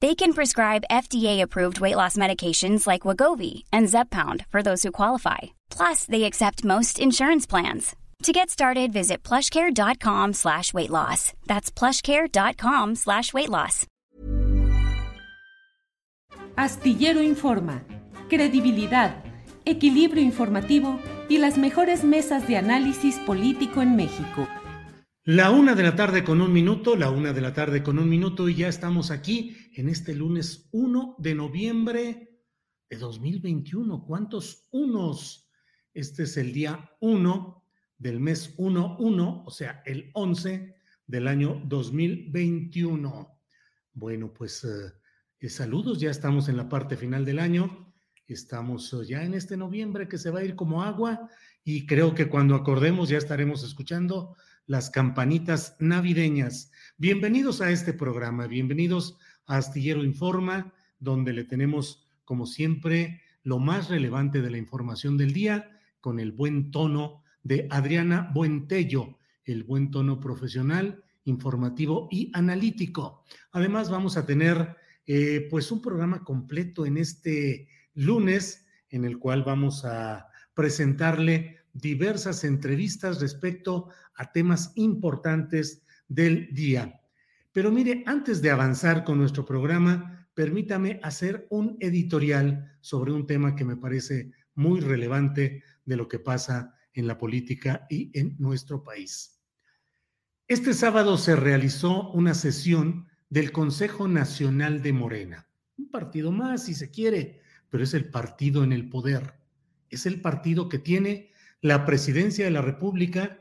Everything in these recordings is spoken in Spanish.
They can prescribe FDA-approved weight loss medications like Wagovi and Zepbound for those who qualify. Plus, they accept most insurance plans. To get started, visit plushcare.com slash weight loss. That's plushcare.com slash weight loss. Astillero Informa, credibilidad, equilibrio informativo y las mejores mesas de análisis político en México. La una de la tarde con un minuto, la una de la tarde con un minuto y ya estamos aquí en este lunes 1 de noviembre de 2021. ¿Cuántos unos? Este es el día 1 del mes 1-1, o sea, el 11 del año 2021. Bueno, pues eh, eh, saludos, ya estamos en la parte final del año, estamos eh, ya en este noviembre que se va a ir como agua y creo que cuando acordemos ya estaremos escuchando las campanitas navideñas. Bienvenidos a este programa, bienvenidos a Astillero Informa, donde le tenemos, como siempre, lo más relevante de la información del día, con el buen tono de Adriana Buentello, el buen tono profesional, informativo y analítico. Además, vamos a tener eh, pues un programa completo en este lunes, en el cual vamos a presentarle diversas entrevistas respecto a temas importantes del día. Pero mire, antes de avanzar con nuestro programa, permítame hacer un editorial sobre un tema que me parece muy relevante de lo que pasa en la política y en nuestro país. Este sábado se realizó una sesión del Consejo Nacional de Morena, un partido más si se quiere, pero es el partido en el poder. Es el partido que tiene la presidencia de la República,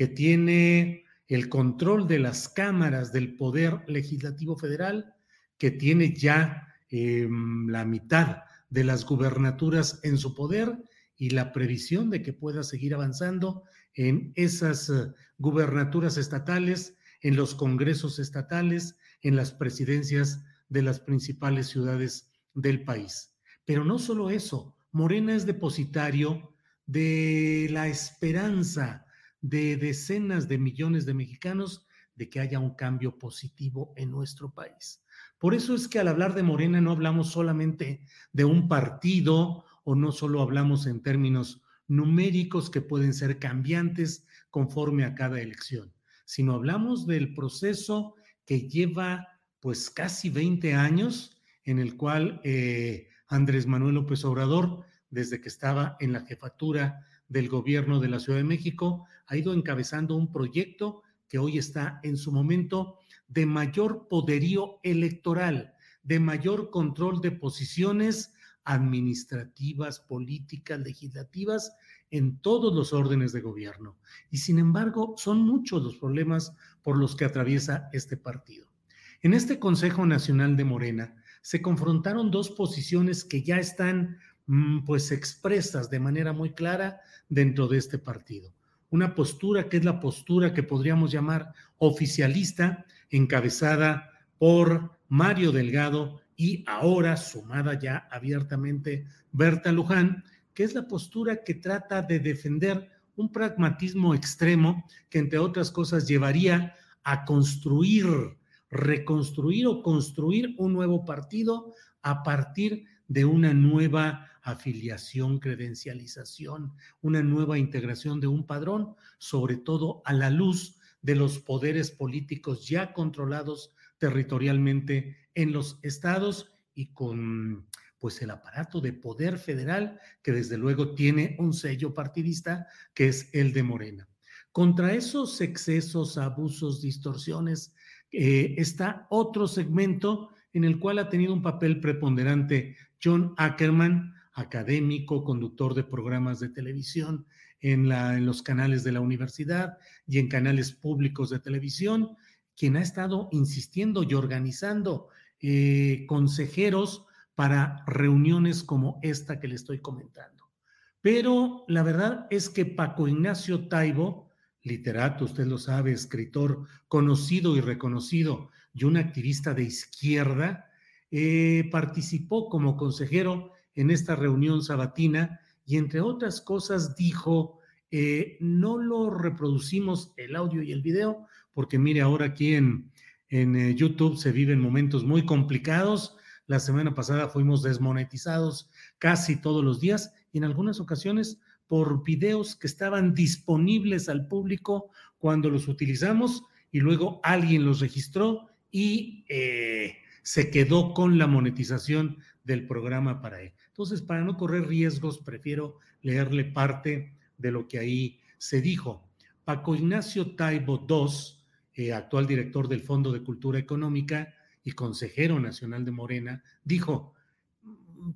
que tiene el control de las cámaras del Poder Legislativo Federal, que tiene ya eh, la mitad de las gubernaturas en su poder y la previsión de que pueda seguir avanzando en esas uh, gubernaturas estatales, en los congresos estatales, en las presidencias de las principales ciudades del país. Pero no solo eso, Morena es depositario de la esperanza de decenas de millones de mexicanos de que haya un cambio positivo en nuestro país. Por eso es que al hablar de Morena no hablamos solamente de un partido o no solo hablamos en términos numéricos que pueden ser cambiantes conforme a cada elección, sino hablamos del proceso que lleva pues casi 20 años en el cual eh, Andrés Manuel López Obrador desde que estaba en la jefatura del gobierno de la Ciudad de México, ha ido encabezando un proyecto que hoy está en su momento de mayor poderío electoral, de mayor control de posiciones administrativas, políticas, legislativas, en todos los órdenes de gobierno. Y sin embargo, son muchos los problemas por los que atraviesa este partido. En este Consejo Nacional de Morena se confrontaron dos posiciones que ya están pues expresas de manera muy clara dentro de este partido. Una postura que es la postura que podríamos llamar oficialista, encabezada por Mario Delgado y ahora sumada ya abiertamente Berta Luján, que es la postura que trata de defender un pragmatismo extremo que entre otras cosas llevaría a construir, reconstruir o construir un nuevo partido a partir de una nueva afiliación, credencialización, una nueva integración de un padrón, sobre todo a la luz de los poderes políticos ya controlados territorialmente en los estados y con pues el aparato de poder federal que desde luego tiene un sello partidista que es el de Morena. Contra esos excesos, abusos, distorsiones, eh, está otro segmento en el cual ha tenido un papel preponderante John Ackerman, académico, conductor de programas de televisión en, los canales de la universidad y en canales públicos de televisión, quien ha estado insistiendo y organizando eh, consejeros para reuniones como esta que le estoy comentando. Pero la verdad es que Paco Ignacio Taibo, literato, usted lo sabe, escritor conocido y reconocido y un activista de izquierda, eh, participó como consejero en esta reunión sabatina y entre otras cosas dijo, eh, no lo reproducimos el audio y el video, porque mire, ahora aquí en, en eh, YouTube se viven momentos muy complicados. La semana pasada fuimos desmonetizados casi todos los días y en algunas ocasiones por videos que estaban disponibles al público cuando los utilizamos y luego alguien los registró y se quedó con la monetización del programa para él. Entonces, para no correr riesgos, prefiero leerle parte de lo que ahí se dijo. Paco Ignacio Taibo II, eh, actual director del Fondo de Cultura Económica y consejero nacional de Morena, dijo,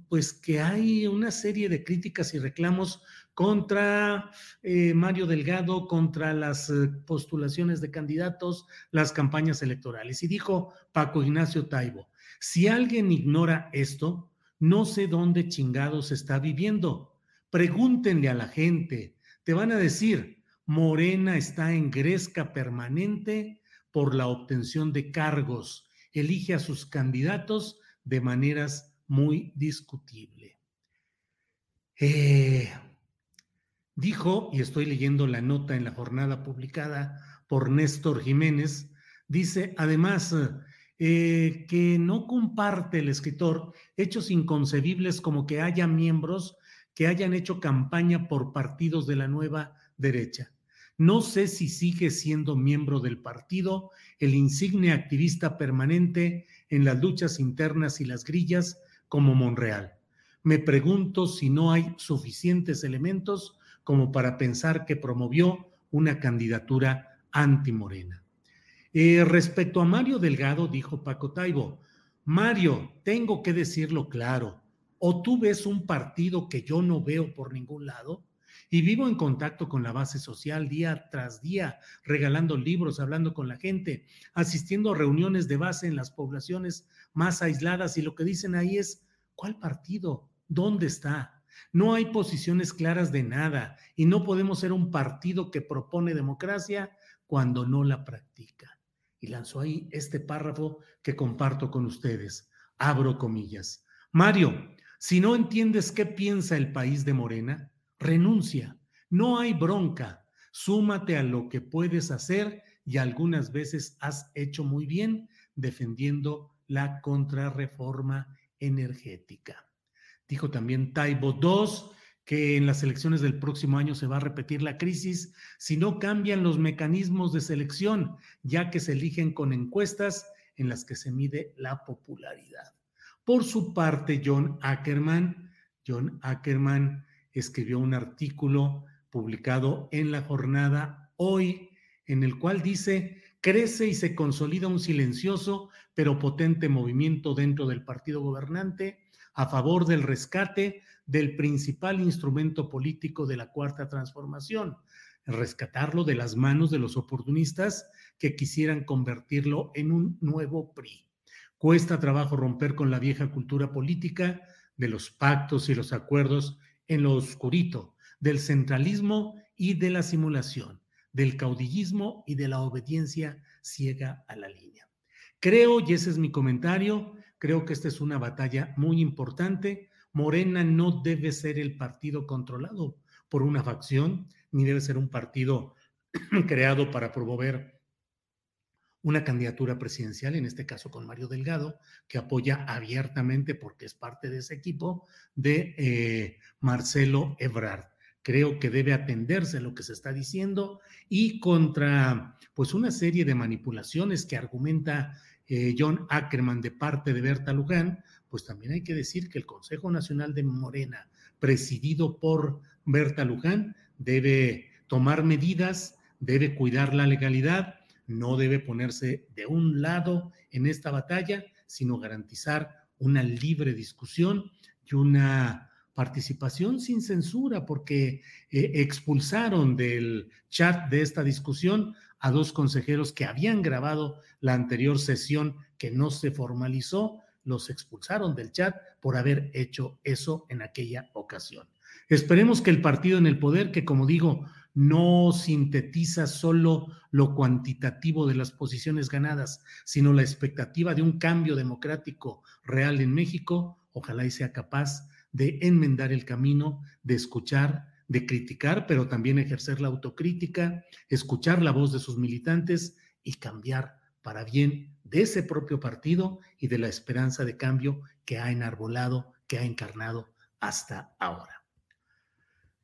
pues que hay una serie de críticas y reclamos contra eh, Mario Delgado, contra las eh, postulaciones de candidatos, las campañas electorales. Y dijo Paco Ignacio Taibo, si alguien ignora esto, no sé dónde chingados está viviendo. Pregúntenle a la gente, te van a decir, Morena está en gresca permanente por la obtención de cargos, elige a sus candidatos de maneras muy discutible. Eh, dijo, y estoy leyendo la nota en la jornada publicada por Néstor Jiménez, dice además eh, que no comparte el escritor hechos inconcebibles como que haya miembros que hayan hecho campaña por partidos de la nueva derecha. No sé si sigue siendo miembro del partido, el insigne activista permanente en las luchas internas y las grillas como Monreal. Me pregunto si no hay suficientes elementos como para pensar que promovió una candidatura antimorena. Eh, respecto a Mario Delgado, dijo Paco Taibo, Mario, tengo que decirlo claro, o tú ves un partido que yo no veo por ningún lado, y vivo en contacto con la base social día tras día, regalando libros, hablando con la gente, asistiendo a reuniones de base en las poblaciones más aisladas y lo que dicen ahí es, ¿cuál partido? ¿Dónde está? No hay posiciones claras de nada y no podemos ser un partido que propone democracia cuando no la practica. Y lanzó ahí este párrafo que comparto con ustedes. Abro comillas. Mario, si no entiendes qué piensa el país de Morena, renuncia. No hay bronca. Súmate a lo que puedes hacer y algunas veces has hecho muy bien defendiendo la contrarreforma energética. Dijo también Taibo II que en las elecciones del próximo año se va a repetir la crisis si no cambian los mecanismos de selección, ya que se eligen con encuestas en las que se mide la popularidad. Por su parte, John Ackerman, John Ackerman escribió un artículo publicado en la jornada hoy, en el cual dice, crece y se consolida un silencioso pero potente movimiento dentro del partido gobernante a favor del rescate del principal instrumento político de la cuarta transformación, rescatarlo de las manos de los oportunistas que quisieran convertirlo en un nuevo PRI. Cuesta trabajo romper con la vieja cultura política de los pactos y los acuerdos en lo oscurito, del centralismo y de la simulación, del caudillismo y de la obediencia ciega a la línea. Creo, y ese es mi comentario, creo que esta es una batalla muy importante. Morena no debe ser el partido controlado por una facción, ni debe ser un partido creado para promover una candidatura presidencial, en este caso con Mario Delgado, que apoya abiertamente, porque es parte de ese equipo, de eh, Marcelo Ebrard. Creo que debe atenderse a lo que se está diciendo y contra pues una serie de manipulaciones que argumenta eh, John Ackerman de parte de Berta Luján, pues también hay que decir que el Consejo Nacional de Morena, presidido por Berta Luján, debe tomar medidas, debe cuidar la legalidad, no debe ponerse de un lado en esta batalla, sino garantizar una libre discusión y una participación sin censura, porque eh, expulsaron del chat de esta discusión a dos consejeros que habían grabado la anterior sesión que no se formalizó, los expulsaron del chat por haber hecho eso en aquella ocasión. Esperemos que el partido en el poder, que como digo, no sintetiza solo lo cuantitativo de las posiciones ganadas, sino la expectativa de un cambio democrático real en México, ojalá y sea capaz de enmendar el camino, de escuchar, de criticar, pero también ejercer la autocrítica, escuchar la voz de sus militantes y cambiar para bien de ese propio partido y de la esperanza de cambio que ha enarbolado, que ha encarnado hasta ahora.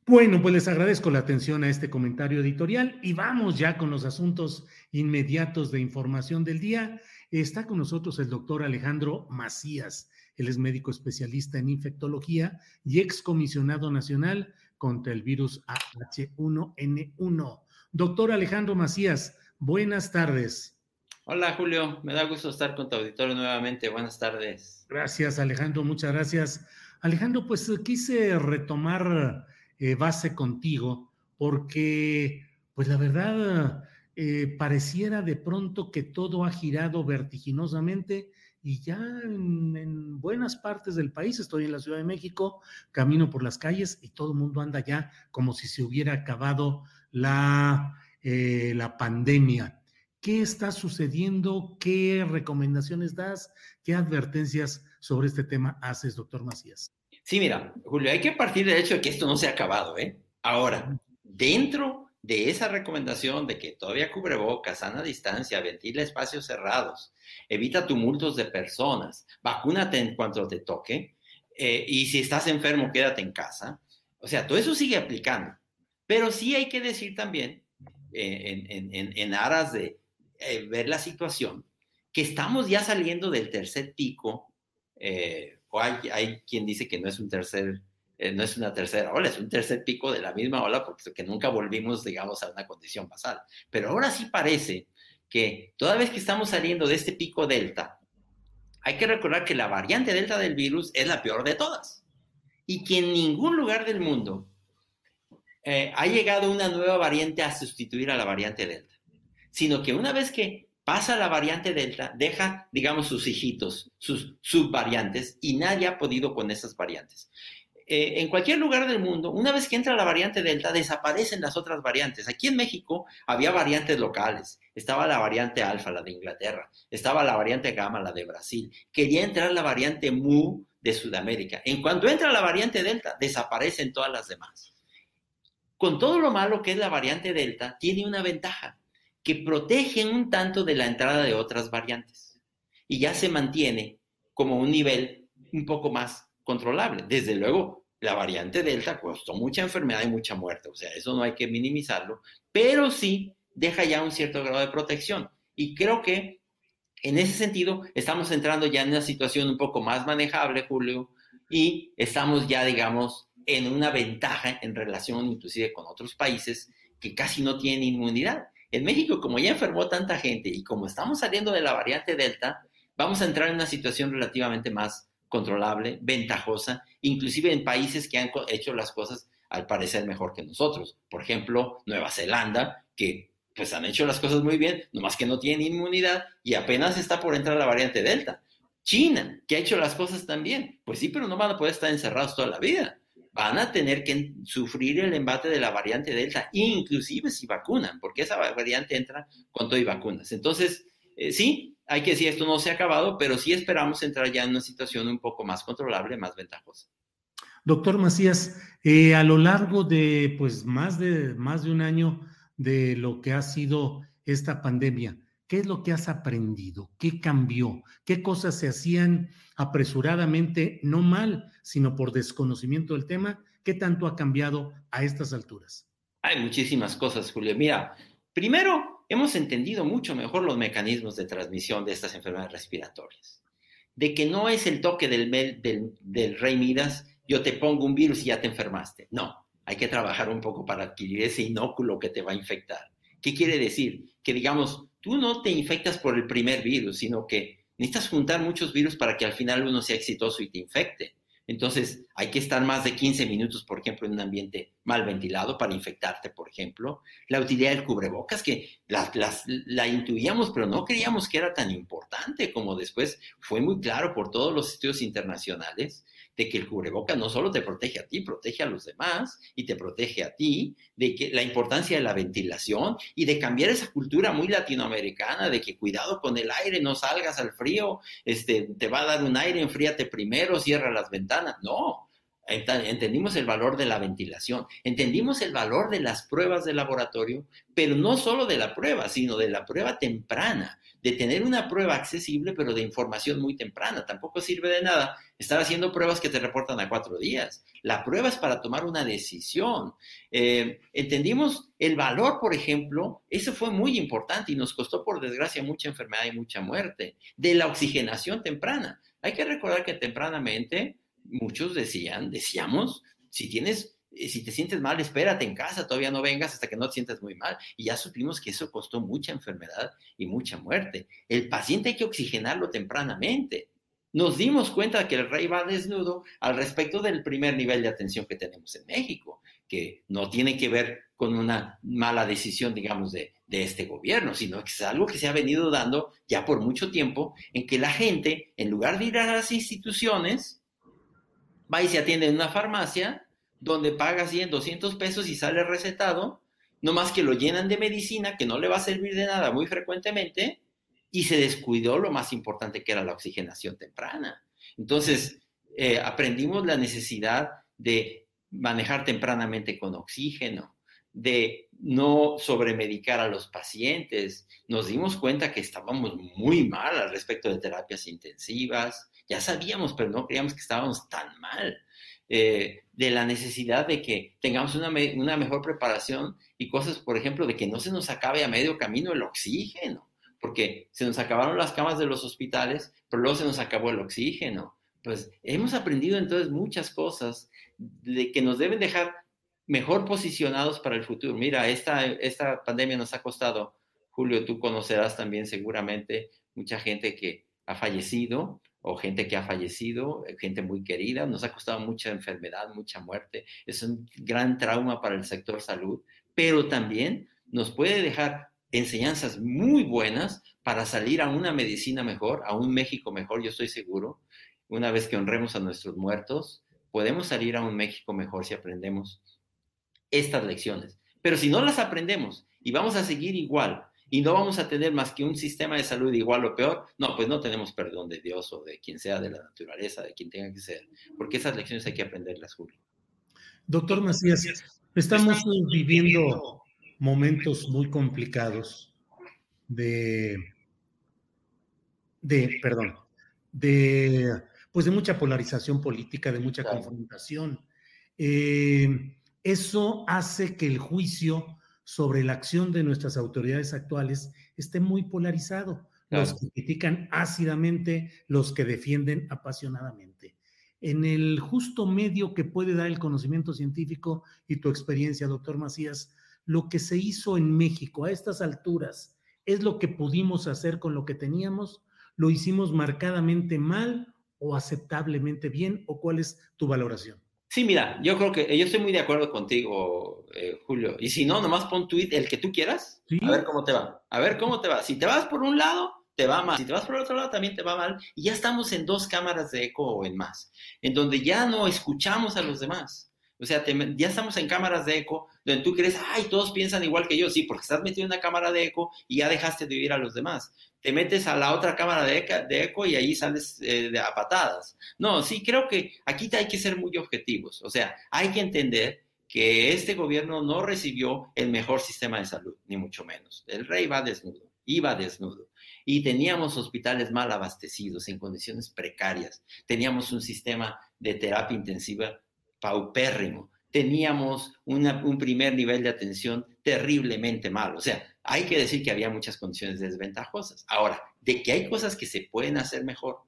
Bueno, pues les agradezco la atención a este comentario editorial y vamos ya con los asuntos inmediatos de información del día. Está con nosotros el doctor Alejandro Macías. Él es médico especialista en infectología y excomisionado nacional contra el virus AH1N1. Doctor Alejandro Macías, buenas tardes. Hola Julio, me da gusto estar con tu auditorio nuevamente. Buenas tardes. Gracias Alejandro, muchas gracias. Alejandro, pues quise retomar eh, base contigo porque, pues la verdad, eh, pareciera de pronto que todo ha girado vertiginosamente y ya en, buenas partes del país, estoy en la Ciudad de México, camino por las calles y todo el mundo anda ya como si se hubiera acabado la, eh, la pandemia. ¿Qué está sucediendo? ¿Qué recomendaciones das? ¿Qué advertencias sobre este tema haces, doctor Macías? Sí, mira, Julio, hay que partir del hecho de que esto no se ha acabado, ¿eh? Ahora, dentro de esa recomendación de que todavía cubre boca, sana distancia, ventila espacios cerrados, evita tumultos de personas, vacúnate en cuanto te toque, eh, y si estás enfermo, quédate en casa. O sea, todo eso sigue aplicando. Pero sí hay que decir también, eh, en, aras de eh, ver la situación, que estamos ya saliendo del tercer pico, o hay, hay quien dice que no es un tercer eh, no es una tercera ola, es un tercer pico de la misma ola porque nunca volvimos, digamos, a una condición basal. Pero ahora sí parece que toda vez que estamos saliendo de este pico delta, hay que recordar que la variante delta del virus es la peor de todas y que en ningún lugar del mundo eh, ha llegado una nueva variante a sustituir a la variante delta, sino que una vez que pasa la variante delta, deja, digamos, sus hijitos, sus subvariantes, y nadie ha podido con esas variantes. Eh, en cualquier lugar del mundo, una vez que entra la variante Delta, desaparecen las otras variantes. Aquí en México había variantes locales. Estaba la variante Alfa, la de Inglaterra. Estaba la variante Gamma, la de Brasil. Quería entrar la variante Mu de Sudamérica. En cuanto entra la variante Delta, desaparecen todas las demás. Con todo lo malo que es la variante Delta, tiene una ventaja, que protege un tanto de la entrada de otras variantes. Y ya se mantiene como un nivel un poco más controlable. Desde luego, la variante Delta costó mucha enfermedad y mucha muerte, o sea, eso no hay que minimizarlo, pero sí deja ya un cierto grado de protección. Y creo que en ese sentido estamos entrando ya en una situación un poco más manejable, Julio, y estamos ya, digamos, en una ventaja en relación inclusive con otros países que casi no tienen inmunidad. En México, como ya enfermó tanta gente y como estamos saliendo de la variante Delta, vamos a entrar en una situación relativamente más controlable, ventajosa, inclusive en países que han hecho las cosas al parecer mejor que nosotros. Por ejemplo, Nueva Zelanda, que pues han hecho las cosas muy bien, nomás que no tienen inmunidad y apenas está por entrar la variante Delta. China, que ha hecho las cosas también. Pues sí, pero no van a poder estar encerrados toda la vida. Van a tener que sufrir el embate de la variante Delta, inclusive si vacunan, porque esa variante entra con todo y vacunas. Entonces, eh, sí, hay que decir, esto no se ha acabado, pero sí esperamos entrar ya en una situación un poco más controlable, más ventajosa. Doctor Macías, eh, a lo largo de pues más de más de un año de lo que ha sido esta pandemia, ¿qué es lo que has aprendido? ¿Qué cambió? ¿Qué cosas se hacían apresuradamente, no mal, sino por desconocimiento del tema? ¿Qué tanto ha cambiado a estas alturas? Hay muchísimas cosas, Julio. Mira, primero, hemos entendido mucho mejor los mecanismos de transmisión de estas enfermedades respiratorias. de que no es el toque del, rey Midas, yo te pongo un virus y ya te enfermaste. No, hay que trabajar un poco para adquirir ese inóculo que te va a infectar. ¿Qué quiere decir? Que digamos, tú no te infectas por el primer virus, sino que necesitas juntar muchos virus para que al final uno sea exitoso y te infecte. Entonces, hay que estar más de 15 minutos, por ejemplo, en un ambiente mal ventilado para infectarte, por ejemplo. La utilidad del cubrebocas, que la, la, intuíamos, pero no creíamos que era tan importante como después fue muy claro por todos los estudios internacionales de que el cubreboca no solo te protege a ti, protege a los demás y te protege a ti, de que la importancia de la ventilación y de cambiar esa cultura muy latinoamericana de que cuidado con el aire, no salgas al frío, este, te va a dar un aire, enfríate primero, cierra las ventanas. No, entendimos el valor de la ventilación, entendimos el valor de las pruebas de laboratorio, pero no solo de la prueba, sino de la prueba temprana, de tener una prueba accesible, pero de información muy temprana. Tampoco sirve de nada estar haciendo pruebas que te reportan a cuatro días. La prueba es para tomar una decisión. Eh, entendimos el valor, por ejemplo, eso fue muy importante y nos costó, por desgracia, mucha enfermedad y mucha muerte, de la oxigenación temprana. Hay que recordar que tempranamente muchos decían, decíamos, si tienes, eh, si te sientes mal, espérate en casa, todavía no vengas hasta que no te sientas muy mal. Y ya supimos que eso costó mucha enfermedad y mucha muerte. El paciente hay que oxigenarlo tempranamente. Nos dimos cuenta que el rey va desnudo al respecto del primer nivel de atención que tenemos en México, que no tiene que ver con una mala decisión, digamos, de, de este gobierno, sino que es algo que se ha venido dando ya por mucho tiempo, en que la gente, en lugar de ir a las instituciones, va y se atiende en una farmacia donde paga 100, 200 pesos y sale recetado, no más que lo llenan de medicina que no le va a servir de nada muy frecuentemente y se descuidó lo más importante que era la oxigenación temprana. Entonces, eh, aprendimos la necesidad de manejar tempranamente con oxígeno, de no sobremedicar a los pacientes. Nos dimos cuenta que estábamos muy mal al respecto de terapias intensivas, ya sabíamos, pero no creíamos que estábamos tan mal. Eh, de la necesidad de que tengamos una, una, mejor preparación y cosas, por ejemplo, de que no se nos acabe a medio camino el oxígeno, porque se nos acabaron las camas de los hospitales, pero luego se nos acabó el oxígeno. Pues hemos aprendido entonces muchas cosas de que nos deben dejar mejor posicionados para el futuro. Mira, esta, esta pandemia nos ha costado, Julio, tú conocerás también seguramente mucha gente que ha fallecido, o gente que ha fallecido, eh, gente muy querida, nos ha costado mucha enfermedad, mucha muerte, es un gran trauma para el sector salud, pero también nos puede dejar enseñanzas muy buenas para salir a una medicina mejor, a un México mejor, yo estoy seguro, una vez que honremos a nuestros muertos, podemos salir a un México mejor si aprendemos estas lecciones. Pero si no las aprendemos y vamos a seguir igual, y no vamos a tener más que un sistema de salud igual o peor, no, pues no tenemos perdón de Dios o de quien sea, de la naturaleza, de quien tenga que ser, porque esas lecciones hay que aprenderlas, Julio. Doctor Macías, estamos viviendo momentos muy complicados de, de, perdón, de, pues de mucha polarización política, de mucha confrontación. Eh, eso hace que el juicio sobre la acción de nuestras autoridades actuales esté muy polarizado. Los que critican ácidamente, los que defienden apasionadamente. En el justo medio que puede dar el conocimiento científico y tu experiencia, doctor Macías, lo que se hizo en México a estas alturas es lo que pudimos hacer con lo que teníamos, lo hicimos marcadamente mal o aceptablemente bien, o cuál es tu valoración. Sí, mira, yo creo que yo estoy muy de acuerdo contigo, eh, Julio. Y si no, nomás pon tweet el que tú quieras, a ver cómo te va. A ver cómo te va. Si te vas por un lado, te va mal. Si te vas por el otro lado, también te va mal. Y ya estamos en dos cámaras de eco o en más, en donde ya no escuchamos a los demás. O sea, ya estamos en cámaras de eco donde tú crees, ay, todos piensan igual que yo. Sí, porque estás metido en una cámara de eco y ya dejaste de oír a los demás. Te metes a la otra cámara de, eco y ahí sales eh, de, a patadas. No, sí, creo que aquí hay que ser muy objetivos. O sea, hay que entender que este gobierno no recibió el mejor sistema de salud, ni mucho menos. El rey va desnudo, iba desnudo. Y teníamos hospitales mal abastecidos, en condiciones precarias. Teníamos un sistema de terapia intensiva paupérrimo. Teníamos un primer nivel de atención terriblemente malo. O sea, hay que decir que había muchas condiciones desventajosas. Ahora, de que hay cosas que se pueden hacer mejor,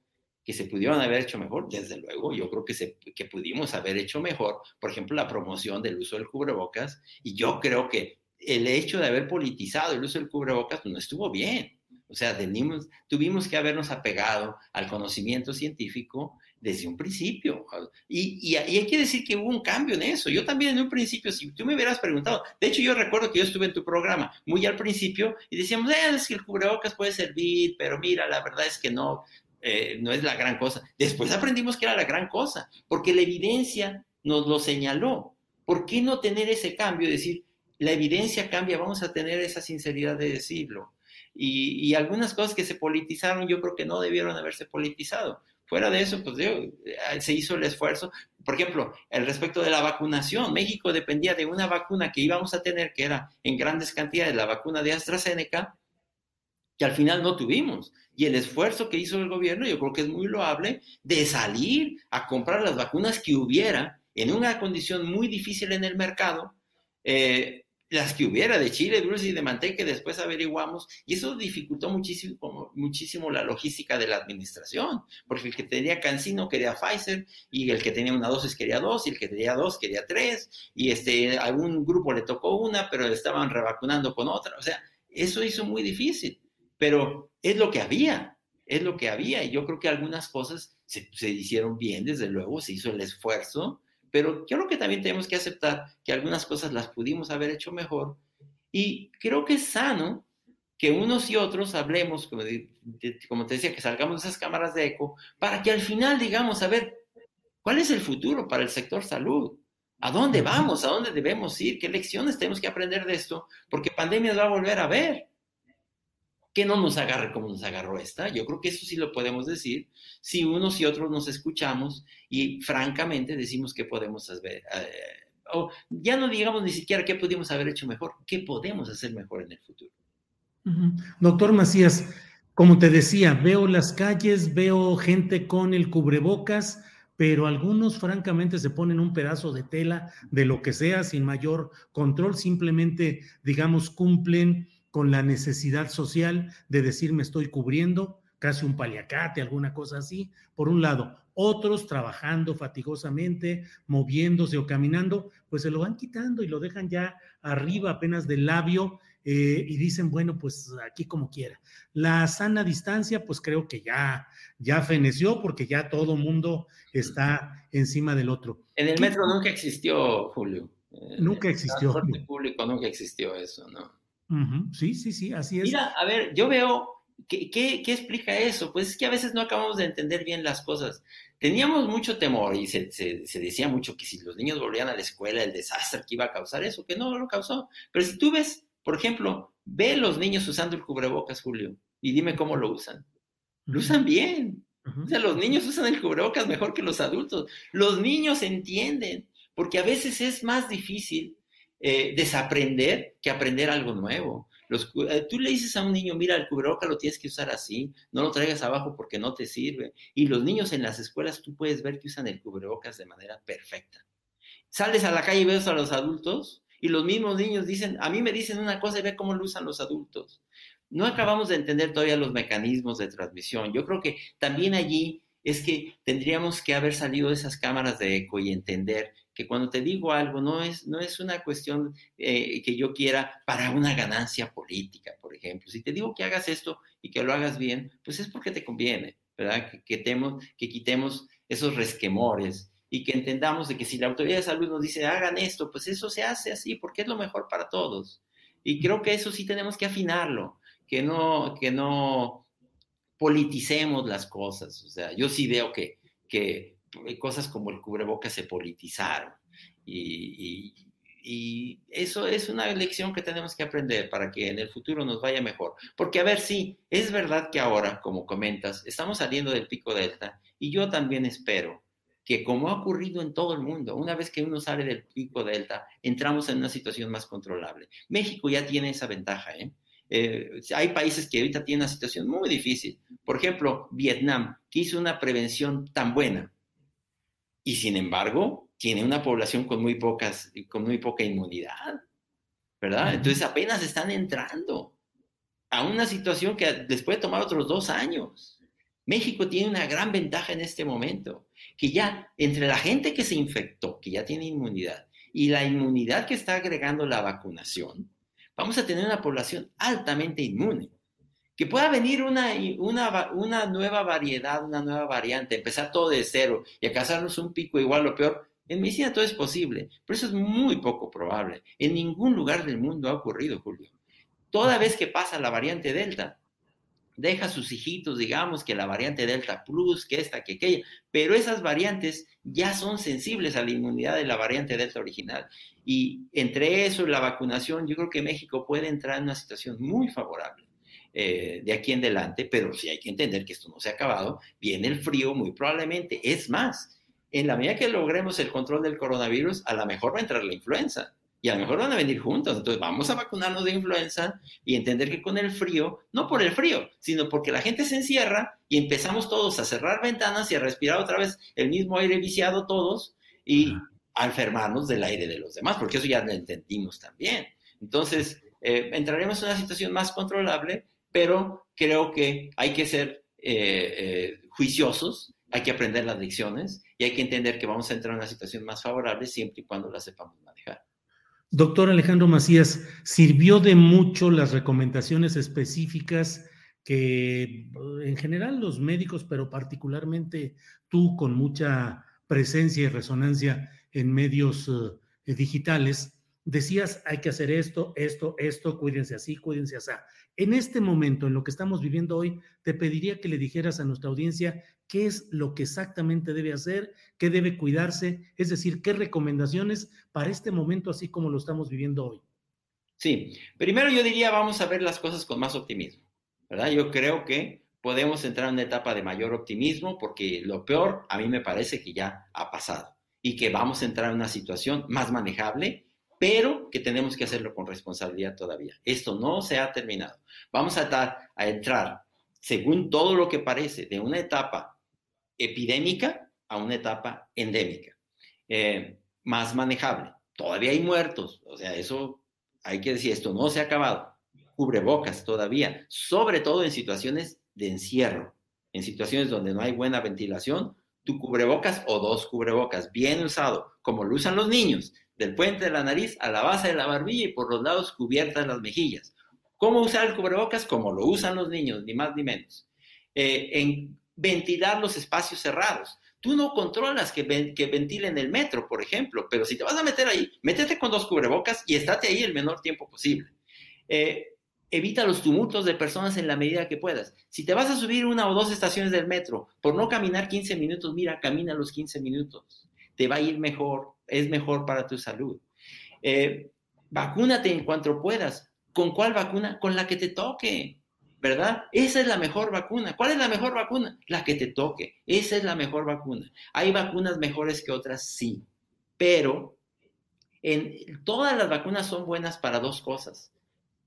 que se pudieron haber hecho mejor, desde luego, yo creo que, se, que pudimos haber hecho mejor, por ejemplo, la promoción del uso del cubrebocas, y yo creo que el hecho de haber politizado el uso del cubrebocas pues, no estuvo bien. O sea, tenimos, tuvimos que habernos apegado al conocimiento científico desde un principio. Y, y, hay que decir que hubo un cambio en eso. Yo también en un principio, si tú me hubieras preguntado, de hecho yo recuerdo que yo estuve en tu programa muy al principio y decíamos, eh, es que el cubrebocas puede servir, pero mira, la verdad es que no, eh, no es la gran cosa. Después aprendimos que era la gran cosa, porque la evidencia nos lo señaló. ¿Por qué no tener ese cambio? Decir, la evidencia cambia, vamos a tener esa sinceridad de decirlo. Y, algunas cosas que se politizaron, yo creo que no debieron haberse politizado. Fuera de eso, pues eh, se hizo el esfuerzo. Por ejemplo, el respecto de la vacunación, México dependía de una vacuna que íbamos a tener, que era en grandes cantidades la vacuna de AstraZeneca, que al final no tuvimos. Y el esfuerzo que hizo el gobierno, yo creo que es muy loable, de salir a comprar las vacunas que hubiera en una condición muy difícil en el mercado, eh, las que hubiera de chile, dulce y de manteca, después averiguamos, y eso dificultó muchísimo, muchísimo la logística de la administración, porque el que tenía Cancino quería Pfizer, y el que tenía una dosis quería dos, y el que tenía dos quería tres, y este, algún grupo le tocó una, pero estaban revacunando con otra, o sea, eso hizo muy difícil, pero es lo que había, es lo que había, y yo creo que algunas cosas se, se hicieron bien, desde luego, se hizo el esfuerzo, pero creo que también tenemos que aceptar que algunas cosas las pudimos haber hecho mejor y creo que es sano que unos y otros hablemos, como, te decía, que salgamos de esas cámaras de eco, para que al final digamos, a ver, ¿cuál es el futuro para el sector salud? ¿A dónde vamos? ¿A dónde debemos ir? ¿Qué lecciones tenemos que aprender de esto? Porque pandemias va a volver a ver que no nos agarre como nos agarró esta. Yo creo que eso sí lo podemos decir si unos y otros nos escuchamos y francamente decimos que podemos hacer, eh, o ya no digamos ni siquiera qué pudimos haber hecho mejor, qué podemos hacer mejor en el futuro. Doctor Macías, como te decía, veo las calles, veo gente con el cubrebocas, pero algunos francamente se ponen un pedazo de tela de lo que sea sin mayor control, simplemente, digamos, cumplen con la necesidad social de decir me estoy cubriendo, casi un paliacate, alguna cosa así, por un lado. Otros trabajando fatigosamente, moviéndose o caminando, pues se lo van quitando y lo dejan ya arriba apenas del labio eh, y dicen, bueno, pues aquí como quiera. La sana distancia, pues creo que ya, ya feneció porque ya todo mundo está encima del otro. En el metro nunca existió, Julio. Nunca existió. En el público nunca existió eso, ¿no? Sí, sí, sí, así es. Mira, a ver, yo veo, ¿qué, ¿qué, explica eso? Pues es que a veces no acabamos de entender bien las cosas. Teníamos mucho temor y se, se, decía mucho que si los niños volvían a la escuela, el desastre que iba a causar eso, que no lo causó. Pero si tú ves, por ejemplo, ve los niños usando el cubrebocas, Julio, y dime cómo lo usan. Lo usan bien. O sea, los niños usan el cubrebocas mejor que los adultos. Los niños entienden, porque a veces es más difícil eh, desaprender que aprender algo nuevo. Eh, tú le dices a un niño, mira, el cubrebocas lo tienes que usar así, no lo traigas abajo porque no te sirve. Y los niños en las escuelas tú puedes ver que usan el cubrebocas de manera perfecta. Sales a la calle y ves a los adultos y los mismos niños dicen, a mí me dicen una cosa y ve cómo lo usan los adultos. No acabamos de entender todavía los mecanismos de transmisión. Yo creo que también allí es que tendríamos que haber salido de esas cámaras de eco y entender que cuando te digo algo no es, no es una cuestión eh, que yo quiera para una ganancia política, por ejemplo. Si te digo que hagas esto y que lo hagas bien, pues es porque te conviene, ¿verdad? Que, que quitemos esos resquemores y que entendamos de que si la autoridad de salud nos dice hagan esto, pues eso se hace así porque es lo mejor para todos. Y creo que eso sí tenemos que afinarlo, que no, que no politicemos las cosas. O sea, yo sí veo que, que cosas como el cubrebocas se politizaron. Y, eso es una lección que tenemos que aprender para que en el futuro nos vaya mejor. Porque, a ver, sí, es verdad que ahora, como comentas, estamos saliendo del pico delta y yo también espero que como ha ocurrido en todo el mundo, una vez que uno sale del pico delta, entramos en una situación más controlable. México ya tiene esa ventaja, ¿eh? Eh, hay países que ahorita tienen una situación muy difícil. Por ejemplo, Vietnam, que hizo una prevención tan buena y sin embargo tiene una población con muy, pocas, con muy poca inmunidad, ¿verdad? Entonces apenas están entrando a una situación que les puede tomar otros dos años. México tiene una gran ventaja en este momento, que ya entre la gente que se infectó, que ya tiene inmunidad, y la inmunidad que está agregando la vacunación, vamos a tener una población altamente inmune. Que pueda venir una, una, nueva variedad, una nueva variante, empezar todo de cero y acabarnos un pico igual o peor, en medicina todo es posible, pero eso es muy poco probable. En ningún lugar del mundo ha ocurrido, Julio. Toda vez que pasa la variante Delta, deja sus hijitos, digamos, que la variante Delta Plus, que esta, que aquella, pero esas variantes ya son sensibles a la inmunidad de la variante Delta original. Y entre eso la vacunación, yo creo que México puede entrar en una situación muy favorable. Eh, de aquí en adelante, pero sí hay que entender que esto no se ha acabado, viene el frío muy probablemente. Es más, en la medida que logremos el control del coronavirus, a lo mejor va a entrar la influenza y a lo mejor van a venir juntos. Entonces vamos a vacunarnos de influenza y entender que con el frío, no por el frío, sino porque la gente se encierra y empezamos todos a cerrar ventanas y a respirar otra vez el mismo aire viciado todos y a enfermarnos del aire de los demás, porque eso ya lo entendimos también. Entonces, eh, entraremos en una situación más controlable, pero creo que hay que ser eh, eh, juiciosos, hay que aprender las lecciones y hay que entender que vamos a entrar en una situación más favorable siempre y cuando la sepamos manejar. Doctor Alejandro Macías, ¿sirvió de mucho las recomendaciones específicas que en general los médicos, pero particularmente tú con mucha presencia y resonancia en medios eh, digitales, decías hay que hacer esto, esto, esto, cuídense así, cuídense así. En este momento, en lo que estamos viviendo hoy, te pediría que le dijeras a nuestra audiencia qué es lo que exactamente debe hacer, qué debe cuidarse, es decir, qué recomendaciones para este momento así como lo estamos viviendo hoy. Sí, primero yo diría vamos a ver las cosas con más optimismo, ¿verdad? Yo creo que podemos entrar en una etapa de mayor optimismo porque lo peor a mí me parece que ya ha pasado y que vamos a entrar en una situación más manejable, pero que tenemos que hacerlo con responsabilidad todavía. Esto no se ha terminado. Vamos a, a entrar, según todo lo que parece, de una etapa epidémica a una etapa endémica, eh, más manejable. Todavía hay muertos, o sea, eso hay que decir, esto no se ha acabado. Cubrebocas todavía, sobre todo en situaciones de encierro, en situaciones donde no hay buena ventilación, tu cubrebocas o dos cubrebocas bien usado, como lo usan los niños, del puente de la nariz a la base de la barbilla y por los lados cubiertas las mejillas. ¿Cómo usar el cubrebocas? Como lo usan los niños, ni más ni menos. Eh, en ventilar los espacios cerrados. Tú no controlas que, ventilen el metro, por ejemplo, pero si te vas a meter ahí, métete con dos cubrebocas y estate ahí el menor tiempo posible. Eh, evita los tumultos de personas en la medida que puedas. Si te vas a subir una o dos estaciones del metro por no caminar 15 minutos, mira, camina los 15 minutos. Te va a ir mejor, es mejor para tu salud. Eh, vacúnate en cuanto puedas. ¿Con cuál vacuna? Con la que te toque. ¿verdad? Esa es la mejor vacuna. ¿Cuál es la mejor vacuna? La que te toque. Esa es la mejor vacuna. ¿Hay vacunas mejores que otras? Sí. Pero en, todas las vacunas son buenas para dos cosas.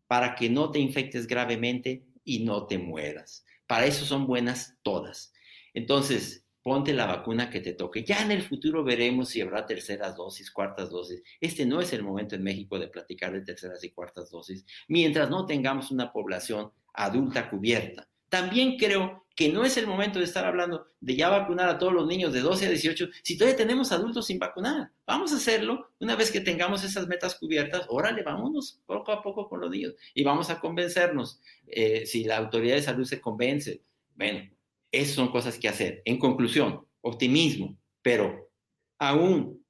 Para que no te infectes gravemente y no te mueras. Para eso son buenas todas. Entonces, ponte la vacuna que te toque. Ya en el futuro veremos si habrá terceras dosis, cuartas dosis. Este no es el momento en México de platicar de terceras y cuartas dosis, mientras no tengamos una población adulta cubierta. También creo que no es el momento de estar hablando de ya vacunar a todos los niños de 12 a 18 si todavía tenemos adultos sin vacunar. Vamos a hacerlo una vez que tengamos esas metas cubiertas. Órale, vámonos poco a poco con los niños y vamos a convencernos. Eh, si la autoridad de salud se convence, bueno, esas son cosas que hacer. En conclusión, optimismo, pero aún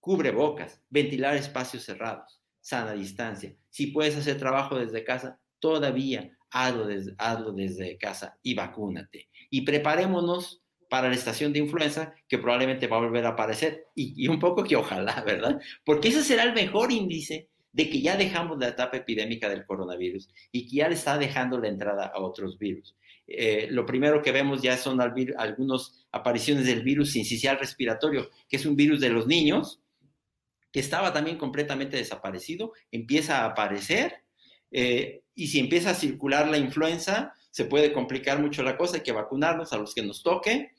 cubre bocas, ventilar espacios cerrados, sana distancia. Si puedes hacer trabajo desde casa, todavía hazlo desde, casa y vacúnate. Y preparémonos para la estación de influenza que probablemente va a volver a aparecer y, un poco que ojalá, ¿verdad? Porque ese será el mejor índice de que ya dejamos la etapa epidémica del coronavirus y que ya le está dejando la entrada a otros virus. Eh, lo primero que vemos ya son algunas apariciones del virus sincicial respiratorio, que es un virus de los niños, que estaba también completamente desaparecido, empieza a aparecer eh, y si empieza a circular la influenza, se puede complicar mucho la cosa, hay que vacunarnos a los que nos toque.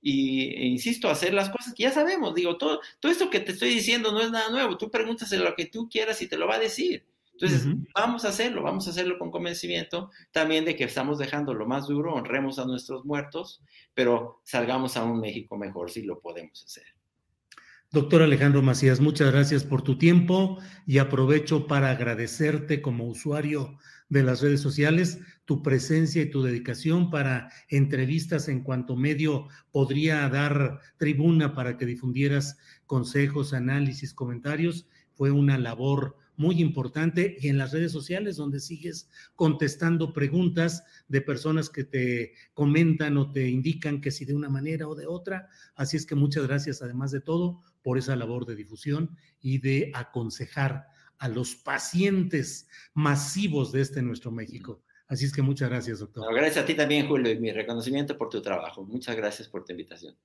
Y e insisto, hacer las cosas que ya sabemos. Digo, todo, todo esto que te estoy diciendo no es nada nuevo. Tú pregúntaselo lo que tú quieras y te lo va a decir. Entonces, vamos a hacerlo, vamos a hacerlo con convencimiento también de que estamos dejando lo más duro, honremos a nuestros muertos, pero salgamos a un México mejor si lo podemos hacer. Doctor Alejandro Macías, muchas gracias por tu tiempo y aprovecho para agradecerte como usuario de las redes sociales tu presencia y tu dedicación para entrevistas en cuanto medio podría dar tribuna para que difundieras consejos, análisis, comentarios. Fue una labor muy importante y en las redes sociales donde sigues contestando preguntas de personas que te comentan o te indican que si de una manera o de otra. Así es que muchas gracias además de todo por esa labor de difusión y de aconsejar a los pacientes masivos de este nuestro México. Así es que muchas gracias, doctor. gracias a ti también, Julio, y mi reconocimiento por tu trabajo. Muchas gracias por tu invitación.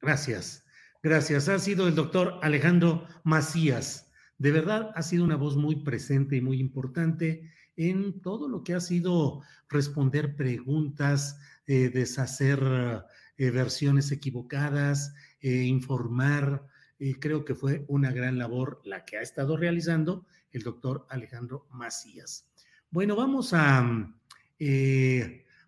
Gracias, gracias. Ha sido el doctor Alejandro Macías de verdad ha sido una voz muy presente y muy importante en todo lo que ha sido responder preguntas, eh, deshacer eh, versiones equivocadas, eh, informar. creo que fue una gran labor la que ha estado realizando el doctor Alejandro Macías. Bueno, vamos a,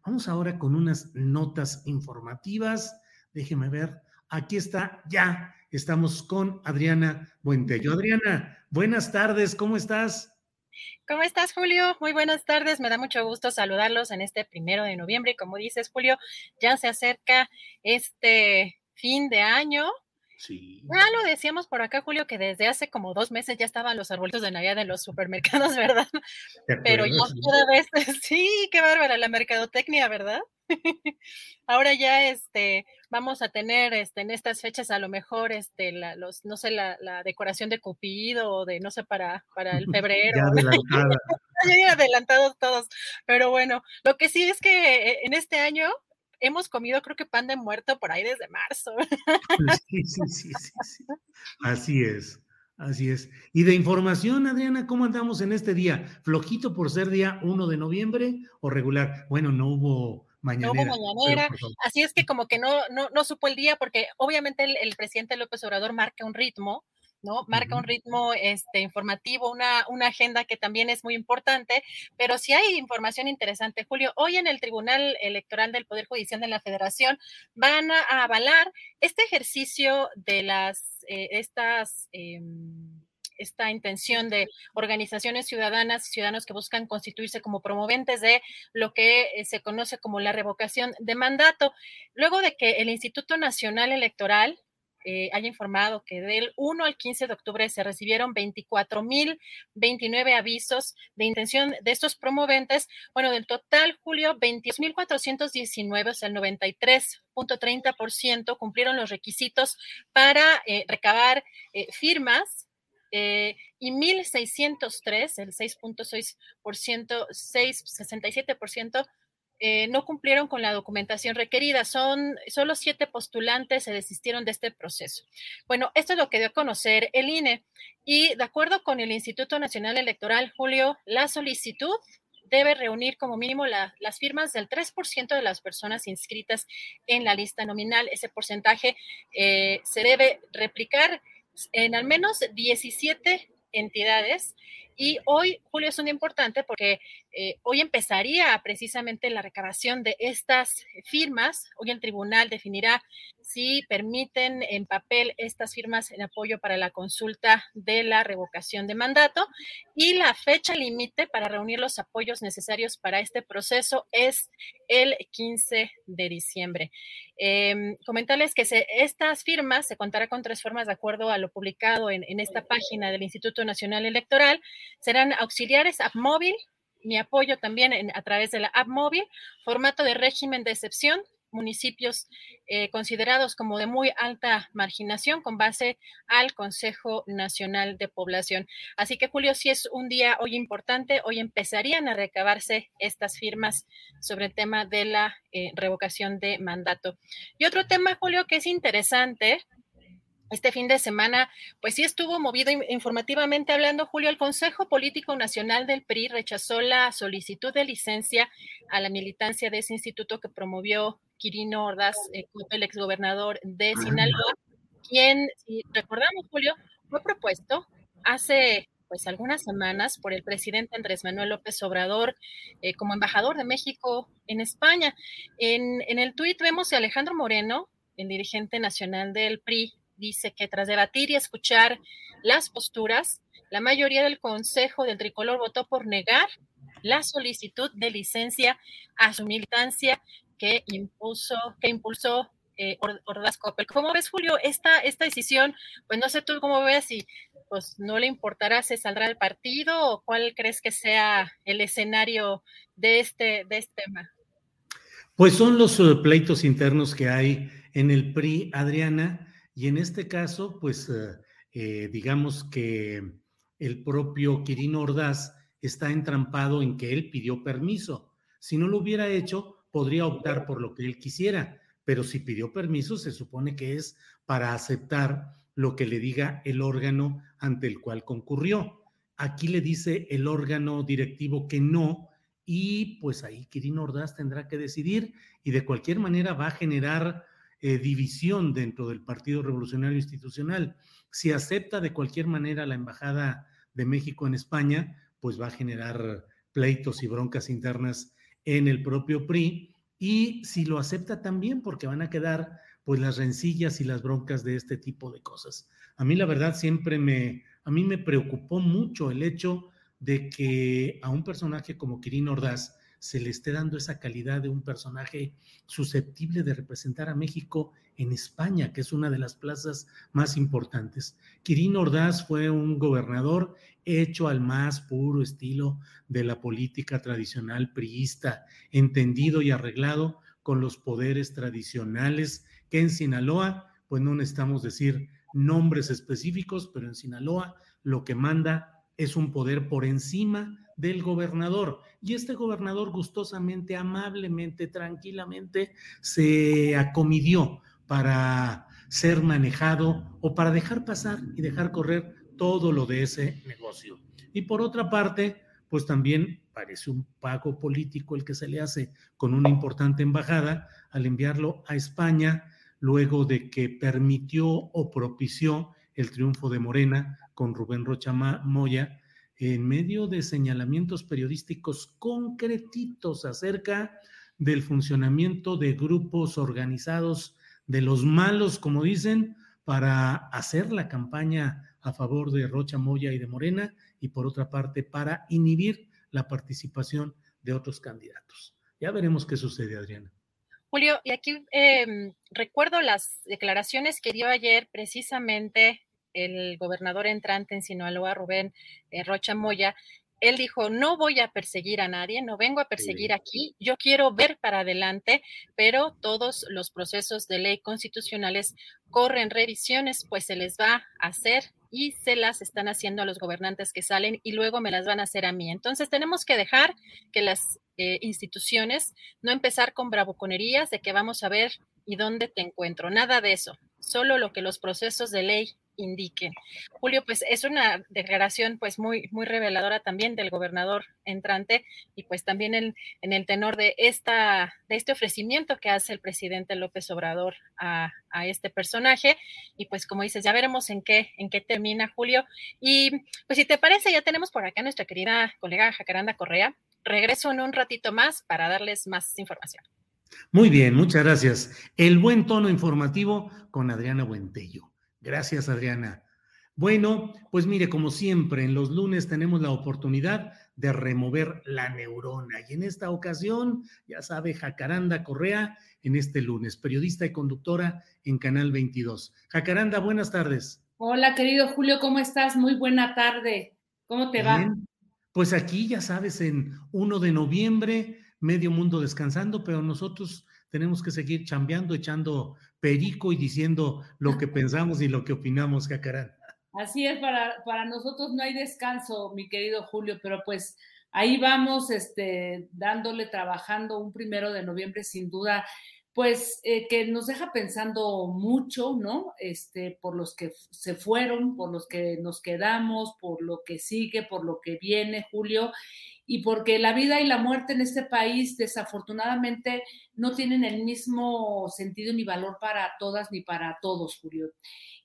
vamos ahora con unas notas informativas. Déjeme ver. Aquí está ya Estamos con Adriana Buentello. Adriana, buenas tardes, ¿cómo estás? ¿Cómo estás, Julio? Muy buenas tardes. Me da mucho gusto saludarlos en este primero de noviembre. Como dices, Julio, ya se acerca este fin de año. Sí. Ya lo decíamos por acá, Julio, que desde hace como dos meses ya estaban los arbolitos de Navidad en los supermercados, ¿verdad? Pero ya cada vez, sí, qué bárbara la mercadotecnia, ¿verdad? Ahora ya este vamos a tener este en estas fechas a lo mejor este la, los no sé la, decoración de Cupido o de no sé para para el febrero. ya adelantados todos, pero bueno, lo que sí es que eh, en este año hemos comido creo que pan de muerto por ahí desde marzo. sí, sí, sí, sí, Así es. Así es. Y de información, Adriana, ¿cómo andamos en este día? ¿Flojito por ser día 1 de noviembre o regular? Bueno, no hubo mañanera. No hubo mañanera. Así es que como que no, no, no supo el día porque obviamente el, presidente López Obrador marca un ritmo, ¿no? Marca un ritmo este, informativo, una, una agenda que también es muy importante, pero si hay información interesante, Julio. Hoy en el Tribunal Electoral del Poder Judicial de la Federación van a, avalar este ejercicio de las, eh, estas... Em, esta intención de organizaciones ciudadanas y ciudadanos que buscan constituirse como promoventes de lo que eh, se conoce como la revocación de mandato. Luego de que el Instituto Nacional Electoral eh, haya informado que del 1 al 15 de octubre se recibieron 24.029 avisos de intención de estos promoventes. Bueno, del total, Julio, 22.419, o sea, el 93.30% cumplieron los requisitos para eh, recabar firmas eh, y 1.603, el 6.6%, 6,67%, eh, no cumplieron con la documentación requerida. Son solo siete postulantes se desistieron de este proceso. Bueno, esto es lo que dio a conocer el INE. Y de acuerdo con el Instituto Nacional Electoral, Julio, la solicitud debe reunir como mínimo las firmas del 3% de las personas inscritas en la lista nominal. Ese porcentaje eh, se debe replicar en al menos 17 entidades. Y hoy, Julio, es un día importante porque eh, hoy empezaría precisamente la recabación de estas firmas. Hoy el tribunal definirá si permiten en papel estas firmas en apoyo para la consulta de la revocación de mandato. Y la fecha límite para reunir los apoyos necesarios para este proceso es el 15 de diciembre. Eh, comentarles que estas firmas se contará con tres formas de acuerdo a lo publicado en esta página del Instituto Nacional Electoral. Serán auxiliares, app móvil, mi apoyo también a través de la app móvil, formato de régimen de excepción, municipios eh, considerados como de muy alta marginación con base al Consejo Nacional de Población. Así que, Julio, sí es un día hoy importante. Hoy empezarían a recabarse estas firmas sobre el tema de la eh, revocación de mandato. Y otro tema, Julio, que es interesante, este fin de semana, pues sí estuvo movido informativamente hablando, Julio, el Consejo Político Nacional del PRI rechazó la solicitud de licencia a la militancia de ese instituto que promovió Quirino Ordaz, eh, el exgobernador de Sinaloa, quien, si recordamos, Julio, fue propuesto hace pues algunas semanas por el presidente Andrés Manuel López Obrador eh, como embajador de México en España. En, en el tuit vemos a Alejandro Moreno, el dirigente nacional del PRI, dice que tras debatir y escuchar las posturas, la mayoría del Consejo del Tricolor votó por negar la solicitud de licencia a su militancia que impuso, que impulsó eh, Ordaz ¿Cómo ves, Julio, esta, esta decisión? Pues no sé tú cómo ves si pues no le importará, se saldrá del partido o cuál crees que sea el escenario de este, de este tema. Pues son los eh, pleitos internos que hay en el PRI, Adriana, y en este caso, pues eh, eh, digamos que el propio Quirino Ordaz está entrampado en que él pidió permiso. Si no lo hubiera hecho, podría optar por lo que él quisiera, pero si pidió permiso, se supone que es para aceptar lo que le diga el órgano ante el cual concurrió. Aquí le dice el órgano directivo que no, y pues ahí Quirino Ordaz tendrá que decidir y de cualquier manera va a generar eh, división dentro del Partido Revolucionario Institucional. Si acepta de cualquier manera la Embajada de México en España, pues va a generar pleitos y broncas internas en el propio PRI. Y si lo acepta también, porque van a quedar pues las rencillas y las broncas de este tipo de cosas. A mí la verdad siempre me, a mí me preocupó mucho el hecho de que a un personaje como Quirino Ordaz se le esté dando esa calidad de un personaje susceptible de representar a México en España, que es una de las plazas más importantes. Quirino Ordaz fue un gobernador hecho al más puro estilo de la política tradicional priista, entendido y arreglado con los poderes tradicionales que en Sinaloa, pues no necesitamos decir nombres específicos, pero en Sinaloa lo que manda es un poder por encima del gobernador. Y este gobernador gustosamente, amablemente, tranquilamente se acomidió para ser manejado o para dejar pasar y dejar correr todo lo de ese negocio. Y por otra parte, pues también parece un pago político el que se le hace con una importante embajada al enviarlo a España luego de que permitió o propició el triunfo de Morena con Rubén Rocha Moya en medio de señalamientos periodísticos concretitos acerca del funcionamiento de grupos organizados de los malos, como dicen, para hacer la campaña a favor de Rocha Moya y de Morena y por otra parte para inhibir la participación de otros candidatos. Ya veremos qué sucede, Adriana. Julio, y aquí em, recuerdo las declaraciones que dio ayer precisamente el gobernador entrante en Sinaloa, Rubén eh, Rocha Moya, él dijo, no voy a perseguir a nadie, no vengo a perseguir aquí, yo quiero ver para adelante, pero todos los procesos de ley constitucionales corren revisiones, pues se les va a hacer y se las están haciendo a los gobernantes que salen y luego me las van a hacer a mí. Entonces tenemos que dejar que las eh, instituciones no empezar con bravuconerías de que vamos a ver y dónde te encuentro, nada de eso, solo lo que los procesos de ley indiquen. Julio, pues es una declaración pues muy, muy reveladora también del gobernador entrante y pues también en, el tenor de, esta, de este ofrecimiento que hace el presidente López Obrador a, a, este personaje. Y pues como dices, ya veremos en qué, en qué termina Julio. Y pues si te parece, ya tenemos por acá nuestra querida colega Jacaranda Correa. Regreso en un ratito más para darles más información. Muy bien, muchas gracias. El buen tono informativo con Adriana Buentello. Gracias, Adriana. Bueno, pues mire, como siempre, en los lunes tenemos la oportunidad de remover la neurona. Y en esta ocasión, ya sabe, Jacaranda Correa, en este lunes, periodista y conductora en Canal 22. Jacaranda, buenas tardes. Hola, querido Julio, ¿cómo estás? Muy buena tarde. ¿Cómo te va? Pues aquí, ya sabes, en 1 de noviembre, medio mundo descansando, pero nosotros tenemos que seguir chambeando, echando perico y diciendo lo que pensamos y lo que opinamos, Jacarán. Así es, para, para nosotros no hay descanso, mi querido Julio, pero pues ahí vamos, este, dándole, trabajando un primero de noviembre, sin duda, pues eh, que nos deja pensando mucho, ¿no? Este, por los que se fueron, por los que nos quedamos, por lo que sigue, por lo que viene, Julio y porque la vida y la muerte en este país desafortunadamente no tienen el mismo sentido ni valor para todas ni para todos, Julio.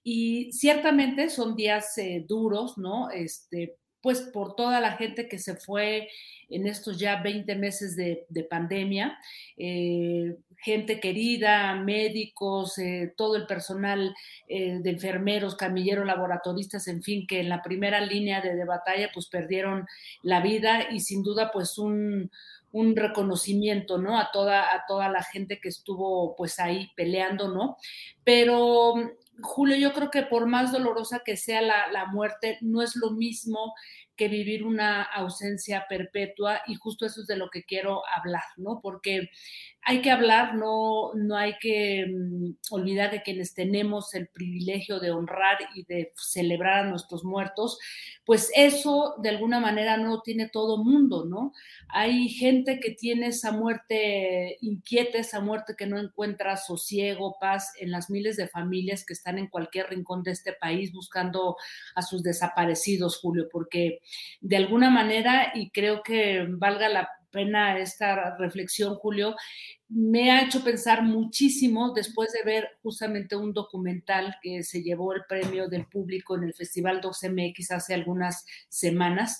Y ciertamente son días eh, duros, ¿no? Este, pues por toda la gente que se fue en estos ya 20 meses de, pandemia, eh, gente querida, médicos, eh, todo el personal eh, de enfermeros, camilleros, laboratoristas, en fin, que en la primera línea de, batalla pues perdieron la vida y sin duda pues un, un reconocimiento, ¿no? A toda, a toda la gente que estuvo pues ahí peleando, ¿no? Pero Julio, yo creo que por más dolorosa que sea la, la, muerte, no es lo mismo que vivir una ausencia perpetua y justo eso es de lo que quiero hablar, ¿no? Porque hay que hablar, no, no hay que mm, olvidar de quienes tenemos el privilegio de honrar y de celebrar a nuestros muertos, pues eso de alguna manera no tiene todo mundo, ¿no? Hay gente que tiene esa muerte inquieta, esa muerte que no encuentra sosiego, paz en las miles de familias que están en cualquier rincón de este país buscando a sus desaparecidos, Julio, porque de alguna manera, y creo que valga la pena esta reflexión, Julio, me ha hecho pensar muchísimo después de ver justamente un documental que se llevó el premio del público en el Festival 12MX hace algunas semanas.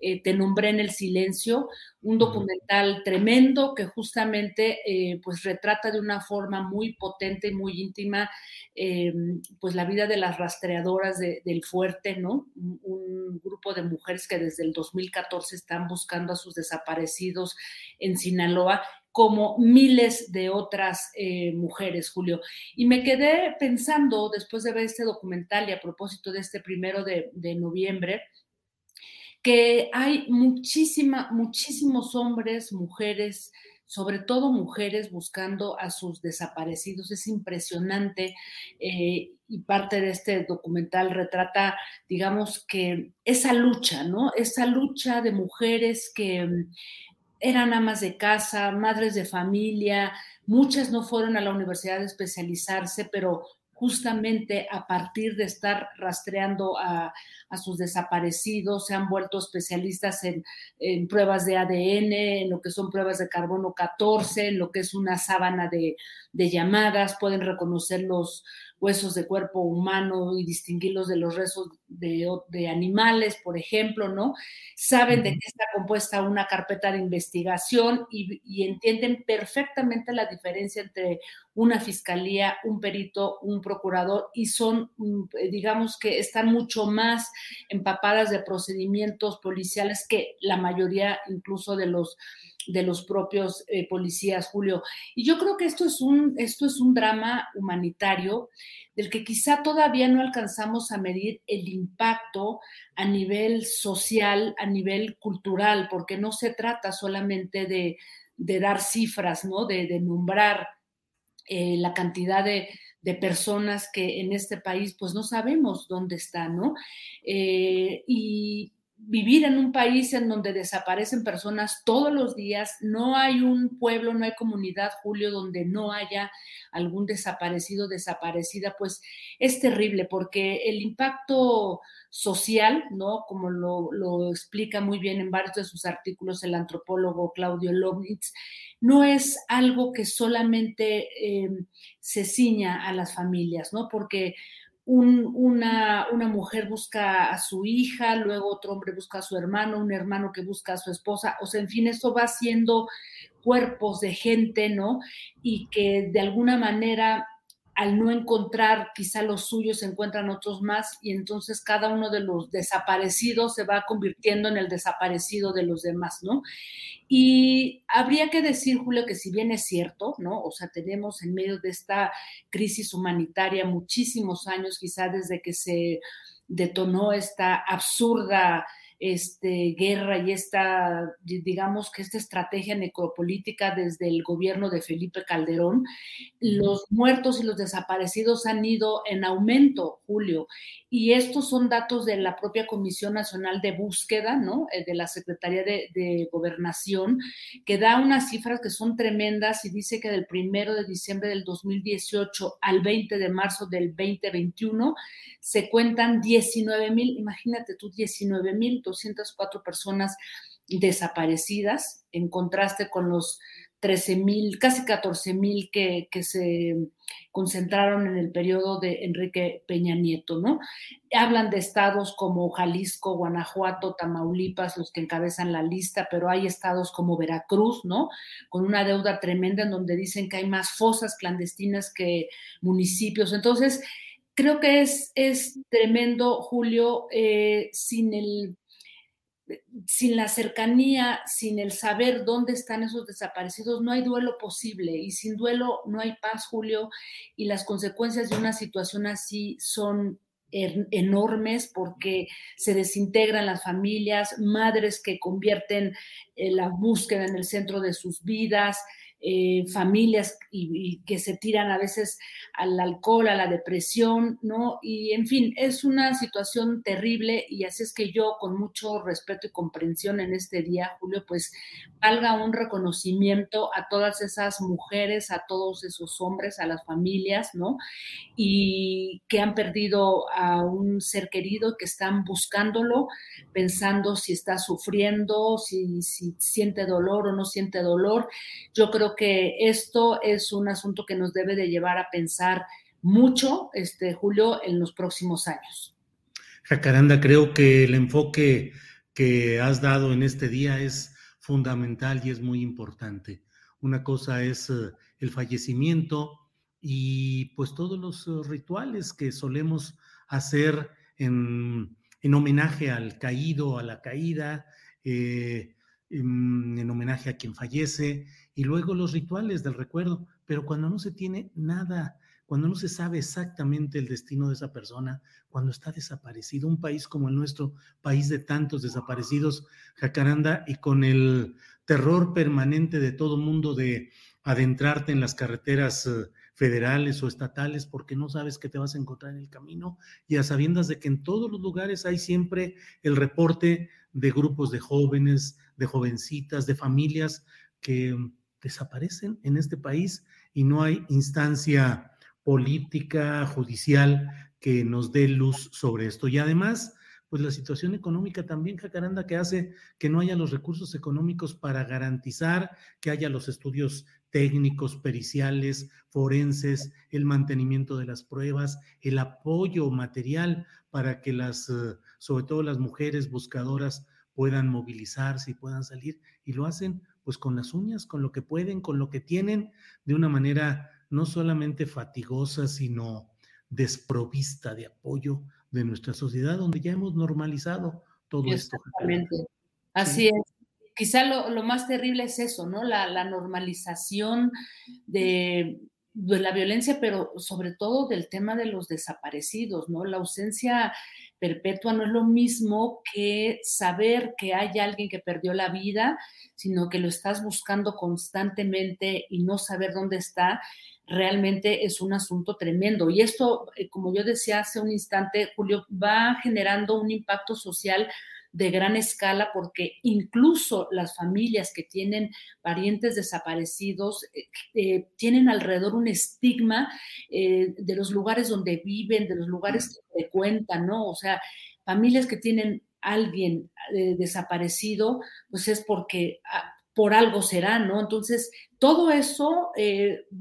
Eh, Te nombré en el silencio, un documental tremendo que justamente eh, pues retrata de una forma muy potente y muy íntima eh, pues la vida de las rastreadoras del fuerte, ¿no? Un, un, grupo de mujeres que desde el 2014 están buscando a sus desaparecidos en Sinaloa como miles de otras eh, mujeres, Julio. Y me quedé pensando, después de ver este documental y a propósito de este primero de, de noviembre, que hay muchísima, muchísimos hombres, mujeres, sobre todo mujeres buscando a sus desaparecidos. Es impresionante eh, y parte de este documental retrata, digamos, que esa lucha, ¿no? Esa lucha de mujeres que eran amas de casa, madres de familia, muchas no fueron a la universidad a especializarse, pero justamente a partir de estar rastreando a, a sus desaparecidos, se han vuelto especialistas en, en, pruebas de ADN, en lo que son pruebas de carbono 14, en lo que es una sábana de, de llamadas, pueden reconocer los, huesos de cuerpo humano y distinguirlos de los restos de, de animales, por ejemplo, ¿no? Saben de qué está compuesta una carpeta de investigación y, y entienden perfectamente la diferencia entre una fiscalía, un perito, un procurador y son, mm, digamos que están mucho más empapadas de procedimientos policiales que la mayoría incluso de los de los propios eh, policías, Julio. Y yo creo que esto es, un, esto es un drama humanitario del que quizá todavía no alcanzamos a medir el impacto a nivel social, a nivel cultural, porque no se trata solamente de, de dar cifras, ¿no? De, nombrar eh, la cantidad de, de, personas que en este país pues no sabemos dónde están, ¿no? Eh, y vivir en un país en donde desaparecen personas todos los días, no hay un pueblo, no hay comunidad, Julio, donde no haya algún desaparecido, desaparecida, pues es terrible porque el impacto social, ¿no? Como lo, explica muy bien en varios de sus artículos el antropólogo Claudio Lobnitz, no es algo que solamente eh, se ciña a las familias, ¿no? Porque un, una, una, mujer busca a su hija, luego otro hombre busca a su hermano, un hermano que busca a su esposa, o sea, en fin, esto va siendo cuerpos de gente, ¿no? Y que de alguna manera al no encontrar quizá los suyos se encuentran otros más y entonces cada uno de los desaparecidos se va convirtiendo en el desaparecido de los demás, ¿no? Y habría que decir, Julio, que si bien es cierto, ¿no? O sea, tenemos en medio de esta crisis humanitaria muchísimos años, quizá desde que se detonó esta absurda este, guerra y esta, digamos que esta estrategia necropolítica desde el gobierno de Felipe Calderón, los muertos y los desaparecidos han ido en aumento, Julio, y estos son datos de la propia Comisión Nacional de Búsqueda, ¿no? Eh, de la Secretaría de, de Gobernación, que da unas cifras que son tremendas y dice que del primero de diciembre del 2018 al 20 de marzo del 2021 se cuentan 19 mil, imagínate tú, 19 mil 204 personas desaparecidas, en contraste con los 13 mil, casi 14 mil que, se concentraron en el periodo de Enrique Peña Nieto, ¿no? Hablan de estados como Jalisco, Guanajuato, Tamaulipas, los que encabezan la lista, pero hay estados como Veracruz, ¿no? Con una deuda tremenda en donde dicen que hay más fosas clandestinas que municipios. Entonces, creo que es, es tremendo, Julio, eh, sin el sin la cercanía, sin el saber dónde están esos desaparecidos, no hay duelo posible y sin duelo no hay paz, Julio, y las consecuencias de una situación así son enormes porque se desintegran las familias, madres que convierten eh, la búsqueda en el centro de sus vidas, eh, familias y, que se tiran a veces al alcohol, a la depresión, ¿no? Y en fin, es una situación terrible y así es que yo con mucho respeto y comprensión en este día, Julio, pues valga un reconocimiento a todas esas mujeres, a todos esos hombres, a las familias, ¿no? Y que han perdido a un ser querido, que están buscándolo, pensando si está sufriendo, si, si siente dolor o no siente dolor. Yo creo que esto es un asunto que nos debe de llevar a pensar mucho, este, Julio, en los próximos años. Jacaranda, creo que el enfoque que has dado en este día es fundamental y es muy importante. Una cosa es eh, el fallecimiento y pues todos los eh, rituales que solemos hacer en, homenaje al caído, a la caída, eh, en, homenaje a quien fallece y luego los rituales del recuerdo, pero cuando no se tiene nada, cuando no se sabe exactamente el destino de esa persona, cuando está desaparecido, un país como el nuestro, país de tantos desaparecidos, Jacaranda, y con el terror permanente de todo mundo de adentrarte en las carreteras eh, federales o estatales porque no sabes qué te vas a encontrar en el camino y a sabiendas de que en todos los lugares hay siempre el reporte de grupos de jóvenes, de jovencitas, de familias que desaparecen en este país y no hay instancia política, judicial que nos dé luz sobre esto. Y además, pues la situación económica también, Jacaranda, que hace que no haya los recursos económicos para garantizar que haya los estudios técnicos, periciales, forenses, el mantenimiento de las pruebas, el apoyo material para que las, eh, sobre todo las mujeres buscadoras, puedan movilizarse y puedan salir. Y lo hacen pues con las uñas, con lo que pueden, con lo que tienen, de una manera no solamente fatigosa, sino desprovista de apoyo de nuestra sociedad, donde ya hemos normalizado todo esto. Así es. Quizá lo, más terrible es eso, ¿no? La, normalización de, de la violencia, pero sobre todo del tema de los desaparecidos, ¿no? La ausencia perpetua no es lo mismo que saber que hay alguien que perdió la vida, sino que lo estás buscando constantemente y no saber dónde está, realmente es un asunto tremendo. Y esto, eh, como yo decía hace un instante, Julio, va generando un impacto social de gran escala porque incluso las familias que tienen parientes desaparecidos eh, eh, tienen alrededor un estigma eh, de los lugares donde viven, de los lugares que frecuentan, ¿no? O sea, familias que tienen alguien desaparecido, pues es porque ah, por algo será, ¿no? Entonces, todo eso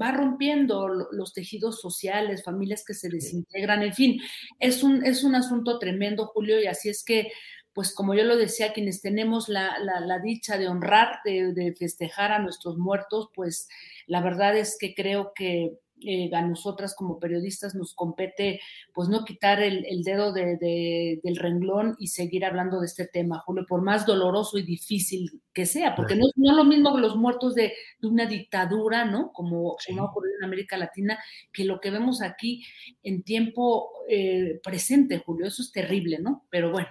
va rompiendo los tejidos sociales, familias que se desintegran, en fin, es un, es un asunto tremendo, Julio, y así es que pues como yo lo decía, quienes tenemos la, dicha de honrar, de, festejar a nuestros muertos, pues la verdad es que creo que eh, a nosotras como periodistas nos compete pues no quitar el, dedo del renglón y seguir hablando de este tema, Julio, por más doloroso y difícil que sea, porque no, es lo mismo que los muertos de, una dictadura, ¿no? Como, ha ocurrido en América Latina, que lo que vemos aquí en tiempo eh, presente, Julio, eso es terrible, ¿no? Pero bueno.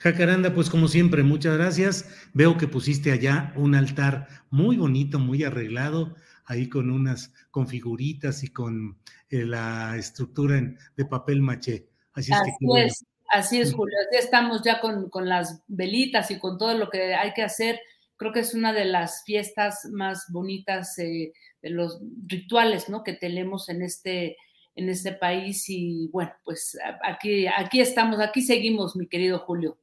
Jacaranda, pues como siempre, muchas gracias. Veo que pusiste allá un altar muy bonito, muy arreglado, ahí con unas con figuritas y con eh, la estructura de papel maché. Así, es, así es, Julio. Así estamos ya con, las velitas y con todo lo que hay que hacer. Creo que es una de las fiestas más bonitas eh, de los rituales ¿no? que tenemos en este, en este país y bueno, pues aquí, aquí estamos, aquí seguimos, mi querido Julio.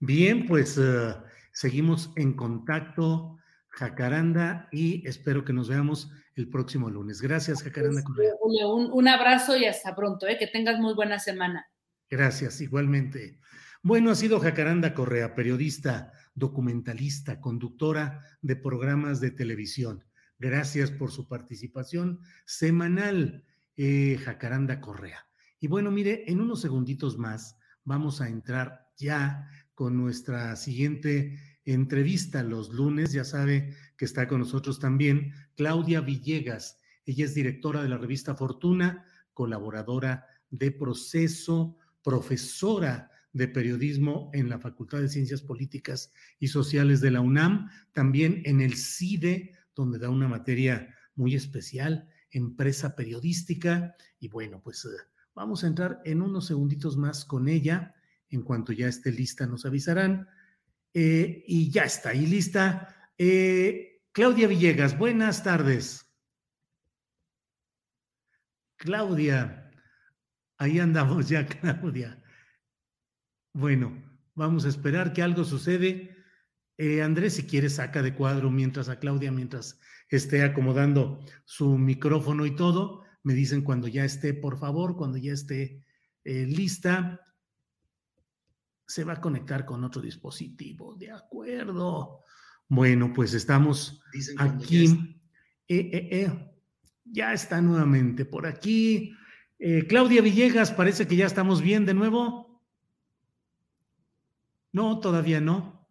Bien, pues eh, seguimos en contacto, Jacaranda y espero que nos veamos el próximo lunes. Gracias, Jacaranda Correa. Un, un, abrazo y hasta pronto, ¿eh? que tengas muy buena semana. Gracias, igualmente. Bueno, ha sido Jacaranda Correa, periodista, documentalista, conductora de programas de televisión. Gracias por su participación semanal, eh, Jacaranda Correa. Y bueno, mire, en unos segunditos más vamos a entrar ya con nuestra siguiente entrevista los lunes. Ya sabe que está con nosotros también Claudia Villegas. Ella es directora de la revista Fortuna, colaboradora de Proceso, profesora de periodismo en la Facultad de Ciencias Políticas y Sociales de la UNAM, también en el CIDE, donde da una materia muy especial, empresa periodística. Y bueno, pues eh, vamos a entrar en unos segunditos más con ella. En cuanto ya esté lista, nos avisarán. Eh, y ya está ahí lista. Eh, Claudia Villegas, buenas tardes. Claudia, ahí andamos ya, Claudia. Bueno, vamos a esperar que algo sucede. Eh, Andrés, si quieres, saca de cuadro mientras a Claudia, mientras esté acomodando su micrófono y todo. Me dicen cuando ya esté, por favor, cuando ya esté lista se va a conectar con otro dispositivo. De acuerdo. Bueno, pues estamos aquí. Ya, eh, eh, eh, ya está nuevamente por aquí. Claudia Villegas, parece que ya estamos bien de nuevo. No, todavía no.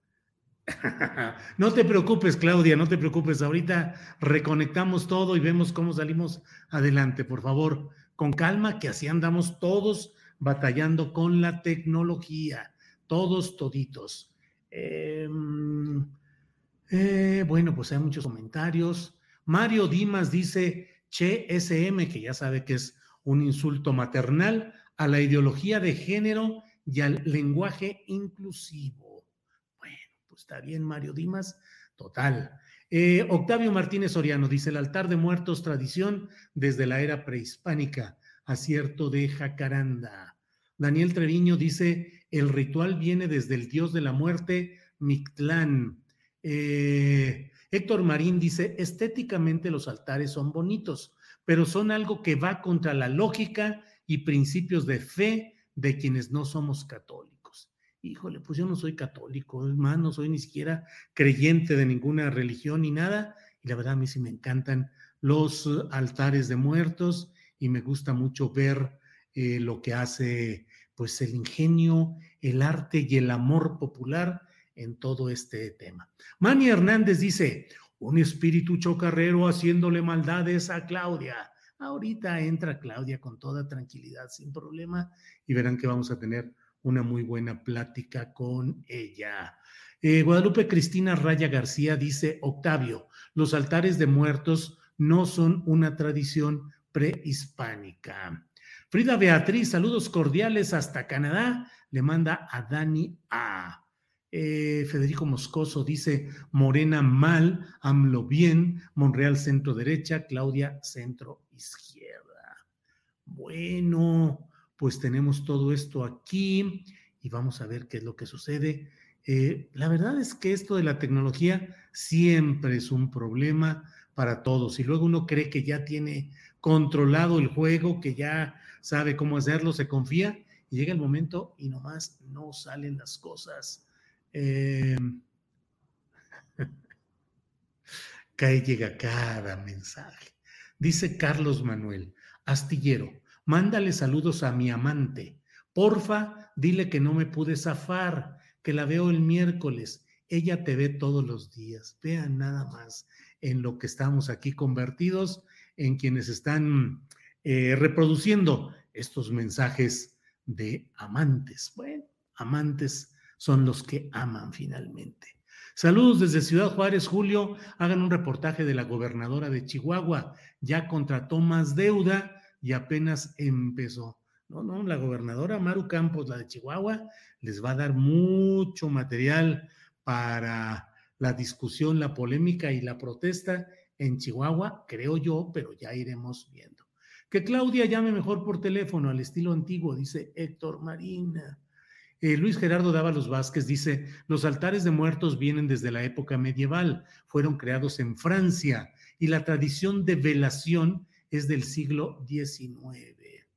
no te preocupes, Claudia, no te preocupes. Ahorita reconectamos todo y vemos cómo salimos adelante, por favor. Con calma, que así andamos todos batallando con la tecnología todos, toditos. Em, eh, bueno, pues hay muchos comentarios. Mario Dimas dice, Che SM, que ya sabe que es un insulto maternal a la ideología de género y al lenguaje inclusivo. Está bien, Mario Dimas, total. Eh, Octavio Martínez Soriano dice, el altar de muertos, tradición desde la era prehispánica, acierto de Jacaranda. Daniel Treviño dice, el ritual viene desde el dios de la muerte, Mictlán. Eh, Héctor Marín dice, estéticamente los altares son bonitos, pero son algo que va contra la lógica y principios de fe de quienes no somos católicos. Híjole, pues yo no soy católico, es más, no soy ni siquiera creyente de ninguna religión ni nada, y la verdad a mí sí me encantan los altares de muertos y me gusta mucho ver eh, lo que hace pues el ingenio, el arte y el amor popular en todo este tema. Manny Hernández dice, un espíritu chocarrero haciéndole maldades a Claudia. Ahorita entra Claudia con toda tranquilidad, sin problema, y verán que vamos a tener una muy buena plática con ella. Eh, Guadalupe Cristina Raya García dice, Octavio, los altares de muertos no son una tradición prehispánica. Frida Beatriz, saludos cordiales hasta Canadá. Le manda a Dani A. Eh, Federico Moscoso dice Morena mal, AMLO bien, Monreal centro derecha, Claudia centro izquierda. Bueno, pues tenemos todo esto aquí y vamos a ver qué es lo que sucede. Eh, la verdad es que esto de la tecnología siempre es un problema para todos y luego uno cree que ya tiene controlado el juego, que ya sabe cómo hacerlo, se confía y llega el momento y nomás no salen las cosas. Eh, cae, llega cada mensaje. Dice Carlos Manuel, astillero, mándale saludos a mi amante. Porfa, dile que no me pude zafar, que la veo el miércoles. Ella te ve todos los días. Vean nada más en lo que estamos aquí convertidos, en quienes están eh, reproduciendo estos mensajes de amantes. Bueno, amantes son los que aman finalmente. Saludos desde Ciudad Juárez, Julio. Hagan un reportaje de la gobernadora de Chihuahua. Ya contrató más deuda y apenas empezó. No, no, la gobernadora Maru Campos, la de Chihuahua, les va a dar mucho material para la discusión, la polémica y la protesta en Chihuahua, creo yo, pero ya iremos viendo. Que Claudia llame mejor por teléfono al estilo antiguo, dice Héctor Marina. Eh, Luis Gerardo Dávalos Vázquez dice, los altares de muertos vienen desde la época medieval, fueron creados en Francia y la tradición de velación es del siglo XIX.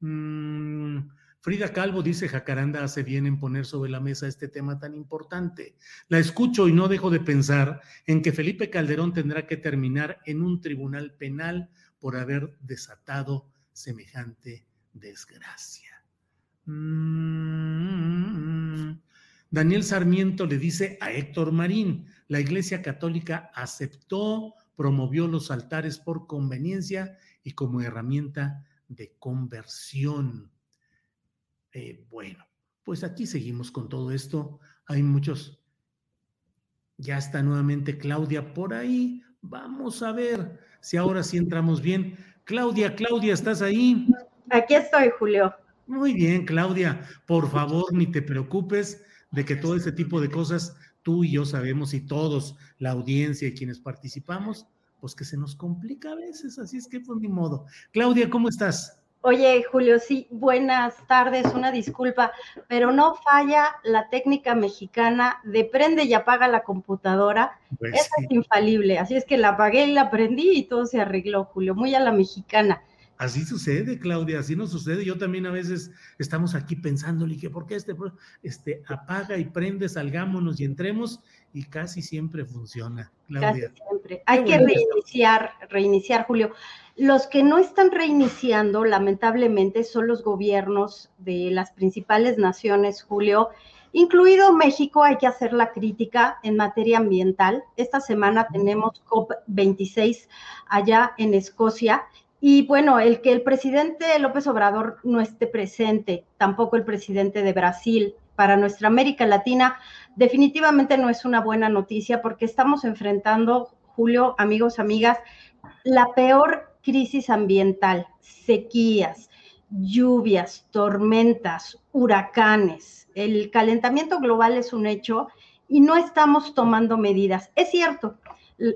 Mm, Frida Calvo dice, Jacaranda hace bien en poner sobre la mesa este tema tan importante. La escucho y no dejo de pensar en que Felipe Calderón tendrá que terminar en un tribunal penal por haber desatado semejante desgracia. Mm, Daniel Sarmiento le dice a Héctor Marín, la Iglesia Católica aceptó, promovió los altares por conveniencia y como herramienta de conversión. Eh, bueno, pues aquí seguimos con todo esto. Hay muchos. Ya está nuevamente Claudia por ahí. Vamos a ver si ahora sí entramos bien. Claudia, Claudia, ¿estás ahí? Aquí estoy, Julio. Muy bien, Claudia. Por favor, ni te preocupes de que todo este tipo de cosas tú y yo sabemos y todos, la audiencia y quienes participamos, pues que se nos complica a veces. Así es que, pues ni modo. Claudia, ¿cómo estás? Oye, Julio, sí, buenas tardes, una disculpa, pero no falla la técnica mexicana de prende y apaga la computadora. Pues Esa es infalible, así es que la apagué y la prendí y todo se arregló, Julio, muy a la mexicana. Así sucede, Claudia, así no sucede. Yo también a veces estamos aquí pensando, que ¿por qué este, este apaga y prende, salgámonos y entremos? Y casi siempre funciona, Claudia. Casi siempre. Hay que reiniciar, reiniciar, Julio. Los que no están reiniciando, lamentablemente, son los gobiernos de las principales naciones, Julio, incluido México, hay que hacer la crítica en materia ambiental. Esta semana tenemos COP26 allá en Escocia. Y bueno, el que el presidente López Obrador no esté presente, tampoco el presidente de Brasil, para nuestra América Latina, definitivamente no es una buena noticia porque estamos enfrentando, Julio, amigos, amigas, la peor crisis ambiental, sequías, lluvias, tormentas, huracanes. El calentamiento global es un hecho y no estamos tomando medidas. Es cierto,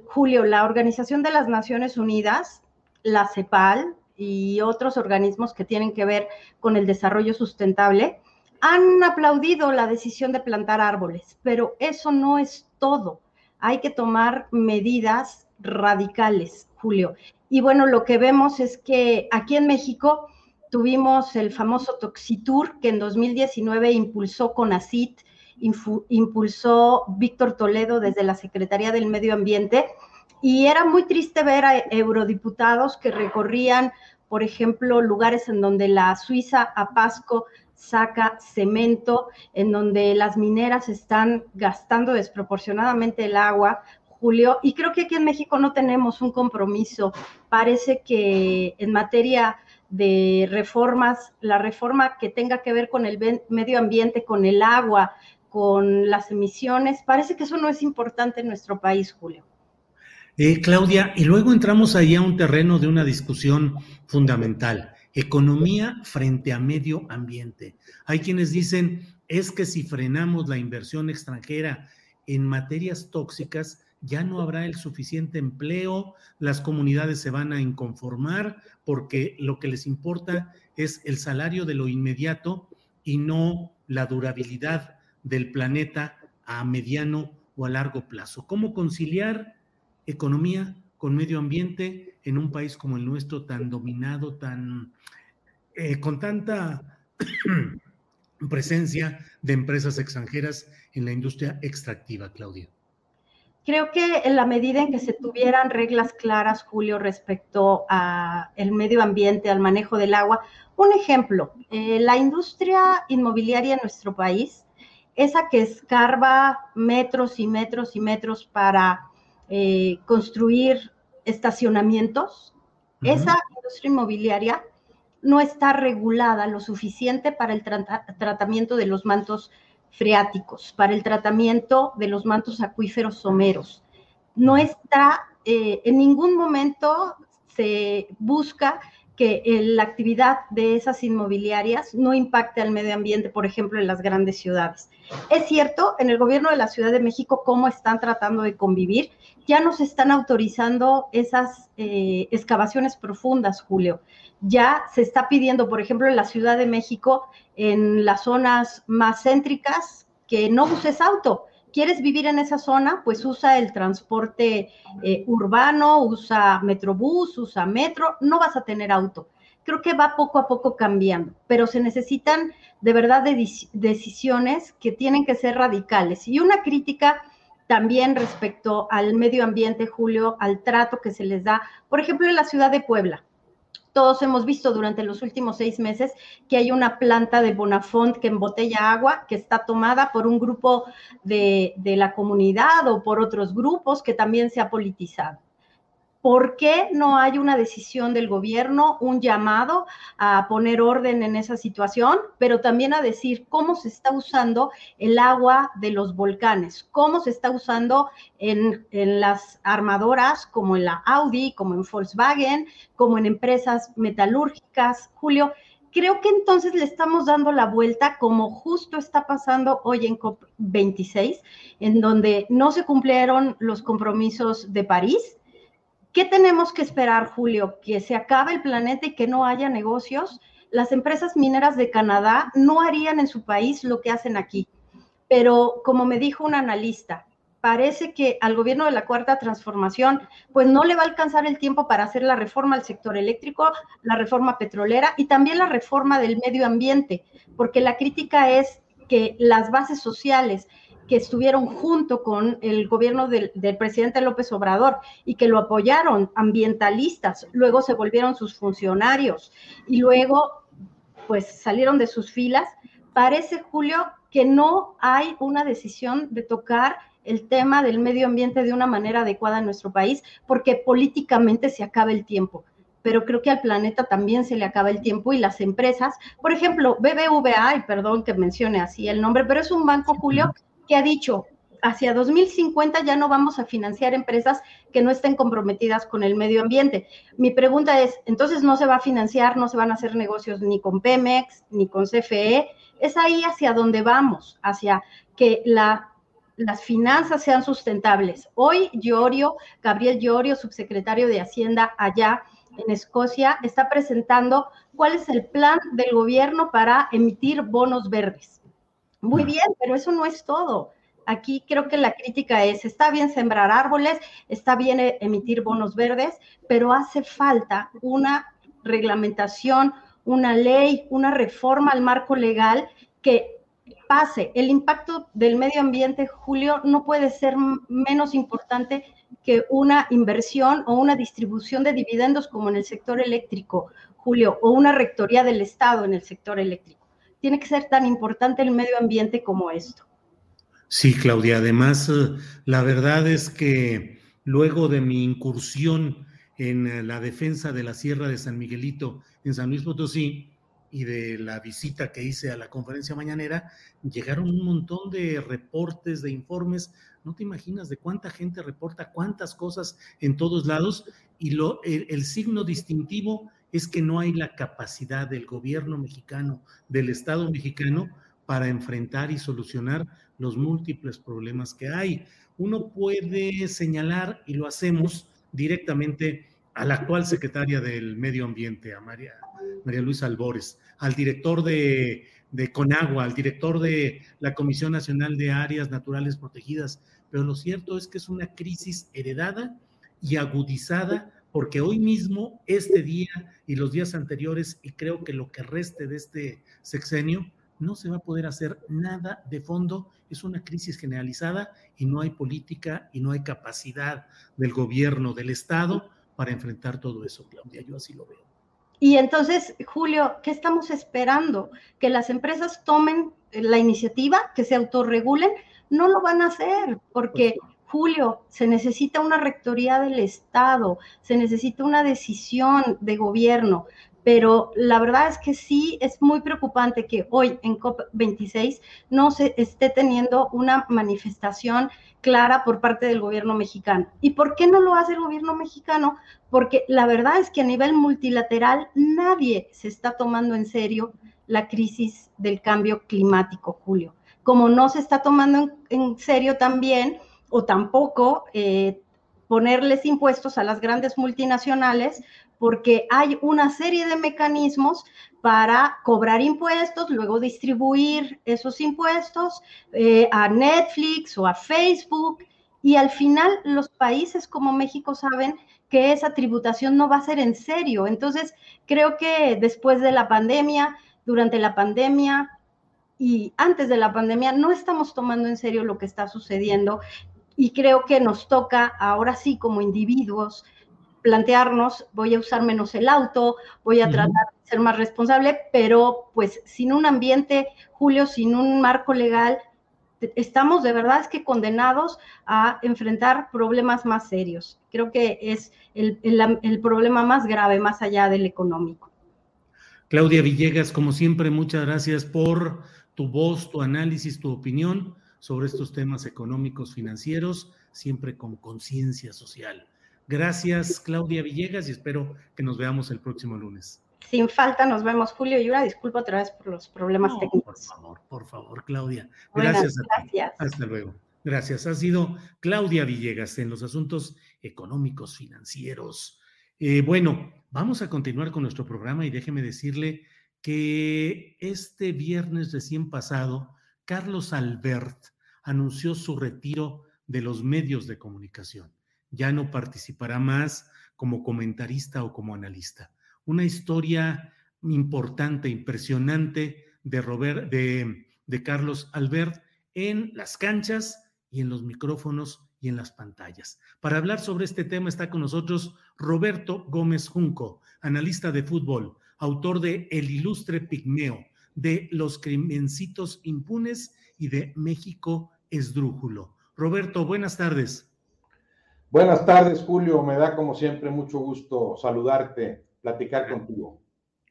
Julio, la Organización de las Naciones Unidas, la CEPAL y otros organismos que tienen que ver con el desarrollo sustentable han aplaudido la decisión de plantar árboles, pero eso no es todo. Hay que tomar medidas radicales, Julio. Y bueno, lo que vemos es que aquí en México tuvimos el famoso Toxitour que en 2019 impulsó CONACIT, impulsó Víctor Toledo desde la Secretaría del Medio Ambiente. Y era muy triste ver a eurodiputados que recorrían, por ejemplo, lugares en donde la Suiza a Pasco saca cemento, en donde las mineras están gastando desproporcionadamente el agua, Julio, y creo que aquí en México no tenemos un compromiso. Parece que en materia de reformas, la reforma que tenga que ver con el medio ambiente, con el agua, con las emisiones, parece que eso no es importante en nuestro país, Julio. Eh, Claudia, y luego entramos ahí a un terreno de una discusión fundamental, economía frente a medio ambiente. Hay quienes dicen, es que si frenamos la inversión extranjera en materias tóxicas, ya no habrá el suficiente empleo, las comunidades se van a inconformar porque lo que les importa es el salario de lo inmediato y no la durabilidad del planeta a mediano o a largo plazo. ¿Cómo conciliar economía con medio ambiente en un país como el nuestro tan dominado, tan eh, con tanta presencia de empresas extranjeras en la industria extractiva, Claudia? Creo que en la medida en que se tuvieran reglas claras, Julio, respecto al medio ambiente, al manejo del agua, un ejemplo, eh, la industria inmobiliaria en nuestro país, esa que escarba metros y metros y metros para eh, construir estacionamientos, esa industria inmobiliaria no está regulada lo suficiente para el tratamiento de los mantos freáticos, para el tratamiento de los mantos acuíferos someros. No está, eh, en ningún momento se busca que la actividad de esas inmobiliarias no impacte al medio ambiente, por ejemplo, en las grandes ciudades. Es cierto, en el gobierno de la Ciudad de México, cómo están tratando de convivir, ya nos están autorizando esas eh, excavaciones profundas, Julio. Ya se está pidiendo, por ejemplo, en la Ciudad de México, en las zonas más céntricas, que no uses auto. ¿Quieres vivir en esa zona? Pues usa el transporte eh, urbano, usa Metrobús, usa metro, no vas a tener auto. Creo que va poco a poco cambiando, pero se necesitan de verdad decisiones que tienen que ser radicales. Y una crítica también respecto al medio ambiente, Julio, al trato que se les da, por ejemplo, en la ciudad de Puebla. Todos hemos visto durante los últimos seis meses que hay una planta de Bonafont que embotella agua, que está tomada por un grupo de, de la comunidad o por otros grupos que también se ha politizado. ¿Por qué no hay una decisión del gobierno, un llamado a poner orden en esa situación, pero también a decir cómo se está usando el agua de los volcanes, cómo se está usando en, las armadoras como en la Audi, como en Volkswagen, como en empresas metalúrgicas, Julio? Creo que entonces le estamos dando la vuelta como justo está pasando hoy en COP26, en donde no se cumplieron los compromisos de París ¿Qué tenemos que esperar, Julio? ¿Que se acabe el planeta y que no haya negocios? Las empresas mineras de Canadá no harían en su país lo que hacen aquí. Pero como me dijo un analista, parece que al gobierno de la cuarta transformación, pues no le va a alcanzar el tiempo para hacer la reforma al sector eléctrico, la reforma petrolera y también la reforma del medio ambiente, porque la crítica es que las bases sociales, que estuvieron junto con el gobierno del, presidente López Obrador y que lo apoyaron, ambientalistas, luego se volvieron sus funcionarios y luego pues salieron de sus filas. Parece, Julio, que no hay una decisión de tocar el tema del medio ambiente de una manera adecuada en nuestro país, porque políticamente se acaba el tiempo. Pero creo que al planeta también se le acaba el tiempo y las empresas, por ejemplo, BBVA, y perdón que mencione así el nombre, pero es un banco, Julio, que ha dicho, hacia 2050 ya no vamos a financiar empresas que no estén comprometidas con el medio ambiente. Mi pregunta es, entonces no se va a financiar, no se van a hacer negocios ni con Pemex, ni con CFE. Es ahí hacia donde vamos, hacia que la, las finanzas sean sustentables. Hoy Llorio, Gabriel Llorio, subsecretario de Hacienda allá en Escocia, está presentando cuál es el plan del gobierno para emitir bonos verdes muy bien, pero eso no es todo. Aquí creo que la crítica es, está bien sembrar árboles, está bien e-, emitir bonos verdes, pero hace falta una reglamentación, una ley, una reforma al marco legal que pase. El impacto del medio ambiente, Julio, no puede ser menos importante que una inversión o una distribución de dividendos como en el sector eléctrico, Julio, o una rectoría del Estado en el sector eléctrico tiene que ser tan importante el medio ambiente como esto. Sí, Claudia, además, eh, la verdad es que luego de mi incursión en eh, la defensa de la Sierra de San Miguelito en San Luis Potosí y de la visita que hice a la conferencia mañanera, llegaron un montón de reportes, de informes. No te imaginas de cuánta gente reporta cuántas cosas en todos lados y el signo distintivo es que no hay la capacidad del gobierno mexicano, del Estado mexicano, para enfrentar y solucionar los múltiples problemas que hay. Uno puede señalar, y lo hacemos directamente, a la actual secretaria del Medio Ambiente, a María, María Luisa Albores, al director de, de Conagua, al director de la Comisión Nacional de Áreas Naturales Protegidas, pero lo cierto es que es una crisis heredada y agudizada porque hoy mismo, este día y los días anteriores, y creo que lo que reste de este sexenio, no se va a poder hacer nada de fondo. Es una crisis generalizada y no hay política y no hay capacidad del gobierno, del Estado para enfrentar todo eso, Claudia. Yo así lo veo. Y entonces, Julio, ¿qué estamos esperando? Que las empresas tomen la iniciativa, que se autorregulen. No lo van a hacer porque Julio, se necesita una rectoría del Estado, se necesita una decisión de gobierno. pero la verdad es que sí es muy preocupante que hoy en COP26 no se esté teniendo una manifestación clara por parte del gobierno mexicano. ¿Y por qué no lo hace el gobierno mexicano? Porque la verdad es que a nivel multilateral nadie se está tomando en serio la crisis del cambio climático, Julio. Como no se está tomando en, serio también o tampoco eh, ponerles impuestos a las grandes multinacionales porque hay una serie de mecanismos para cobrar impuestos, luego distribuir esos impuestos eh, a Netflix o a Facebook. Y al final los países como México saben que esa tributación no va a ser en serio. Entonces, creo que después de la pandemia, durante la pandemia y antes de la pandemia, no estamos tomando en serio lo que está sucediendo. Y creo que nos toca ahora sí como individuos plantearnos, voy a usar menos el auto, voy a tratar de ser más responsable, pero pues sin un ambiente, Julio, sin un marco legal, estamos de verdad es que condenados a enfrentar problemas más serios. Creo que es el, el problema más grave, más allá del económico. Claudia Villegas, como siempre, muchas gracias por tu voz, tu análisis, tu opinión sobre estos temas económicos, financieros, siempre con conciencia social. Gracias, Claudia Villegas, y espero que nos veamos el próximo lunes. Sin falta, nos vemos, Julio. Y una disculpa otra vez por los problemas técnicos. Por favor, por favor, Claudia. Gracias. gracias. Hasta luego. Gracias. Ha sido Claudia Villegas en los asuntos económicos, financieros. Eh, bueno, vamos a continuar con nuestro programa y déjeme decirle que este viernes recién pasado, Carlos Albert anunció su retiro de los medios de comunicación ya no participará más como comentarista o como analista. Una historia importante, impresionante de, Robert, de, Carlos Albert en las canchas y en los micrófonos y en las pantallas. Para hablar sobre este tema está con nosotros Roberto Gómez Junco, analista de fútbol, autor de El ilustre pigmeo, de Los crimencitos impunes y de México esdrújulo. Roberto, buenas tardes. Buenas tardes, Julio. Me da como siempre mucho gusto saludarte, platicar contigo.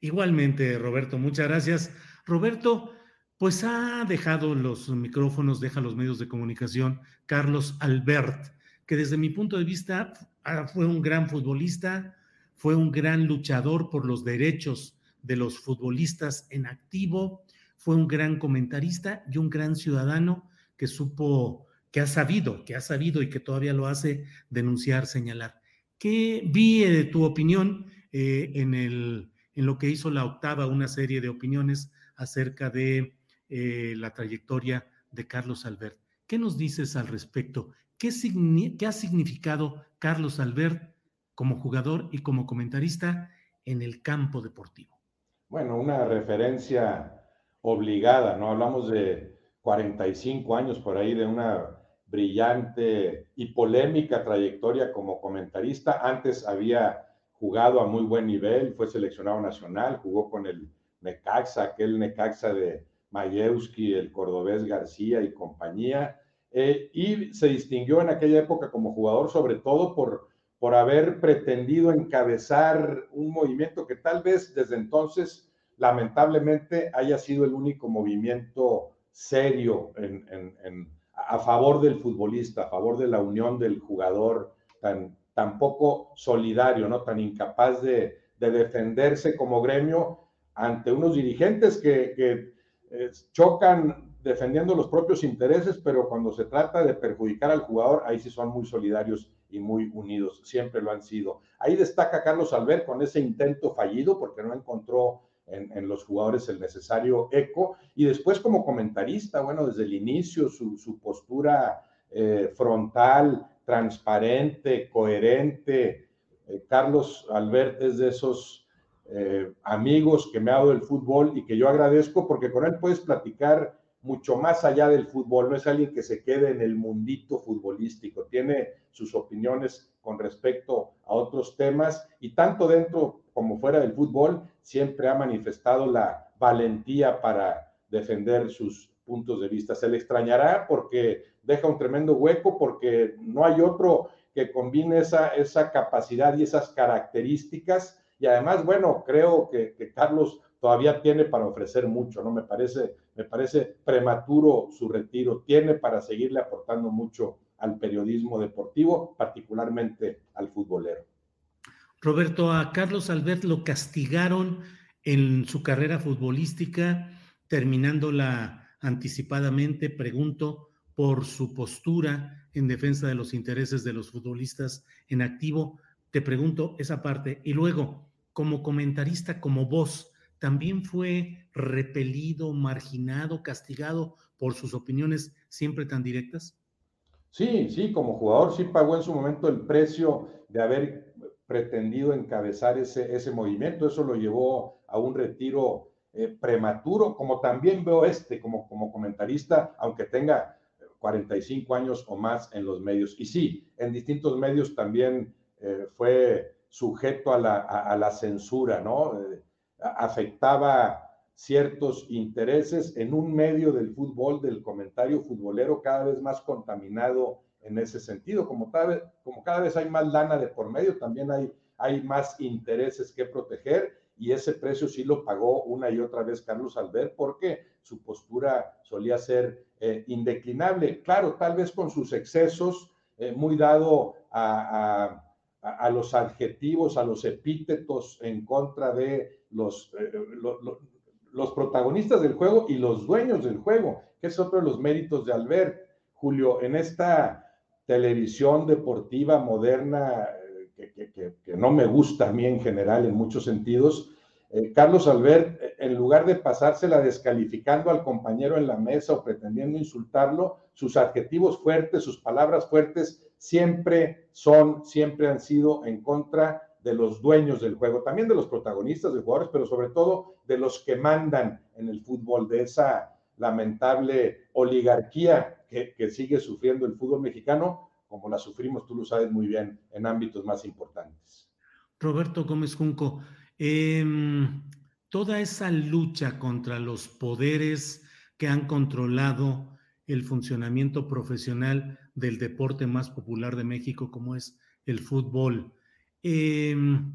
Igualmente, Roberto, muchas gracias. Roberto, pues ha dejado los micrófonos, deja los medios de comunicación Carlos Albert, que desde mi punto de vista ah, fue un gran futbolista, fue un gran luchador por los derechos de los futbolistas en activo, fue un gran comentarista y un gran ciudadano que supo que ha sabido, que ha sabido y que todavía lo hace denunciar, señalar. ¿Qué vi de tu opinión eh, en, el, en lo que hizo la octava, una serie de opiniones acerca de eh, la trayectoria de Carlos Albert? ¿Qué nos dices al respecto? ¿Qué, ¿Qué ha significado Carlos Albert como jugador y como comentarista en el campo deportivo? Bueno, una referencia obligada, ¿no? Hablamos de 45 años por ahí de una brillante y polémica trayectoria como comentarista. Antes había jugado a muy buen nivel, fue seleccionado nacional, jugó con el Necaxa, aquel Necaxa de Mayewski, el cordobés García y compañía, eh, y se distinguió en aquella época como jugador sobre todo por, por haber pretendido encabezar un movimiento que tal vez desde entonces lamentablemente haya sido el único movimiento serio en, en a favor del futbolista, a favor de la unión del jugador, tan, tan poco solidario, ¿no? tan incapaz de, defenderse como gremio ante unos dirigentes que, eh, chocan defendiendo los propios intereses, pero cuando se trata de perjudicar al jugador, ahí sí son muy solidarios y muy unidos, siempre lo han sido. Ahí destaca Carlos Albert con ese intento fallido porque no encontró en, los jugadores el necesario eco. Y después como comentarista, bueno, desde el inicio su, postura eh, frontal, transparente, coherente. Eh, Carlos Albert es de esos eh, amigos que me ha dado el fútbol y que yo agradezco porque con él puedes platicar mucho más allá del fútbol, no es alguien que se quede en el mundito futbolístico, tiene sus opiniones con respecto a otros temas y tanto dentro como fuera del fútbol siempre ha manifestado la valentía para defender sus puntos de vista. Se le extrañará porque deja un tremendo hueco, porque no hay otro que combine esa, esa capacidad y esas características y además, bueno, creo que, Carlos todavía tiene para ofrecer mucho, ¿no? Me parece, me parece prematuro su retiro, tiene para seguirle aportando mucho al periodismo deportivo, particularmente al futbolero. Roberto, a Carlos Albert lo castigaron en su carrera futbolística, terminándola anticipadamente, pregunto, por su postura en defensa de los intereses de los futbolistas en activo. Te pregunto esa parte. Y luego, como comentarista, como voz, también fue repelido, marginado, castigado por sus opiniones siempre tan directas? Sí, sí, como jugador sí pagó en su momento el precio de haber pretendido encabezar ese, ese movimiento. Eso lo llevó a un retiro eh, prematuro, como también veo este como, como comentarista, aunque tenga 45 años o más en los medios. Y sí, en distintos medios también eh, fue sujeto a la, a la censura, ¿no? Eh, afectaba ciertos intereses en un medio del fútbol, del comentario futbolero cada vez más contaminado en ese sentido. Como vez, como cada vez hay más lana de por medio, también hay, hay más intereses que proteger y ese precio sí lo pagó una y otra vez Carlos Albert porque su postura solía ser eh, indeclinable. Claro, tal vez con sus excesos, eh, muy dado a, a, los adjetivos, a los epítetos en contra de los, eh, los protagonistas del juego y los dueños del juego, que es otro de los méritos de Albert. Julio, en esta televisión deportiva moderna eh, que, no me gusta a mí en general en muchos sentidos, eh, Carlos Albert, eh, en lugar de pasársela descalificando al compañero en la mesa o pretendiendo insultarlo, sus adjetivos fuertes, sus palabras fuertes, siempre son, siempre han sido en contra de los dueños del juego, también de los protagonistas, de jugadores, pero sobre todo de los que mandan en el fútbol, de esa lamentable oligarquía que, sigue sufriendo el fútbol mexicano, como la sufrimos, tú lo sabes muy bien, en ámbitos más importantes. Roberto Gómez Junco, em, toda esa lucha contra los poderes que han controlado el funcionamiento profesional del deporte más popular de México, como es el fútbol, Em,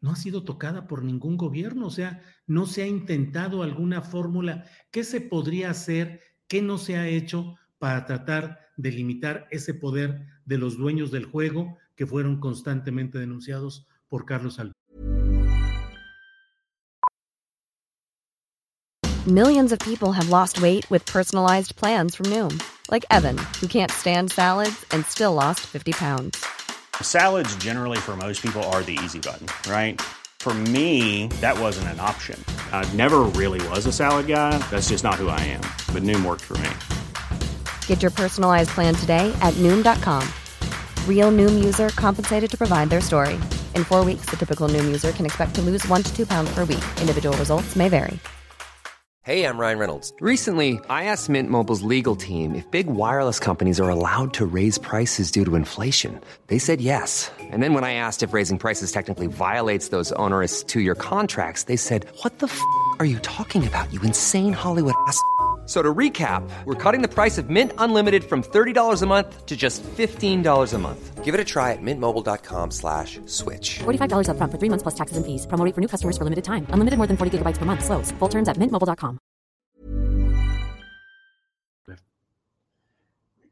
no ha sido tocada por ningún gobierno, o sea, no se ha intentado alguna fórmula. ¿Qué se podría hacer? ¿Qué no se ha hecho para tratar de limitar ese poder de los dueños del juego que fueron constantemente denunciados por Carlos Alberto? Millions of people have lost weight with personalized plans from Noom, like Evan, who can't stand salads and still lost 50 pounds. Salads, generally, for most people, are the easy button, right? For me, that wasn't an option. I never really was a salad guy. That's just not who I am. But Noom worked for me. Get your personalized plan today at Noom.com. Real Noom user compensated to provide their story. In four weeks, the typical Noom user can expect to lose one to two pounds per week. Individual results may vary. Hey, I'm Ryan Reynolds. Recently, I asked Mint Mobile's legal team if big wireless companies are allowed to raise prices due to inflation. They said yes. And then when I asked if raising prices technically violates those onerous two year contracts, they said, What the f are you talking about, you insane Hollywood ass? So to recap, we're cutting the price of Mint Unlimited from $30 a month to just $15 a month. Give it a try at mintmobile.com slash switch. $45 up front for three months plus taxes and fees. Promo for new customers for limited time. Unlimited more than 40 gigabytes per month. Slows. Full terms at mintmobile.com.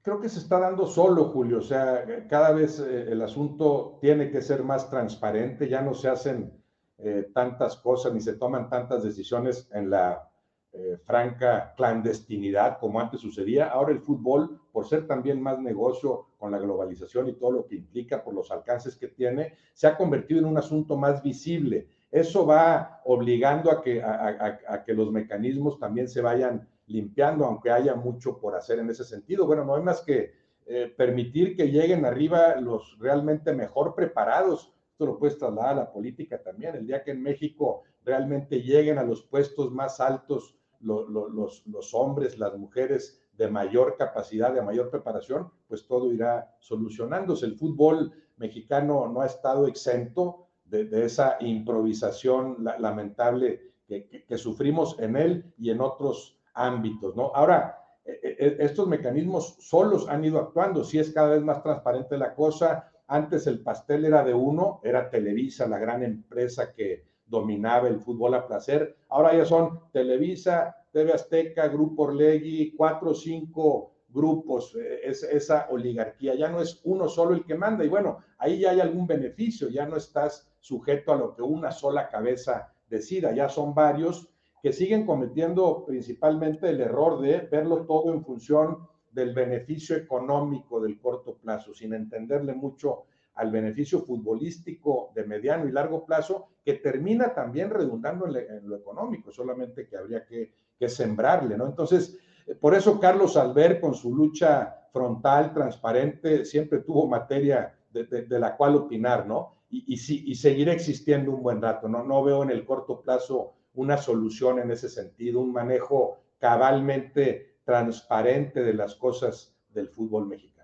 Creo que se está dando solo, Julio. O sea, cada vez eh, el asunto tiene que ser más transparente. Ya no se hacen eh, tantas cosas ni se toman tantas decisiones en la Eh, franca clandestinidad como antes sucedía. Ahora el fútbol, por ser también más negocio con la globalización y todo lo que implica por los alcances que tiene, se ha convertido en un asunto más visible. Eso va obligando a que, a, que los mecanismos también se vayan limpiando, aunque haya mucho por hacer en ese sentido. Bueno, no hay más que eh, permitir que lleguen arriba los realmente mejor preparados. Esto lo puedes trasladar a la política también. El día que en México realmente lleguen a los puestos más altos los, hombres, las mujeres de mayor capacidad, de mayor preparación, pues todo irá solucionándose. El fútbol mexicano no ha estado exento de, esa improvisación lamentable que, sufrimos en él y en otros ámbitos, ¿no? Ahora, e, e, e, estos mecanismos solos han ido actuando, si es cada vez más transparente la cosa, antes el pastel era de uno, era Televisa, la gran empresa que dominaba el fútbol a placer. Ahora ya son Televisa, TV Azteca, Grupo Orlegui, cuatro o cinco grupos, eh, es, esa oligarquía, ya no es uno solo el que manda. Y bueno, ahí ya hay algún beneficio, ya no estás sujeto a lo que una sola cabeza decida, ya son varios que siguen cometiendo principalmente el error de verlo todo en función del beneficio económico del corto plazo, sin entenderle mucho al beneficio futbolístico de mediano y largo plazo, que termina también redundando en, lo económico, solamente que habría que, sembrarle, ¿no? Entonces, por eso Carlos Albert, con su lucha frontal, transparente, siempre tuvo materia de, la cual opinar, ¿no? Y, y, y, seguirá existiendo un buen rato, ¿no? No veo en el corto plazo una solución en ese sentido, un manejo cabalmente transparente de las cosas del fútbol mexicano.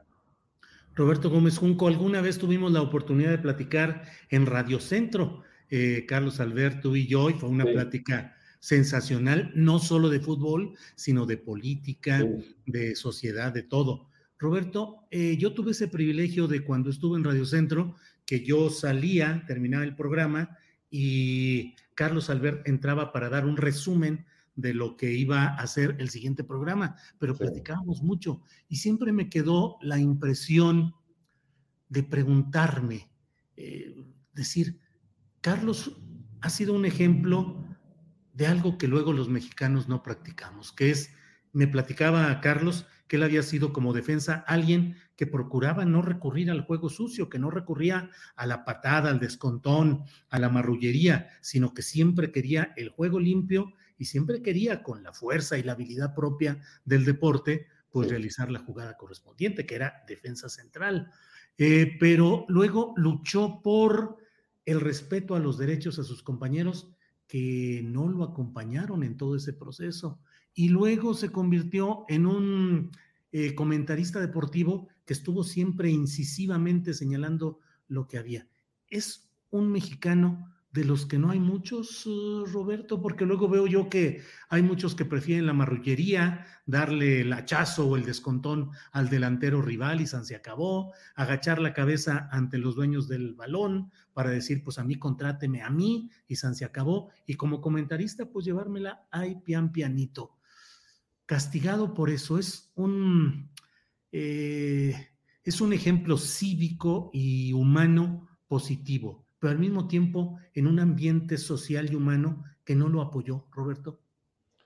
Roberto Gómez Junco, alguna vez tuvimos la oportunidad de platicar en Radio Centro, eh, Carlos Alberto y yo, y fue una plática sensacional, no solo de fútbol, sino de política, de sociedad, de todo. Roberto, eh, yo tuve ese privilegio de cuando estuve en Radio Centro, que yo salía, terminaba el programa y Carlos Albert entraba para dar un resumen de lo que iba a hacer el siguiente programa, pero platicábamos mucho y siempre me quedó la impresión de preguntarme, eh, decir, Carlos ha sido un ejemplo de algo que luego los mexicanos no practicamos, que es, me platicaba a Carlos que él había sido como defensa alguien que procuraba no recurrir al juego sucio, que no recurría a la patada, al descontón, a la marrullería, sino que siempre quería el juego limpio y siempre quería con la fuerza y la habilidad propia del deporte, pues realizar la jugada correspondiente, que era defensa central. Eh, pero luego luchó por el respeto a los derechos a sus compañeros que no lo acompañaron en todo ese proceso. Y luego se convirtió en un eh, comentarista deportivo que estuvo siempre incisivamente señalando lo que había. Es un mexicano de los que no hay muchos, uh, Roberto, porque luego veo yo que hay muchos que prefieren la marrullería, darle el hachazo o el descontón al delantero rival y se acabó, agachar la cabeza ante los dueños del balón para decir, pues a mí contráteme a mí y se acabó, y como comentarista, pues llevármela ay pian pianito. Castigado por eso, es un, eh, es un ejemplo cívico y humano positivo pero al mismo tiempo en un ambiente social y humano que no lo apoyó, Roberto.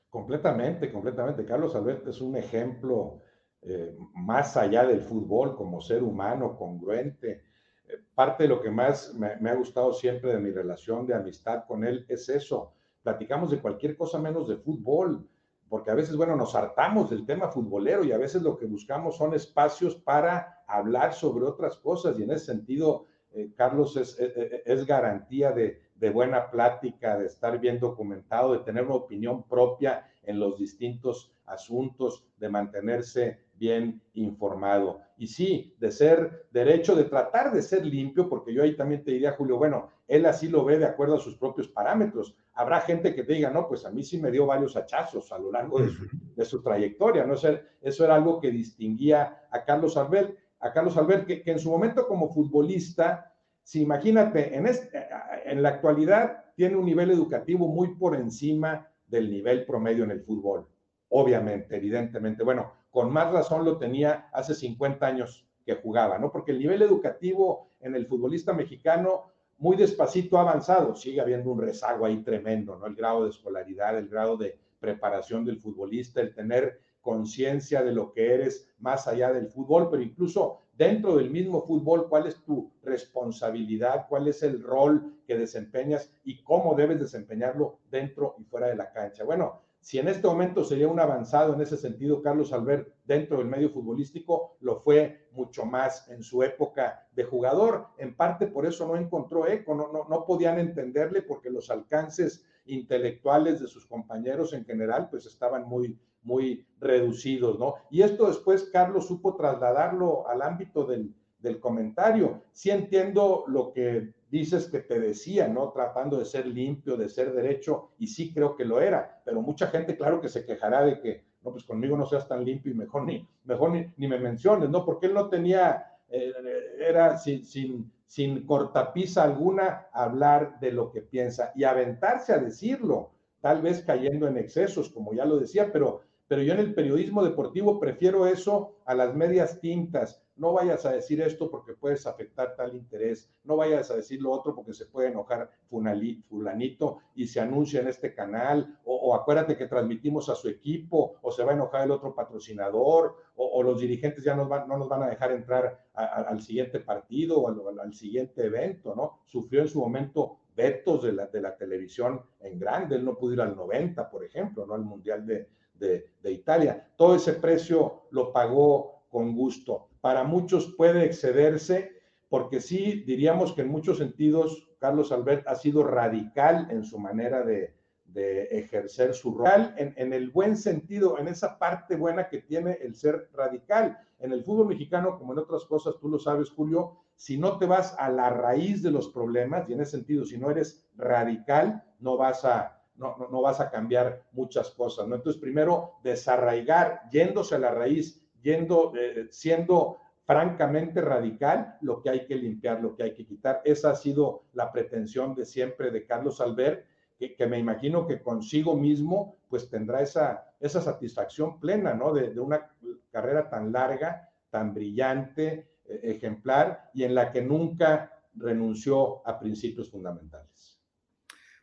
Completamente, completamente. Carlos Alberto es un ejemplo eh, más allá del fútbol como ser humano, congruente. Eh, parte de lo que más me, me, ha gustado siempre de mi relación de amistad con él es eso. Platicamos de cualquier cosa menos de fútbol, porque a veces, bueno, nos hartamos del tema futbolero y a veces lo que buscamos son espacios para hablar sobre otras cosas y en ese sentido eh, Carlos es, eh, eh, es, garantía de, de, buena plática, de estar bien documentado, de tener una opinión propia en los distintos asuntos, de mantenerse bien informado. Y sí, de ser derecho, de tratar de ser limpio, porque yo ahí también te diría, Julio, bueno, él así lo ve de acuerdo a sus propios parámetros. Habrá gente que te diga, no, pues a mí sí me dio varios hachazos a lo largo de su, de su trayectoria, ¿no? Eso, eso era algo que distinguía a Carlos Albert a Carlos Albert, que, en su momento como futbolista, si imagínate, en, en la actualidad tiene un nivel educativo muy por encima del nivel promedio en el fútbol, obviamente, evidentemente. Bueno, con más razón lo tenía hace 50 años que jugaba, ¿no? Porque el nivel educativo en el futbolista mexicano muy despacito ha avanzado, sigue habiendo un rezago ahí tremendo, ¿no? El grado de escolaridad, el grado de preparación del futbolista, el tener conciencia de lo que eres más allá del fútbol, pero incluso dentro del mismo fútbol, cuál es tu responsabilidad, cuál es el rol que desempeñas y cómo debes desempeñarlo dentro y fuera de la cancha. Bueno, si en este momento sería un avanzado en ese sentido, Carlos Albert, dentro del medio futbolístico, lo fue mucho más en su época de jugador. En parte por eso no encontró eco, no, no, no podían entenderle porque los alcances intelectuales de sus compañeros en general, pues estaban muy, muy reducidos, ¿no? Y esto después Carlos supo trasladarlo al ámbito del, comentario. Sí entiendo lo que dices que te decía, ¿no? Tratando de ser limpio, de ser derecho, y sí creo que lo era, pero mucha gente, claro que se quejará de que, no, pues conmigo no seas tan limpio y mejor ni, mejor ni, me menciones, ¿no? Porque él no tenía eh, era sin, sin, sin cortapisa alguna hablar de lo que piensa y aventarse a decirlo, tal vez cayendo en excesos, como ya lo decía, pero, pero yo en el periodismo deportivo prefiero eso a las medias tintas, no vayas a decir esto porque puedes afectar tal interés, no vayas a decir lo otro porque se puede enojar fulanito y se anuncia en este canal, o, acuérdate que transmitimos a su equipo, o se va a enojar el otro patrocinador, o, los dirigentes ya no nos van a dejar entrar al siguiente partido o al, siguiente evento, ¿no? Sufrió en su momento vetos de la, de la televisión en grande, él no pudo ir al 90, por ejemplo, ¿no? Al Mundial de, de Italia. Todo ese precio lo pagó con gusto para muchos puede excederse, porque sí diríamos que en muchos sentidos Carlos Albert ha sido radical en su manera de, ejercer su rol, en, en, el buen sentido, en esa parte buena que tiene el ser radical. En el fútbol mexicano, como en otras cosas, tú lo sabes, Julio, si no te vas a la raíz de los problemas, y en ese sentido, si no eres radical, no vas a, no, no, vas a cambiar muchas cosas, ¿no? Entonces, primero, desarraigar, yéndose a la raíz yendo, eh, siendo francamente radical, lo que hay que limpiar, lo que hay que quitar. Esa ha sido la pretensión de siempre de Carlos Albert, que, me imagino que consigo mismo pues tendrá esa, esa satisfacción plena, ¿no? De, una carrera tan larga, tan brillante, eh, ejemplar, y en la que nunca renunció a principios fundamentales.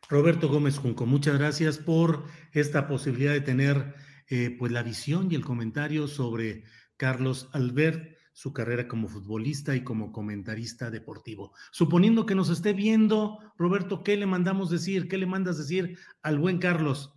Roberto Gómez Junco, muchas gracias por esta posibilidad de tener eh, pues la visión y el comentario sobre Carlos Albert, su carrera como futbolista y como comentarista deportivo. Suponiendo que nos esté viendo, Roberto, ¿qué le mandamos decir? ¿Qué le mandas decir al buen Carlos?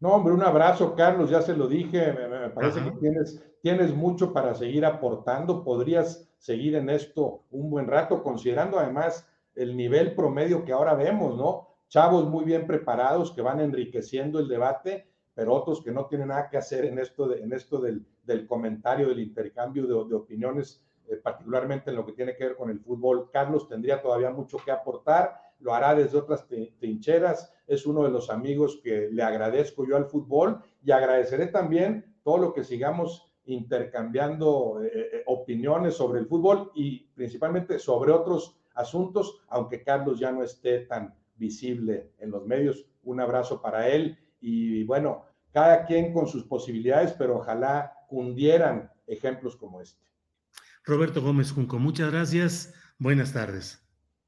No, hombre, un abrazo, Carlos, ya se lo dije, me, parece que tienes, tienes mucho para seguir aportando, podrías seguir en esto un buen rato, considerando además el nivel promedio que ahora vemos, ¿no? Chavos muy bien preparados que van enriqueciendo el debate pero otros que no tienen nada que hacer en esto, en esto del, comentario, del intercambio de, opiniones, eh, particularmente en lo que tiene que ver con el fútbol. Carlos tendría todavía mucho que aportar, lo hará desde otras trincheras, es uno de los amigos que le agradezco yo al fútbol y agradeceré también todo lo que sigamos intercambiando eh, eh, opiniones sobre el fútbol y principalmente sobre otros asuntos, aunque Carlos ya no esté tan visible en los medios. Un abrazo para él y bueno, cada quien con sus posibilidades, pero ojalá cundieran ejemplos como este. Roberto Gómez Junco, muchas gracias. Buenas tardes.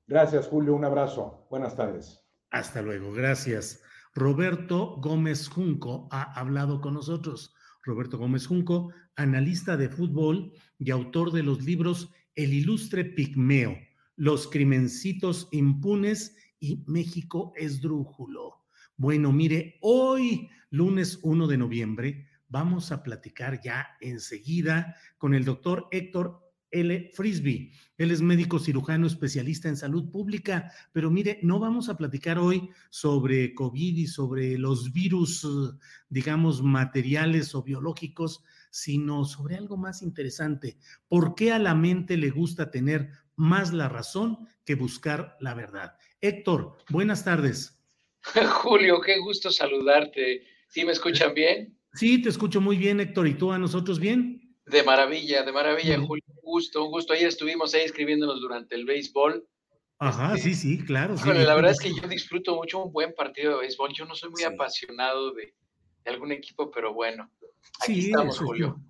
Gracias, Julio. Un abrazo. Buenas tardes. Hasta luego. Gracias. Roberto Gómez Junco ha hablado con nosotros. Roberto Gómez Junco, analista de fútbol y autor de los libros El ilustre pigmeo, Los crimencitos impunes y México esdrújulo. Bueno, mire, hoy, lunes 1 de noviembre, vamos a platicar ya enseguida con el doctor Héctor L. Frisby. Él es médico cirujano especialista en salud pública, pero mire, no vamos a platicar hoy sobre COVID y sobre los virus, digamos, materiales o biológicos, sino sobre algo más interesante. ¿Por qué a la mente le gusta tener más la razón que buscar la verdad? Héctor, buenas tardes. Julio, qué gusto saludarte. ¿Sí me escuchan bien? Sí, te escucho muy bien, Héctor. ¿Y tú a nosotros bien? De maravilla, de maravilla, Julio. Un gusto, un gusto. Ayer estuvimos ahí escribiéndonos durante el béisbol. Ajá, este, sí, sí, claro. la verdad es que yo disfruto mucho un buen partido de béisbol. Yo no soy muy apasionado de, algún equipo, pero bueno, aquí estamos, Julio.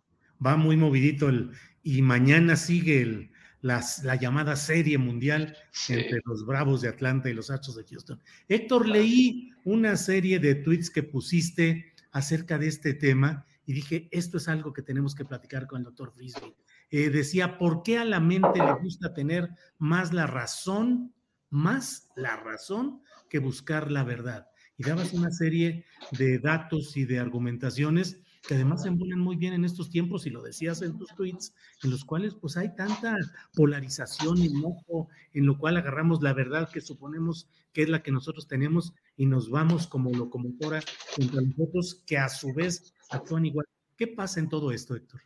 Va muy movidito el, y mañana sigue el, la llamada serie mundial entre los Bravos de Atlanta y los Astros de Houston. Héctor, leí una serie de tweets que pusiste acerca de este tema y dije, esto es algo que tenemos que platicar con el doctor Frisbee. Eh, decía, ¿por qué a la mente le gusta tener más la razón, más la razón que buscar la verdad? Y dabas una serie de datos y de argumentaciones que además se embonan muy bien en estos tiempos, y lo decías en tus tweets, en los cuales pues hay tanta polarización y enojo, en lo cual agarramos la verdad que suponemos que es la que nosotros tenemos y nos vamos como locomotora contra nosotros que a su vez actúan igual. ¿Qué pasa en todo esto, Héctor?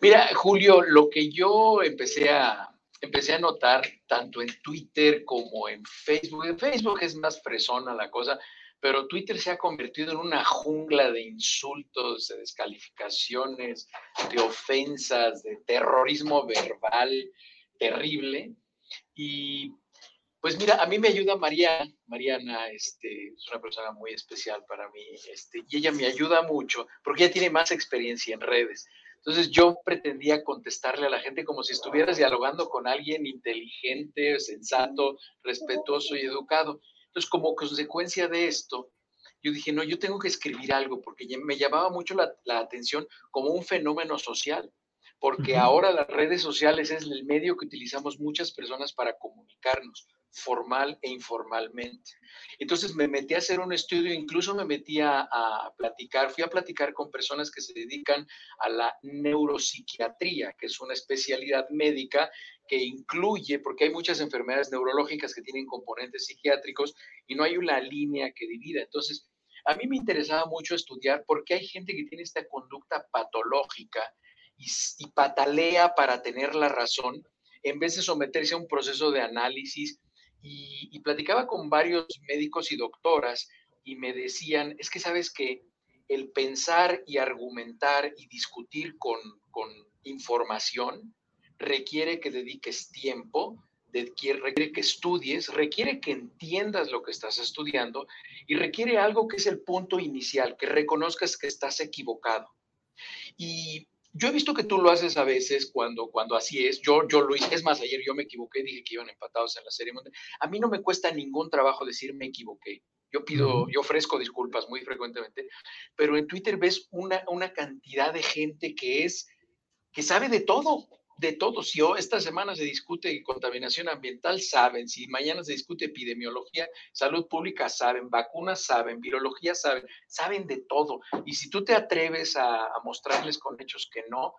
Mira, Julio, lo que yo empecé a, empecé a notar tanto en Twitter como en Facebook, en Facebook es más fresona la cosa, pero Twitter se ha convertido en una jungla de insultos, de descalificaciones, de ofensas, de terrorismo verbal terrible. Y pues mira, a mí me ayuda María, Mariana, este, es una persona muy especial para mí, este, y ella me ayuda mucho porque ella tiene más experiencia en redes. Entonces yo pretendía contestarle a la gente como si estuvieras dialogando con alguien inteligente, sensato, respetuoso y educado. Entonces, como consecuencia de esto, yo dije, no, yo tengo que escribir algo porque me llamaba mucho la, atención como un fenómeno social, porque ahora las redes sociales es el medio que utilizamos muchas personas para comunicarnos formal e informalmente. Entonces me metí a hacer un estudio, incluso me metí a, platicar, fui a platicar con personas que se dedican a la neuropsiquiatría, que es una especialidad médica que incluye, porque hay muchas enfermedades neurológicas que tienen componentes psiquiátricos y no hay una línea que divida. Entonces, a mí me interesaba mucho estudiar por qué hay gente que tiene esta conducta patológica y, y patalea para tener la razón en vez de someterse a un proceso de análisis y, platicaba con varios médicos y doctoras y me decían, es que sabes que el pensar y argumentar y discutir con, con información requiere que dediques tiempo, requiere que estudies, requiere que entiendas lo que estás estudiando y requiere algo que es el punto inicial, que reconozcas que estás equivocado. Y yo he visto que tú lo haces a veces cuando, cuando así es. Yo, yo lo hice. Es más, ayer yo me equivoqué, dije que iban empatados en la serie mundial. A mí no me cuesta ningún trabajo decir me equivoqué. Yo pido, yo ofrezco disculpas muy frecuentemente, pero en Twitter ves una, una cantidad de gente que es, que sabe de todo de todo. Si esta semana se discute contaminación ambiental, saben. Si mañana se discute epidemiología, salud pública, saben. Vacunas, saben. Virología, saben. Saben de todo. Y si tú te atreves a, a mostrarles con hechos que no,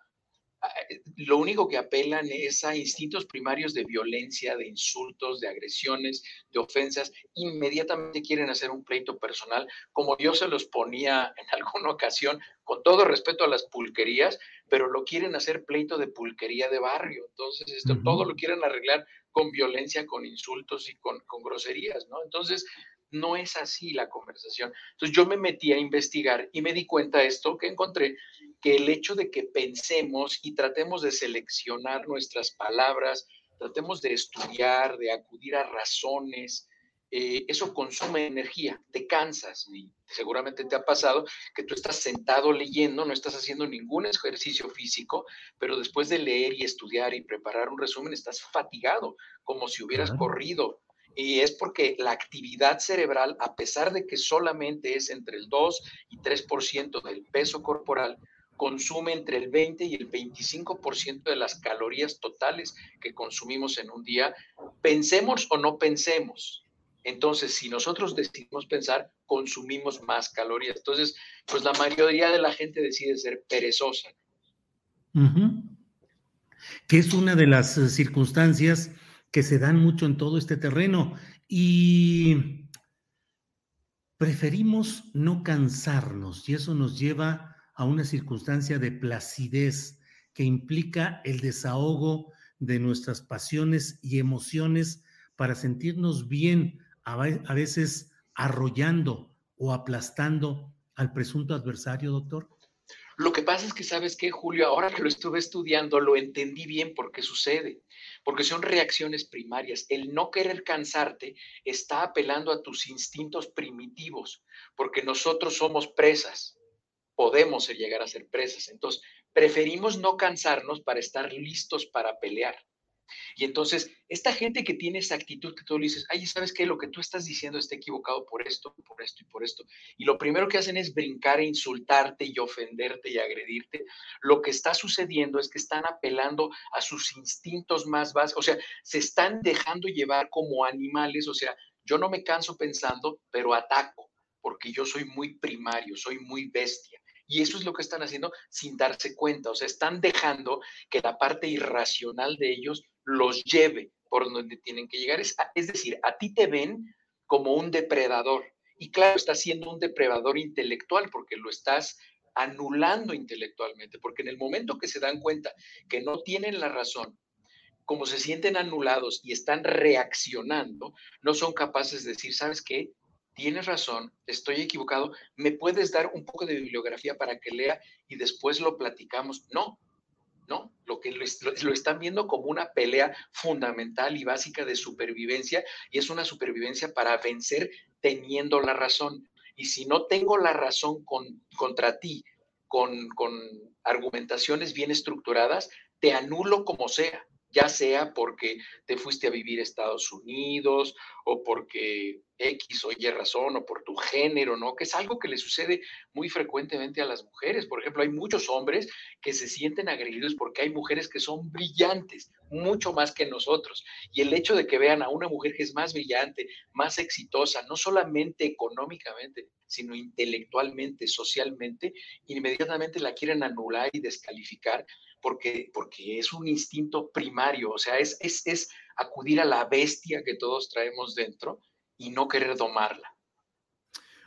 lo único que apelan es a instintos primarios de violencia, de insultos, de agresiones, de ofensas. Inmediatamente quieren hacer un pleito personal, como yo se los ponía en alguna ocasión, con todo respeto a las pulquerías, pero lo quieren hacer pleito de pulquería de barrio. Entonces, esto, todo lo quieren arreglar con violencia, con insultos y con, con groserías, ¿no? Entonces, no es así la conversación. Entonces yo me metí a investigar y me di cuenta de esto que encontré, que el hecho de que pensemos y tratemos de seleccionar nuestras palabras, tratemos de estudiar, de acudir a razones, eh, eso consume energía, te cansas y seguramente te ha pasado que tú estás sentado leyendo, no estás haciendo ningún ejercicio físico, pero después de leer y estudiar y preparar un resumen estás fatigado, como si hubieras corrido y es porque la actividad cerebral, a pesar de que solamente es entre el 2 y 3% del peso corporal, consume entre el 20 y el 25% de las calorías totales que consumimos en un día, pensemos o no pensemos. Entonces, si nosotros decidimos pensar, consumimos más calorías. Entonces, pues la mayoría de la gente decide ser perezosa. Que es una de las eh, circunstancias que se dan mucho en todo este terreno y preferimos no cansarnos y eso nos lleva a una circunstancia de placidez que implica el desahogo de nuestras pasiones y emociones para sentirnos bien, a veces arrollando o aplastando al presunto adversario, doctor? Lo que pasa es que, ¿sabes qué, Julio? Ahora que lo estuve estudiando, lo entendí bien por qué sucede. Porque son reacciones primarias. El no querer cansarte está apelando a tus instintos primitivos, porque nosotros somos presas. Podemos llegar a ser presas. Entonces, preferimos no cansarnos para estar listos para pelear. Y entonces, esta gente que tiene esa actitud que tú le dices, ay, ¿sabes qué? Lo que tú estás diciendo está equivocado por esto, por esto y por esto. Y lo primero que hacen es brincar e insultarte y ofenderte y agredirte. Lo que está sucediendo es que están apelando a sus instintos más básicos, o sea, se están dejando llevar como animales, o sea, yo no me canso pensando, pero ataco, porque yo soy muy primario, soy muy bestia. Y eso es lo que están haciendo sin darse cuenta. O sea, están dejando que la parte irracional de ellos los lleve por donde tienen que llegar. Es, decir, a ti te ven como un depredador. Y claro, estás siendo un depredador intelectual porque lo estás anulando intelectualmente, porque en el momento que se dan cuenta que no tienen la razón, como se sienten anulados y están reaccionando, no son capaces de decir, ¿sabes qué? Tienes razón, estoy equivocado, ¿me puedes dar un poco de bibliografía para que lea y después lo platicamos? No, no, lo que lo, están viendo como una pelea fundamental y básica de supervivencia y es una supervivencia para vencer teniendo la razón. Y si no tengo la razón con, contra ti, con, con argumentaciones bien estructuradas, te anulo como sea ya sea porque te fuiste a vivir a Estados Unidos o porque X o Y razón o por tu género, ¿no? Que es algo que le sucede muy frecuentemente a las mujeres. Por ejemplo, hay muchos hombres que se sienten agredidos porque hay mujeres que son brillantes, mucho más que nosotros. Y el hecho de que vean a una mujer que es más brillante, más exitosa, no solamente económicamente, sino intelectualmente, socialmente, inmediatamente la quieren anular y descalificar porque, porque es un instinto primario, o sea, es, es, es acudir a la bestia que todos traemos dentro y no querer domarla.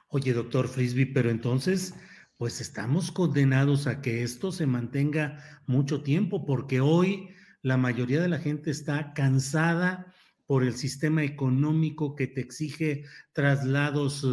Oye, doctor Frisby, pero entonces, pues estamos condenados a que esto se mantenga mucho tiempo, porque hoy la mayoría de la gente está cansada por el sistema económico que te exige traslados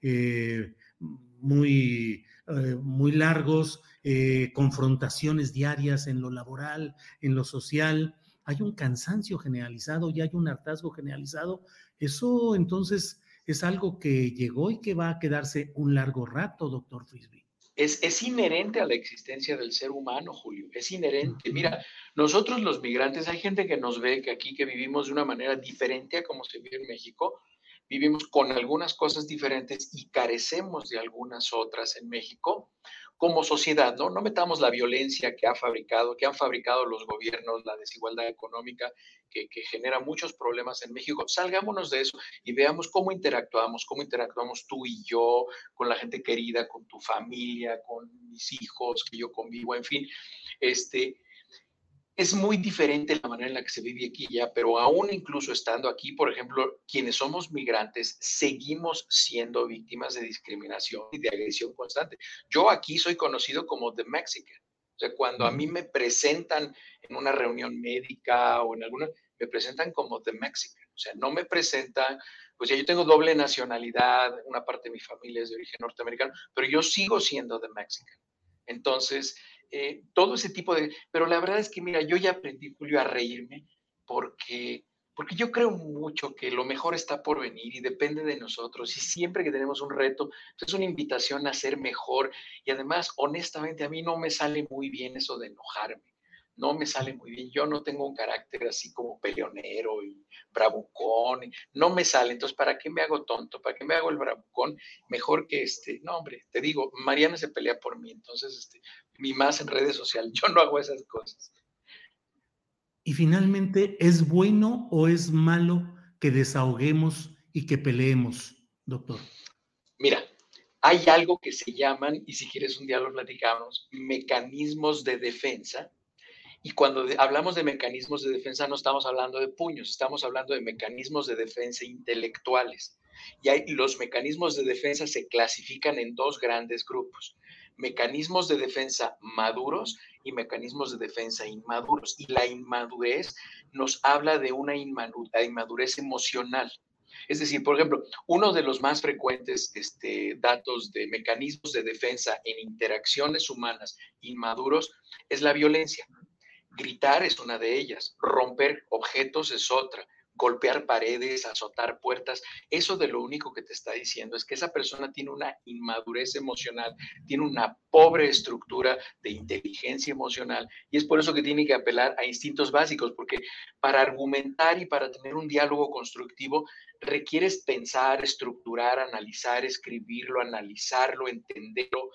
eh, muy, eh, muy largos, eh, confrontaciones diarias en lo laboral, en lo social, hay un cansancio generalizado y hay un hartazgo generalizado. Eso entonces es algo que llegó y que va a quedarse un largo rato, doctor Frisby. Es, es, inherente a la existencia del ser humano, Julio, es inherente. Mira, nosotros los migrantes, hay gente que nos ve que aquí que vivimos de una manera diferente a como se vive en México, vivimos con algunas cosas diferentes y carecemos de algunas otras en México, como sociedad, ¿no? No metamos la violencia que ha fabricado, que han fabricado los gobiernos, la desigualdad económica que, genera muchos problemas en México. Salgámonos de eso y veamos cómo interactuamos, cómo interactuamos tú y yo con la gente querida, con tu familia, con mis hijos que yo convivo, en fin. Este, es muy diferente la manera en la que se vive aquí ya, pero aún incluso estando aquí, por ejemplo, quienes somos migrantes, seguimos siendo víctimas de discriminación y de agresión constante. Yo aquí soy conocido como The Mexican. O sea, cuando a mí me presentan en una reunión médica o en alguna, me presentan como The Mexican. O sea, no me presentan, pues ya yo tengo doble nacionalidad, una parte de mi familia es de origen norteamericano, pero yo sigo siendo The Mexican. Entonces, eh, todo ese tipo de... Pero la verdad es que, mira, yo ya aprendí, Julio, a reírme porque, porque yo creo mucho que lo mejor está por venir y depende de nosotros. Y siempre que tenemos un reto, pues, es una invitación a ser mejor. Y además, honestamente, a mí no me sale muy bien eso de enojarme no me sale muy bien. Yo no tengo un carácter así como peleonero y bravucón, no me sale. Entonces, ¿para qué me hago tonto? ¿Para qué me hago el bravucón? Mejor que este, no, hombre, te digo, Mariana se pelea por mí, entonces, este, mi más en redes sociales, yo no hago esas cosas. Y finalmente, ¿es bueno o es malo que desahoguemos y que peleemos, doctor? Mira, hay algo que se llaman, y si quieres un día lo platicamos, mecanismos de defensa y cuando hablamos de mecanismos de defensa no estamos hablando de puños, estamos hablando de mecanismos de defensa intelectuales. Y hay, los mecanismos de defensa se clasifican en dos grandes grupos, mecanismos de defensa maduros y mecanismos de defensa inmaduros. Y la inmadurez nos habla de una inmadurez emocional. Es decir, por ejemplo, uno de los más frecuentes este, datos de mecanismos de defensa en interacciones humanas inmaduros es la violencia. Gritar es una de ellas, romper objetos es otra, golpear paredes, azotar puertas, eso de lo único que te está diciendo es que esa persona tiene una inmadurez emocional, tiene una pobre estructura de inteligencia emocional y es por eso que tiene que apelar a instintos básicos, porque para argumentar y para tener un diálogo constructivo requieres pensar, estructurar, analizar, escribirlo, analizarlo, entenderlo,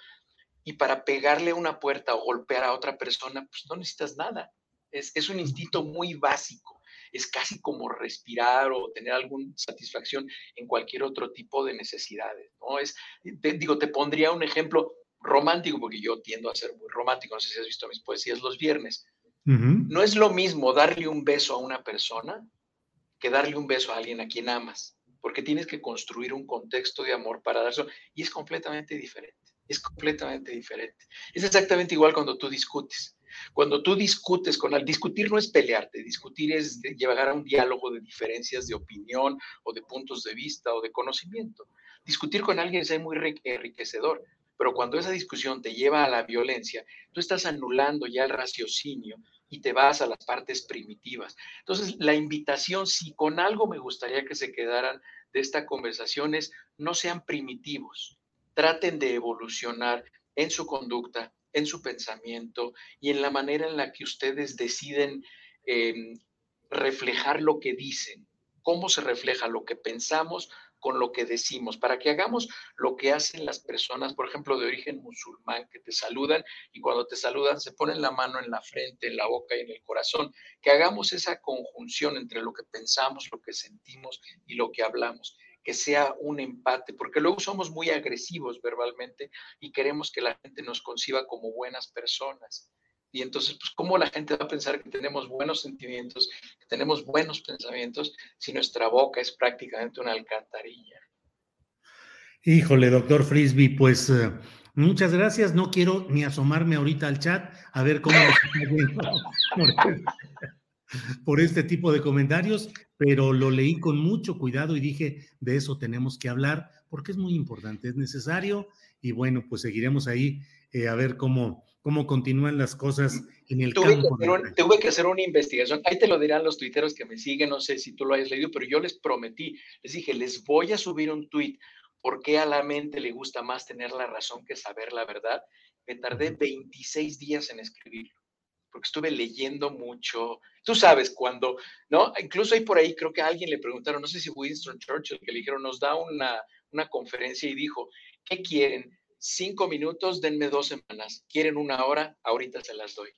y para pegarle a una puerta o golpear a otra persona, pues no necesitas nada. Es, es un instinto muy básico. Es casi como respirar o tener alguna satisfacción en cualquier otro tipo de necesidades. ¿no? Es, digo, te pondría un ejemplo romántico, porque yo tiendo a ser muy romántico. No sé si has visto mis poesías los viernes. No es lo mismo darle un beso a una persona que darle un beso a alguien a quien amas, porque tienes que construir un contexto de amor para darlo y es completamente diferente es completamente diferente. Es exactamente igual cuando tú discutes. Cuando tú discutes con alguien, discutir no es pelearte, discutir es llevar a un diálogo de diferencias de opinión o de puntos de vista o de conocimiento. Discutir con alguien es muy enriquecedor, pero cuando esa discusión te lleva a la violencia, tú estás anulando ya el raciocinio y te vas a las partes primitivas. Entonces, la invitación, si con algo me gustaría que se quedaran de esta conversación es, no sean primitivos, traten de evolucionar en su conducta, en su pensamiento y en la manera en la que ustedes deciden em, reflejar lo que dicen, cómo se refleja lo que pensamos con lo que decimos, para que hagamos lo que hacen las personas, por ejemplo, de origen musulmán, que te saludan y cuando te saludan se ponen la mano en la frente, en la boca y en el corazón, que hagamos esa conjunción entre lo que pensamos, lo que sentimos y lo que hablamos que sea un empate, porque luego somos muy agresivos verbalmente y queremos que la gente nos conciba como buenas personas. Y entonces, pues, ¿cómo la gente va a pensar que tenemos buenos sentimientos, que tenemos buenos pensamientos, si nuestra boca es prácticamente una alcantarilla? Híjole, doctor Frisby, pues eh, muchas gracias. No quiero ni asomarme ahorita al chat a ver cómo por este tipo de comentarios, pero lo leí con mucho cuidado y dije, de eso tenemos que hablar porque es muy importante, es necesario y bueno, pues seguiremos ahí eh, a ver cómo, cómo continúan las cosas en el tuve campo. Que tuve que hacer una investigación, ahí te lo dirán los tuiteros que me siguen, no sé si tú lo hayas leído, pero yo les prometí, les dije, les voy a subir un tuit, porque a la mente le gusta más tener la razón que saber la verdad. Me tardé 26 días en escribirlo porque estuve leyendo mucho. Tú sabes cuando, ¿no? Incluso ahí por ahí creo que a alguien le preguntaron, no sé si Winston Churchill, que le dijeron, nos da una, una conferencia y dijo, ¿qué quieren? Cinco minutos, denme dos semanas. ¿Quieren una hora? Ahorita se las doy.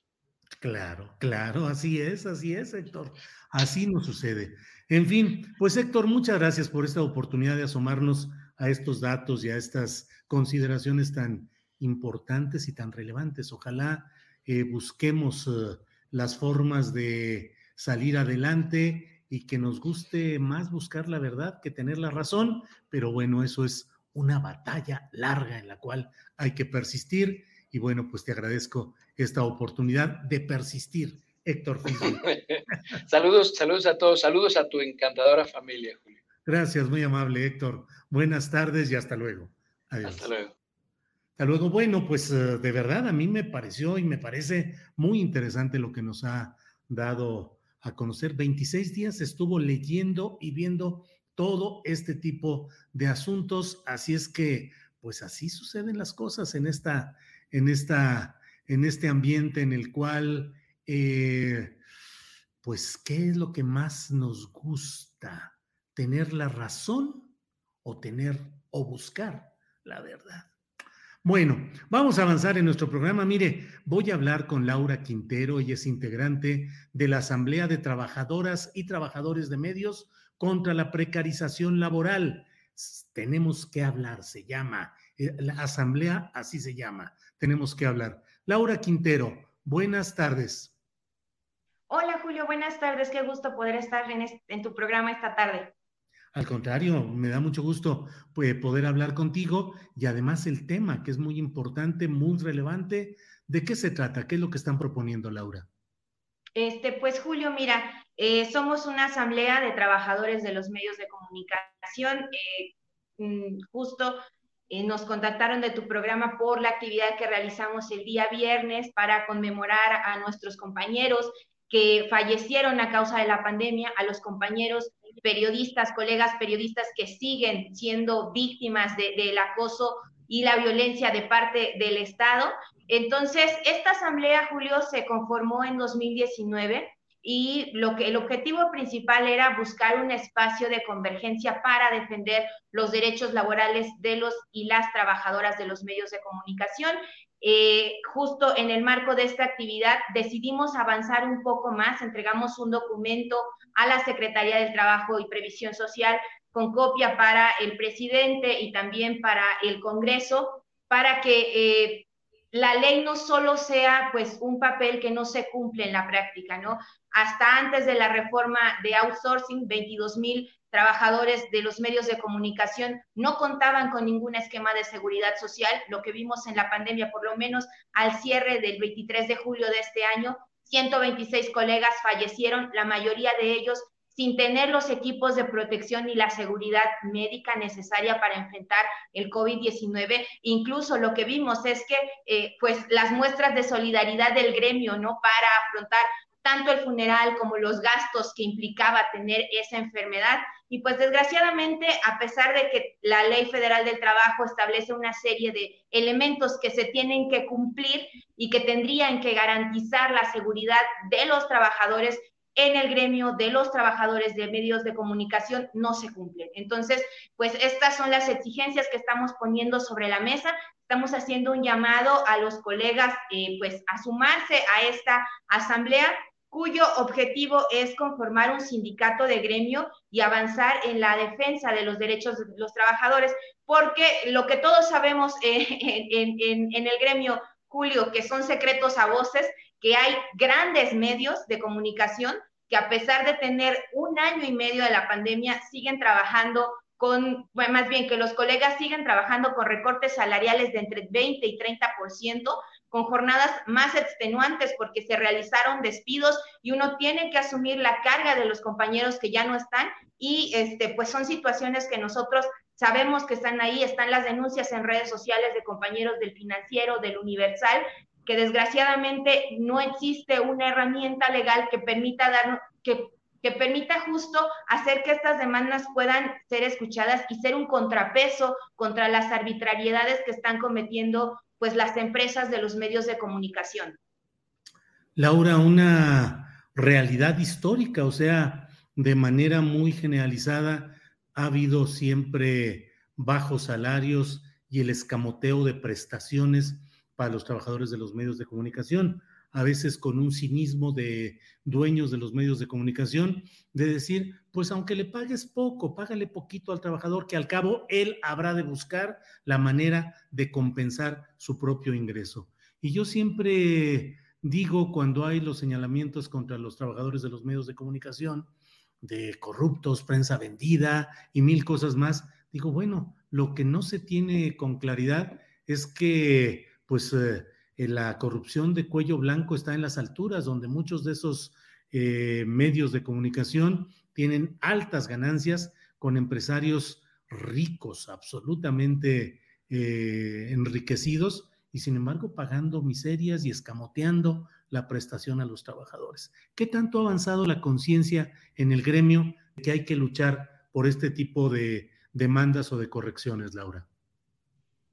Claro, claro, así es, así es, Héctor. Así nos sucede. En fin, pues Héctor, muchas gracias por esta oportunidad de asomarnos a estos datos y a estas consideraciones tan importantes y tan relevantes. Ojalá eh, busquemos eh, las formas de salir adelante y que nos guste más buscar la verdad que tener la razón, pero bueno, eso es una batalla larga en la cual hay que persistir y bueno, pues te agradezco esta oportunidad de persistir, Héctor saludos, saludos a todos, saludos a tu encantadora familia, Julio. Gracias, muy amable, Héctor. Buenas tardes y hasta luego. Adiós. Hasta luego. Hasta luego. Bueno, pues eh, de verdad a mí me pareció y me parece muy interesante lo que nos ha dado a conocer. 26 días estuvo leyendo y viendo todo este tipo de asuntos. Así es que, pues así suceden las cosas en esta, en esta, en este ambiente en el cual, eh, pues, ¿qué es lo que más nos gusta? ¿Tener la razón o tener o buscar la verdad? Bueno, vamos a avanzar en nuestro programa. Mire, voy a hablar con Laura Quintero, ella es integrante de la Asamblea de Trabajadoras y Trabajadores de Medios contra la Precarización Laboral. Tenemos que hablar, se llama, eh, la Asamblea así se llama, tenemos que hablar. Laura Quintero, buenas tardes. Hola Julio, buenas tardes, qué gusto poder estar en, en tu programa esta tarde. Al contrario, me da mucho gusto pues, poder hablar contigo y además el tema que es muy importante, muy relevante. ¿De qué se trata? ¿Qué es lo que están proponiendo, Laura? Este, pues Julio, mira, eh, somos una asamblea de trabajadores de los medios de comunicación. Eh, mm, justo eh, nos contactaron de tu programa por la actividad que realizamos el día viernes para conmemorar a nuestros compañeros que fallecieron a causa de la pandemia, a los compañeros periodistas, colegas periodistas que siguen siendo víctimas del acoso y la violencia de parte del Estado. Entonces, esta asamblea, Julio, se conformó en 2019 y lo que el objetivo principal era buscar un espacio de convergencia para defender los derechos laborales de los y las trabajadoras de los medios de comunicación. Eh, justo en el marco de esta actividad decidimos avanzar un poco más, entregamos un documento a la Secretaría del Trabajo y Previsión Social con copia para el presidente y también para el Congreso, para que eh, la ley no solo sea pues un papel que no se cumple en la práctica, ¿no? Hasta antes de la reforma de outsourcing, 22 mil trabajadores de los medios de comunicación no contaban con ningún esquema de seguridad social. Lo que vimos en la pandemia, por lo menos al cierre del 23 de julio de este año, 126 colegas fallecieron, la mayoría de ellos sin tener los equipos de protección y la seguridad médica necesaria para enfrentar el COVID-19. Incluso lo que vimos es que, eh, pues, las muestras de solidaridad del gremio, ¿no? Para afrontar tanto el funeral como los gastos que implicaba tener esa enfermedad. Y pues desgraciadamente, a pesar de que la Ley Federal del Trabajo establece una serie de elementos que se tienen que cumplir y que tendrían que garantizar la seguridad de los trabajadores en el gremio de los trabajadores de medios de comunicación no se cumplen. Entonces, pues estas son las exigencias que estamos poniendo sobre la mesa. Estamos haciendo un llamado a los colegas, eh, pues, a sumarse a esta asamblea cuyo objetivo es conformar un sindicato de gremio y avanzar en la defensa de los derechos de los trabajadores, porque lo que todos sabemos eh, en, el gremio, Julio, que son secretos a voces, que hay grandes medios de comunicación que a pesar de tener un año y medio de la pandemia, siguen trabajando con, más bien que los colegas siguen trabajando con recortes salariales de entre 20 y 30%, con jornadas más extenuantes porque se realizaron despidos y uno tiene que asumir la carga de los compañeros que ya no están y este, pues son situaciones que nosotros sabemos que están ahí, están las denuncias en redes sociales de compañeros del financiero, del universal, que desgraciadamente no existe una herramienta legal que permita dar, que que permita justo hacer que estas demandas puedan ser escuchadas y ser un contrapeso contra las arbitrariedades que están cometiendo pues las empresas de los medios de comunicación. Laura, una realidad histórica, o sea, de manera muy generalizada, ha habido siempre bajos salarios y el escamoteo de prestaciones para los trabajadores de los medios de comunicación a veces con un cinismo de dueños de los medios de comunicación, de decir, pues aunque le pagues poco, págale poquito al trabajador, que al cabo él habrá de buscar la manera de compensar su propio ingreso. Y yo siempre digo cuando hay los señalamientos contra los trabajadores de los medios de comunicación, de corruptos, prensa vendida y mil cosas más, digo, bueno, lo que no se tiene con claridad es que, pues, eh, la corrupción de cuello blanco está en las alturas, donde muchos de esos eh, medios de comunicación tienen altas ganancias con empresarios ricos, absolutamente eh, enriquecidos, y sin embargo pagando miserias y escamoteando la prestación a los trabajadores. ¿Qué tanto ha avanzado la conciencia en el gremio que hay que luchar por este tipo de demandas o de correcciones, Laura?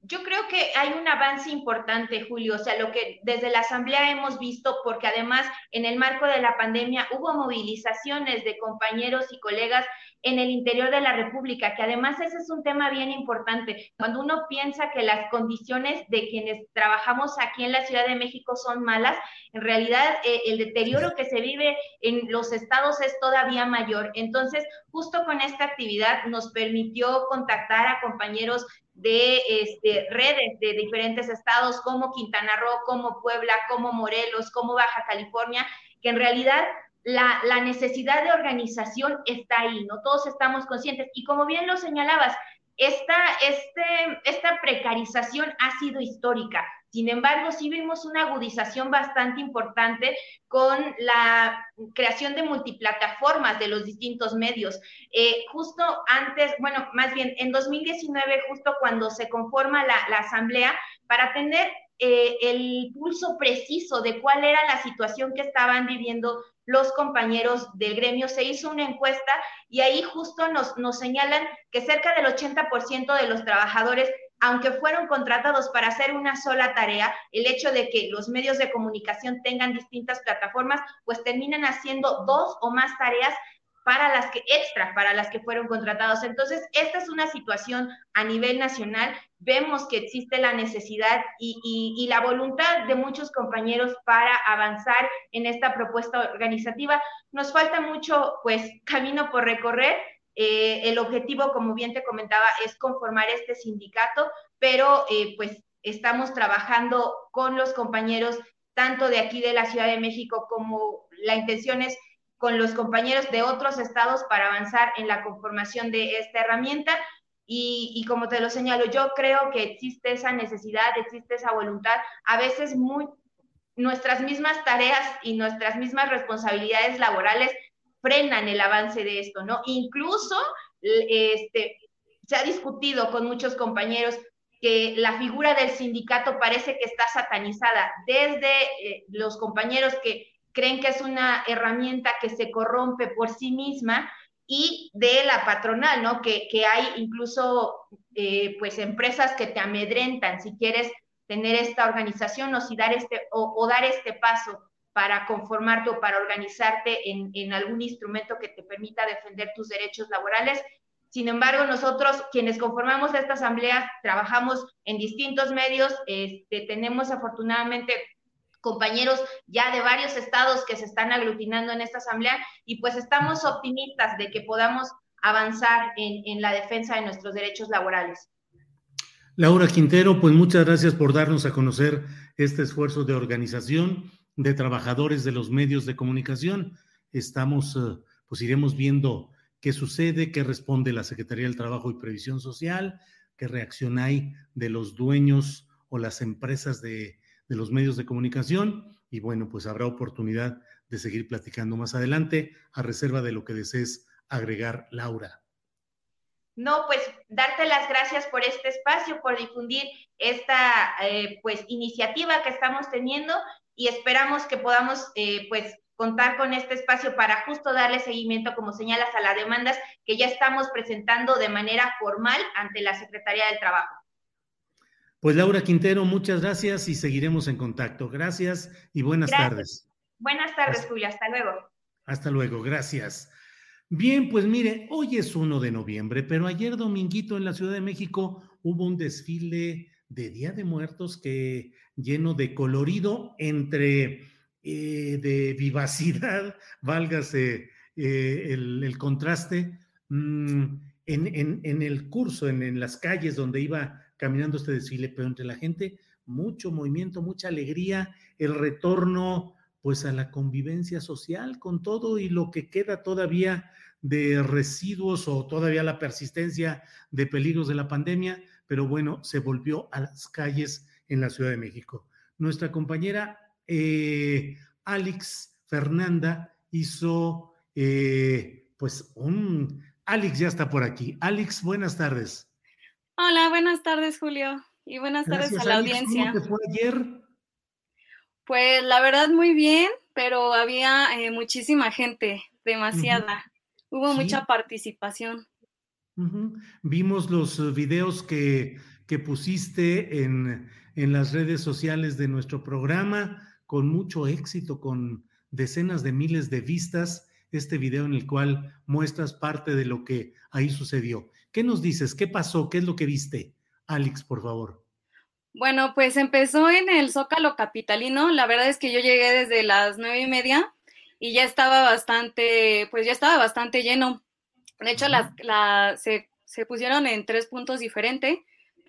Yo creo que hay un avance importante, Julio, o sea, lo que desde la Asamblea hemos visto, porque además en el marco de la pandemia hubo movilizaciones de compañeros y colegas en el interior de la República, que además ese es un tema bien importante. Cuando uno piensa que las condiciones de quienes trabajamos aquí en la Ciudad de México son malas, en realidad eh, el deterioro que se vive en los estados es todavía mayor. Entonces, justo con esta actividad nos permitió contactar a compañeros de este, redes de diferentes estados como Quintana Roo, como Puebla, como Morelos, como Baja California, que en realidad la, la, necesidad de organización está ahí, ¿no? Todos estamos conscientes. Y como bien lo señalabas, esta, este, esta precarización ha sido histórica. Sin embargo, sí vimos una agudización bastante importante con la creación de multiplataformas de los distintos medios. Eh, justo antes, bueno, más bien en 2019, justo cuando se conforma la, asamblea, para tener eh, el pulso preciso de cuál era la situación que estaban viviendo los compañeros del gremio, se hizo una encuesta y ahí justo nos, nos señalan que cerca del 80% de los trabajadores aunque fueron contratados para hacer una sola tarea, el hecho de que los medios de comunicación tengan distintas plataformas, pues terminan haciendo dos o más tareas para las que extra, para las que fueron contratados. Entonces, esta es una situación a nivel nacional. Vemos que existe la necesidad y, y, la voluntad de muchos compañeros para avanzar en esta propuesta organizativa. Nos falta mucho, pues, camino por recorrer, eh, el objetivo, como bien te comentaba, es conformar este sindicato, pero eh, pues estamos trabajando con los compañeros tanto de aquí de la Ciudad de México como la intención es con los compañeros de otros estados para avanzar en la conformación de esta herramienta. Y, como te lo señalo, yo creo que existe esa necesidad, existe esa voluntad. A veces muy, nuestras mismas tareas y nuestras mismas responsabilidades laborales frenan el avance de esto, ¿no? Incluso este, se ha discutido con muchos compañeros que la figura del sindicato parece que está satanizada, desde eh, los compañeros que creen que es una herramienta que se corrompe por sí misma y de la patronal, ¿no? Que, hay incluso, eh, pues, empresas que te amedrentan si quieres tener esta organización o, si dar, este, o, dar este paso para conformarte o para organizarte en, en algún instrumento que te permita defender tus derechos laborales. Sin embargo, nosotros, quienes conformamos esta asamblea, trabajamos en distintos medios, este, tenemos afortunadamente compañeros ya de varios estados que se están aglutinando en esta asamblea y pues estamos optimistas de que podamos avanzar en, la defensa de nuestros derechos laborales. Laura Quintero, pues muchas gracias por darnos a conocer este esfuerzo de organización de trabajadores de los medios de comunicación. Estamos, eh, pues iremos viendo qué sucede, qué responde la Secretaría del Trabajo y Previsión Social, qué reacción hay de los dueños o las empresas de de los medios de comunicación y bueno, pues habrá oportunidad de seguir platicando más adelante a reserva de lo que desees agregar, Laura. No, pues darte las gracias por este espacio, por difundir esta eh, pues iniciativa que estamos teniendo y esperamos que podamos eh, pues contar con este espacio para justo darle seguimiento, como señalas, a las demandas que ya estamos presentando de manera formal ante la Secretaría del Trabajo. Pues Laura Quintero, muchas gracias y seguiremos en contacto. Gracias y buenas tardes. Buenas tardes, Julio. Hasta luego. Hasta luego, gracias. Bien, pues mire, hoy es 1 de noviembre, pero ayer dominguito en la Ciudad de México hubo un desfile de Día de Muertos que lleno de colorido entre eh, de vivacidad, válgase eh, el, contraste, mm, en, en, el curso, en, en las calles donde iba caminando este desfile, pero entre la gente mucho movimiento, mucha alegría, el retorno pues a la convivencia social con todo y lo que queda todavía de residuos o todavía la persistencia de peligros de la pandemia, pero bueno, se volvió a las calles en la Ciudad de México. Nuestra compañera eh, Alex Fernanda hizo eh, pues un... Alex ya está por aquí. Alex, buenas tardes. Hola, buenas tardes, Julio. Y buenas tardes a la audiencia. ¿Cómo te fue ayer? Pues la verdad muy bien, pero había eh, muchísima gente, demasiada. Hubo mucha participación. Vimos los videos que, que pusiste en, en las redes sociales de nuestro programa con mucho éxito, con decenas de miles de vistas, este video en el cual muestras parte de lo que ahí sucedió. ¿Qué nos dices? ¿Qué pasó? ¿Qué es lo que viste? Alex, por favor. Bueno, pues empezó en el Zócalo Capitalino. La verdad es que yo llegué desde las nueve y media y ya estaba bastante, pues ya estaba bastante lleno. De hecho, las, se, se pusieron en tres puntos diferentes,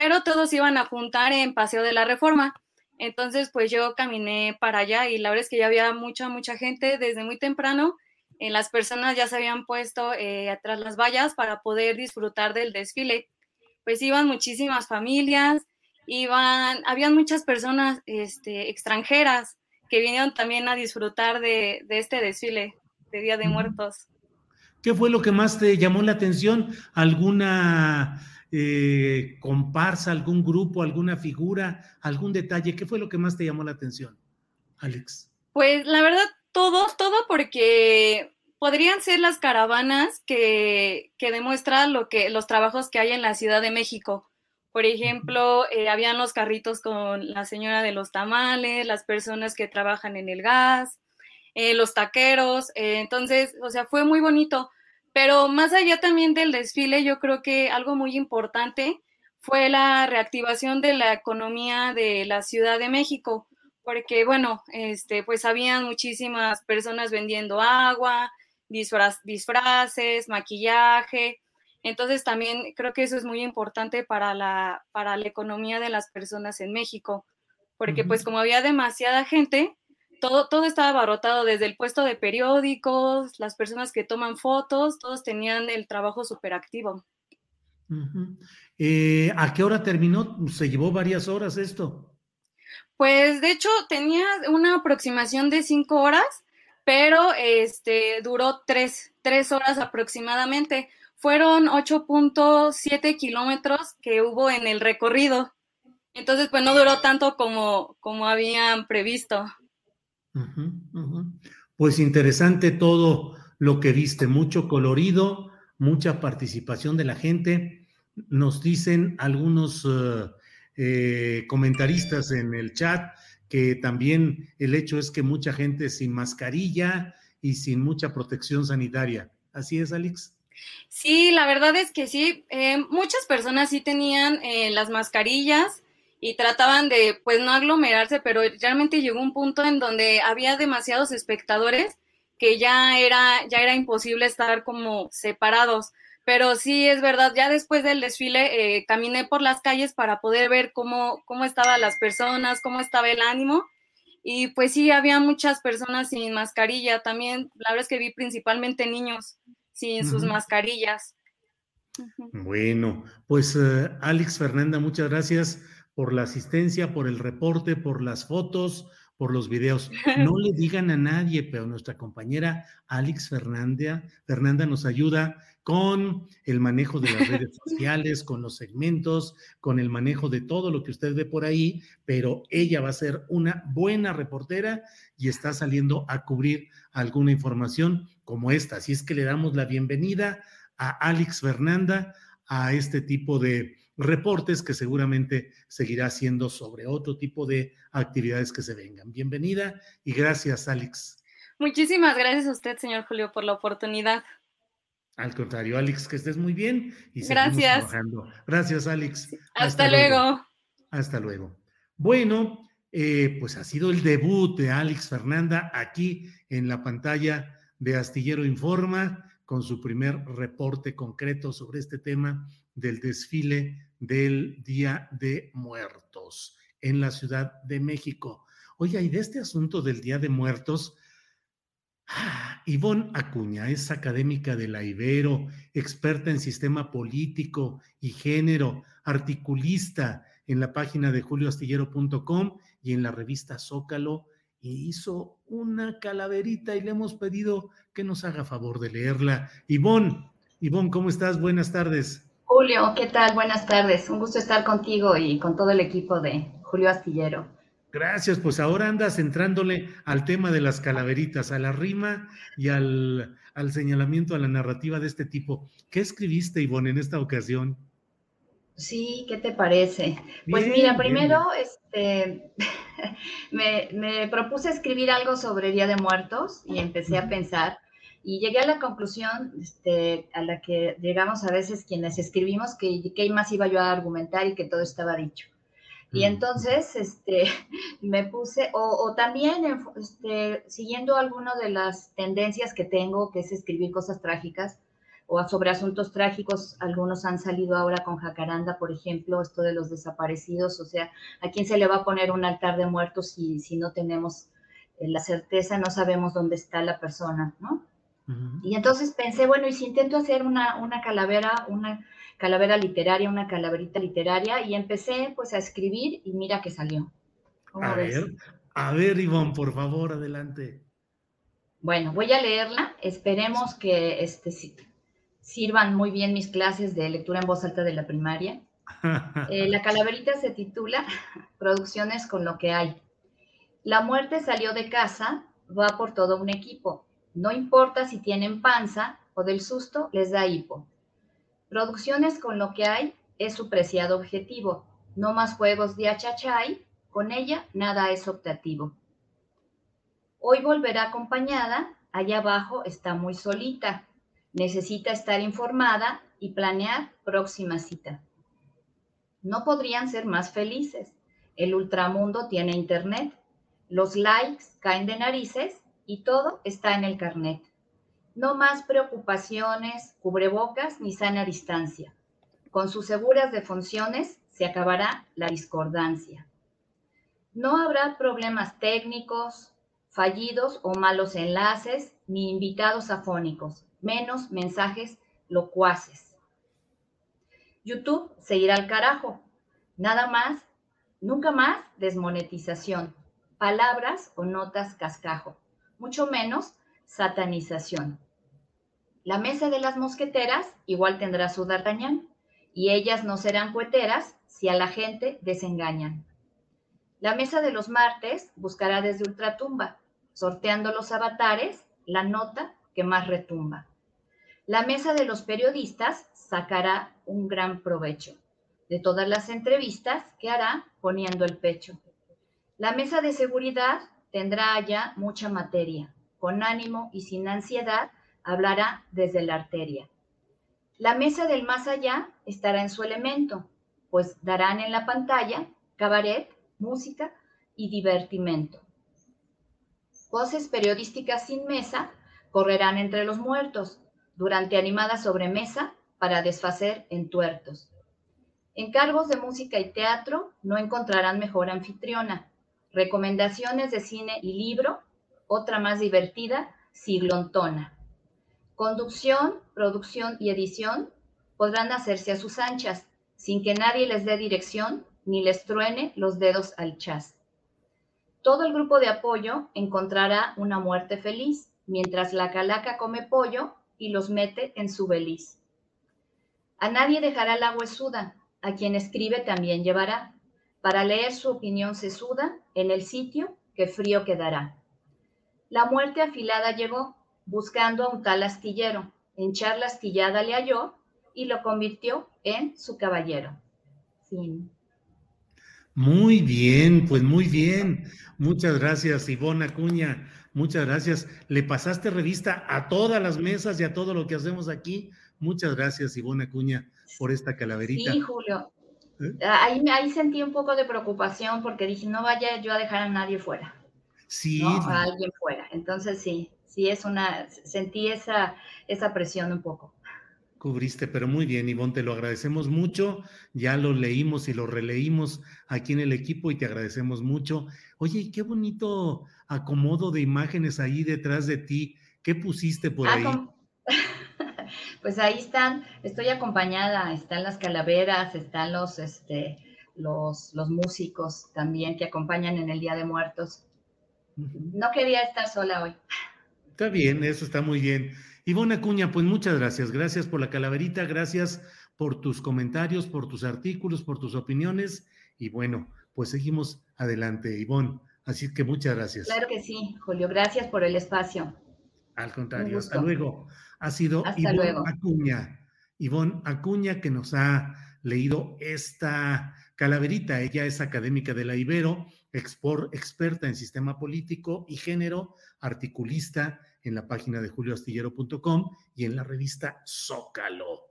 pero todos iban a juntar en Paseo de la Reforma. Entonces, pues yo caminé para allá y la verdad es que ya había mucha, mucha gente desde muy temprano las personas ya se habían puesto eh, atrás las vallas para poder disfrutar del desfile. Pues iban muchísimas familias, iban, habían muchas personas este, extranjeras que vinieron también a disfrutar de, este desfile de Día de Muertos. ¿Qué fue lo que más te llamó la atención? ¿Alguna eh, comparsa, algún grupo, alguna figura, algún detalle? ¿Qué fue lo que más te llamó la atención, Alex? Pues la verdad, todo, todo porque podrían ser las caravanas que, que demuestran lo que, los trabajos que hay en la Ciudad de México. Por ejemplo, eh, habían los carritos con la señora de los tamales, las personas que trabajan en el gas, eh, los taqueros. Eh, entonces, o sea, fue muy bonito. Pero más allá también del desfile, yo creo que algo muy importante fue la reactivación de la economía de la Ciudad de México porque bueno, este, pues habían muchísimas personas vendiendo agua, disfraces, maquillaje, Entonces también creo que eso es muy importante para la, para la economía de las personas en México, porque pues como había demasiada gente, todo, todo estaba abarrotado, desde el puesto de periódicos, las personas que toman fotos, todos tenían el trabajo súper activo. Eh, ¿A qué hora terminó? Se llevó varias horas esto. Pues de hecho tenía una aproximación de cinco horas, pero este duró tres, tres horas aproximadamente. Fueron 8.7 kilómetros que hubo en el recorrido. Entonces, pues no duró tanto como, como habían previsto. Pues interesante todo lo que viste, mucho colorido, mucha participación de la gente. Nos dicen algunos eh, eh, comentaristas en el chat que también el hecho es que mucha gente sin mascarilla y sin mucha protección sanitaria. ¿Así es, Alex? Sí, la verdad es que sí. Eh, muchas personas sí tenían eh, las mascarillas y trataban de, pues, no aglomerarse, pero realmente llegó un punto en donde había demasiados espectadores que ya era, ya era imposible estar como separados. Pero sí, es verdad, ya después del desfile eh, caminé por las calles para poder ver cómo, cómo estaban las personas, cómo estaba el ánimo. Y pues sí, había muchas personas sin mascarilla. También, la verdad es que vi principalmente niños sin sus mascarillas. Bueno, pues uh, Alex Fernanda, muchas gracias por la asistencia, por el reporte, por las fotos, por los videos. No le digan a nadie, pero nuestra compañera Alex Fernanda, Fernanda nos ayuda con el manejo de las redes sociales, con los segmentos, con el manejo de todo lo que usted ve por ahí, pero ella va a ser una buena reportera y está saliendo a cubrir alguna información como esta. Así es que le damos la bienvenida a Alex Fernanda a este tipo de reportes que seguramente seguirá haciendo sobre otro tipo de actividades que se vengan. Bienvenida y gracias, Alex. Muchísimas gracias a usted, señor Julio, por la oportunidad. Al contrario, Alex, que estés muy bien y gracias. trabajando. Gracias, Alex. Hasta, luego. Hasta luego. Bueno, eh, pues ha sido el debut de Alex Fernanda aquí en la pantalla de Astillero Informa con su primer reporte concreto sobre este tema del desfile del Día de Muertos en la Ciudad de México. Oiga, y de este asunto del Día de Muertos, ah, Ivonne Acuña es académica de la Ibero, experta en sistema político y género, articulista en la página de julioastillero.com y en la revista Zócalo, y hizo una calaverita y le hemos pedido que nos haga favor de leerla. Ivonne, Ivonne, ¿cómo estás? Buenas tardes. Julio, ¿qué tal? Buenas tardes. Un gusto estar contigo y con todo el equipo de Julio Astillero. Gracias, pues ahora andas entrándole al tema de las calaveritas, a la rima y al, al señalamiento, a la narrativa de este tipo. ¿Qué escribiste, Ivonne, en esta ocasión? Sí, ¿qué te parece? Pues mira, primero este, me, me, propuse escribir algo sobre Día de Muertos y empecé a pensar y llegué a la conclusión este, a la que llegamos a veces quienes escribimos que qué más iba yo a argumentar y que todo estaba dicho. Y entonces este, me puse, o, también este, siguiendo alguna de las tendencias que tengo, que es escribir cosas trágicas, o sobre asuntos trágicos, algunos han salido ahora con Jacaranda, por ejemplo, esto de los desaparecidos, o sea, ¿a quién se le va a poner un altar de muertos si, si no tenemos eh, la certeza, no sabemos dónde está la persona, ¿no? Y entonces pensé, bueno, y si intento hacer una, una calavera, una calavera literaria, una calaverita literaria, y empecé pues a escribir y mira que salió. A ver, a ver, Ivonne, por favor, adelante. Bueno, voy a leerla. Esperemos que este, sirvan muy bien mis clases de lectura en voz alta de la primaria. Eh, la calaverita se titula Producciones con lo que hay. La muerte salió de casa, va por todo un equipo. No importa si tienen panza o del susto les da hipo. Producciones con lo que hay es su preciado objetivo. No más juegos de achachay, con ella nada es optativo. Hoy volverá acompañada, allá abajo está muy solita. Necesita estar informada y planear próxima cita. No podrían ser más felices. El ultramundo tiene internet. Los likes caen de narices y todo está en el carnet. No más preocupaciones, cubrebocas ni sana distancia. Con sus seguras defunciones se acabará la discordancia. No habrá problemas técnicos, fallidos o malos enlaces, ni invitados afónicos, menos mensajes locuaces. YouTube se irá al carajo. Nada más, nunca más desmonetización, palabras o notas cascajo, mucho menos satanización. La mesa de las mosqueteras igual tendrá su d'Artagnan, y ellas no serán cueteras si a la gente desengañan. La mesa de los martes buscará desde ultratumba, sorteando los avatares, la nota que más retumba. La mesa de los periodistas sacará un gran provecho de todas las entrevistas que hará poniendo el pecho. La mesa de seguridad tendrá allá mucha materia, con ánimo y sin ansiedad hablará desde la arteria. La mesa del más allá estará en su elemento, pues darán en la pantalla cabaret, música y divertimento. Voces periodísticas sin mesa correrán entre los muertos durante animada sobremesa para desfacer entuertos. Encargos de música y teatro no encontrarán mejor anfitriona. Recomendaciones de cine y libro, otra más divertida, siglontona. Conducción, producción y edición podrán hacerse a sus anchas, sin que nadie les dé dirección ni les truene los dedos al chas. Todo el grupo de apoyo encontrará una muerte feliz, mientras la calaca come pollo y los mete en su beliz. A nadie dejará la huesuda, a quien escribe también llevará, para leer su opinión sesuda en el sitio que frío quedará. La muerte afilada llegó, buscando a un tal astillero. En charla astillada le halló y lo convirtió en su caballero. Fin. Muy bien, pues muy bien. Muchas gracias, Ivona Acuña. Muchas gracias. Le pasaste revista a todas las mesas y a todo lo que hacemos aquí. Muchas gracias, Ivona Acuña, por esta calaverita. Sí, Julio. ¿Eh? Ahí, ahí sentí un poco de preocupación porque dije, no vaya yo a dejar a nadie fuera. Sí. A alguien fuera. Entonces sí, sí es una, sentí esa, esa presión un poco. Cubriste, pero muy bien, Ivonne, te lo agradecemos mucho. Ya lo leímos y lo releímos aquí en el equipo y te agradecemos mucho. Oye, qué bonito acomodo de imágenes ahí detrás de ti. ¿Qué pusiste por ah, ahí? Pues ahí están, estoy acompañada, están las calaveras, están los, este, los, los músicos también que acompañan en el Día de Muertos. No quería estar sola hoy. Está bien, eso está muy bien. Ivonne Acuña, pues muchas gracias. Gracias por la calaverita, gracias por tus comentarios, por tus artículos, por tus opiniones. Y bueno, pues seguimos adelante, Ivonne. Así que muchas gracias. Claro que sí, Julio. Gracias por el espacio. Al contrario, hasta luego. Ha sido Ivonne Acuña. Ivonne Acuña que nos ha leído esta calaverita. Ella es académica de la Ibero, experta en sistema político y género, articulista en la página de julioastillero.com y en la revista Zócalo.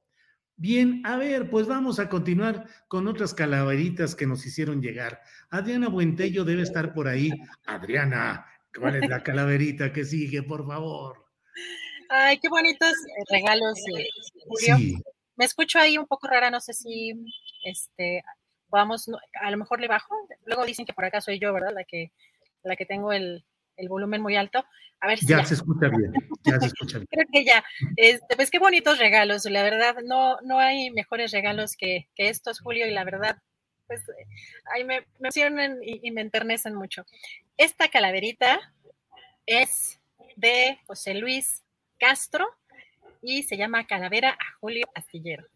Bien, a ver, pues vamos a continuar con otras calaveritas que nos hicieron llegar. Adriana Buentello debe estar por ahí. Adriana, ¿cuál es la calaverita que sigue, por favor? Ay, qué bonitos regalos, eh, Julio. Me escucho ahí un poco rara, no sé si este podamos, a lo mejor le bajo. Luego dicen que por acá soy yo, ¿verdad? La que, la que tengo el, el volumen muy alto. A ver si ya, se escucha bien, ya se escucha bien. Creo que ya. Este, pues qué bonitos regalos, la verdad, no, no hay mejores regalos que, que estos, Julio, y la verdad, pues ahí me, me emocionan y, me enternecen mucho. Esta calaverita es de José Luis Castro y se llama Calavera a Julio Astillero.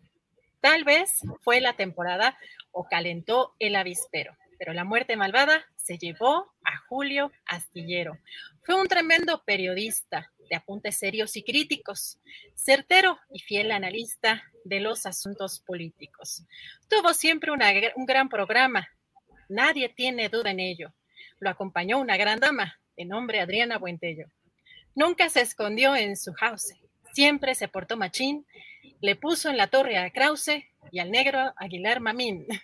Tal vez fue la temporada o calentó el avispero pero la muerte malvada se llevó a Julio Astillero. Fue un tremendo periodista de apuntes serios y críticos, certero y fiel analista de los asuntos políticos. Tuvo siempre un gran programa, nadie tiene duda en ello. Lo acompañó una gran dama de nombre Adriana Buentello. Nunca se escondió en su house, siempre se portó machín, le puso en la torre a Krause y al negro Aguilar Mamín.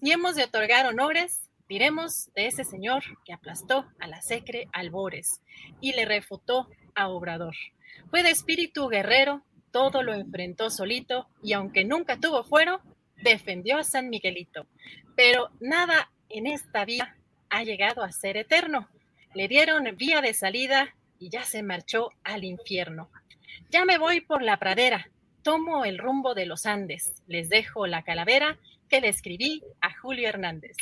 Si hemos de otorgar honores, diremos de ese señor que aplastó a la secre Albores y le refutó a Obrador. Fue de espíritu guerrero, todo lo enfrentó solito y aunque nunca tuvo fuero, defendió a San Miguelito. Pero nada en esta vida ha llegado a ser eterno. Le dieron vía de salida y ya se marchó al infierno. Ya me voy por la pradera, tomo el rumbo de los Andes, les dejo la calavera que le escribí a Julio Hernández.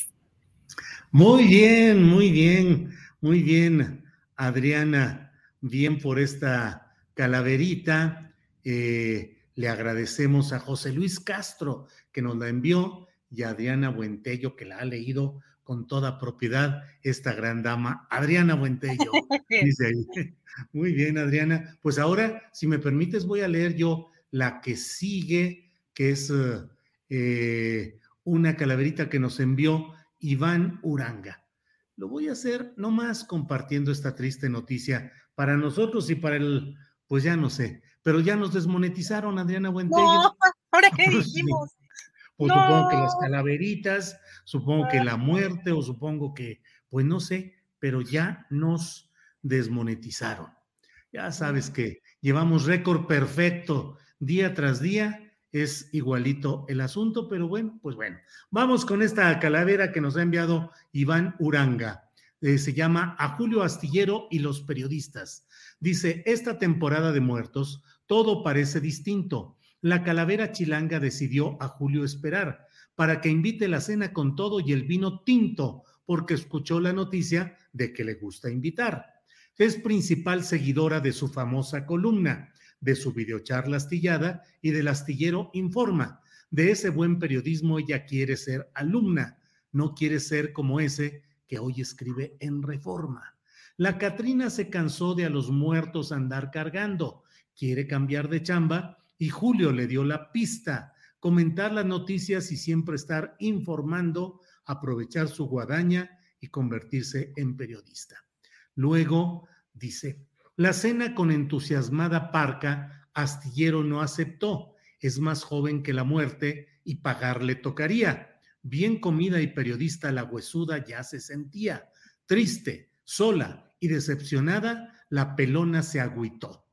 Muy bien, muy bien, muy bien, Adriana, bien por esta calaverita. Eh, le agradecemos a José Luis Castro que nos la envió y a Adriana Buentello que la ha leído con toda propiedad esta gran dama, Adriana Buentello. dice ahí. Muy bien, Adriana. Pues ahora, si me permites, voy a leer yo la que sigue, que es eh, una calaverita que nos envió Iván Uranga. Lo voy a hacer nomás compartiendo esta triste noticia para nosotros y para el, pues ya no sé, pero ya nos desmonetizaron, Adriana Buentello. No, ¿ahora qué dijimos? Pues supongo que las calaveritas, supongo que la muerte o supongo que, pues no sé, pero ya nos desmonetizaron. Ya sabes que llevamos récord perfecto día tras día es igualito el asunto, pero bueno, pues bueno, vamos con esta calavera que nos ha enviado Iván Uranga. Eh, se llama A Julio Astillero y los periodistas. Dice, esta temporada de muertos, todo parece distinto. La calavera chilanga decidió a Julio esperar para que invite la cena con todo y el vino tinto, porque escuchó la noticia de que le gusta invitar. Es principal seguidora de su famosa columna de su videocharla astillada y del astillero Informa. De ese buen periodismo ella quiere ser alumna, no quiere ser como ese que hoy escribe en Reforma. La Catrina se cansó de a los muertos andar cargando, quiere cambiar de chamba y Julio le dio la pista, comentar las noticias y siempre estar informando, aprovechar su guadaña y convertirse en periodista. Luego dice, la cena con entusiasmada parca, Astillero no aceptó. Es más joven que la muerte y pagarle tocaría. Bien comida y periodista la huesuda ya se sentía. Triste, sola y decepcionada, la pelona se agüitó.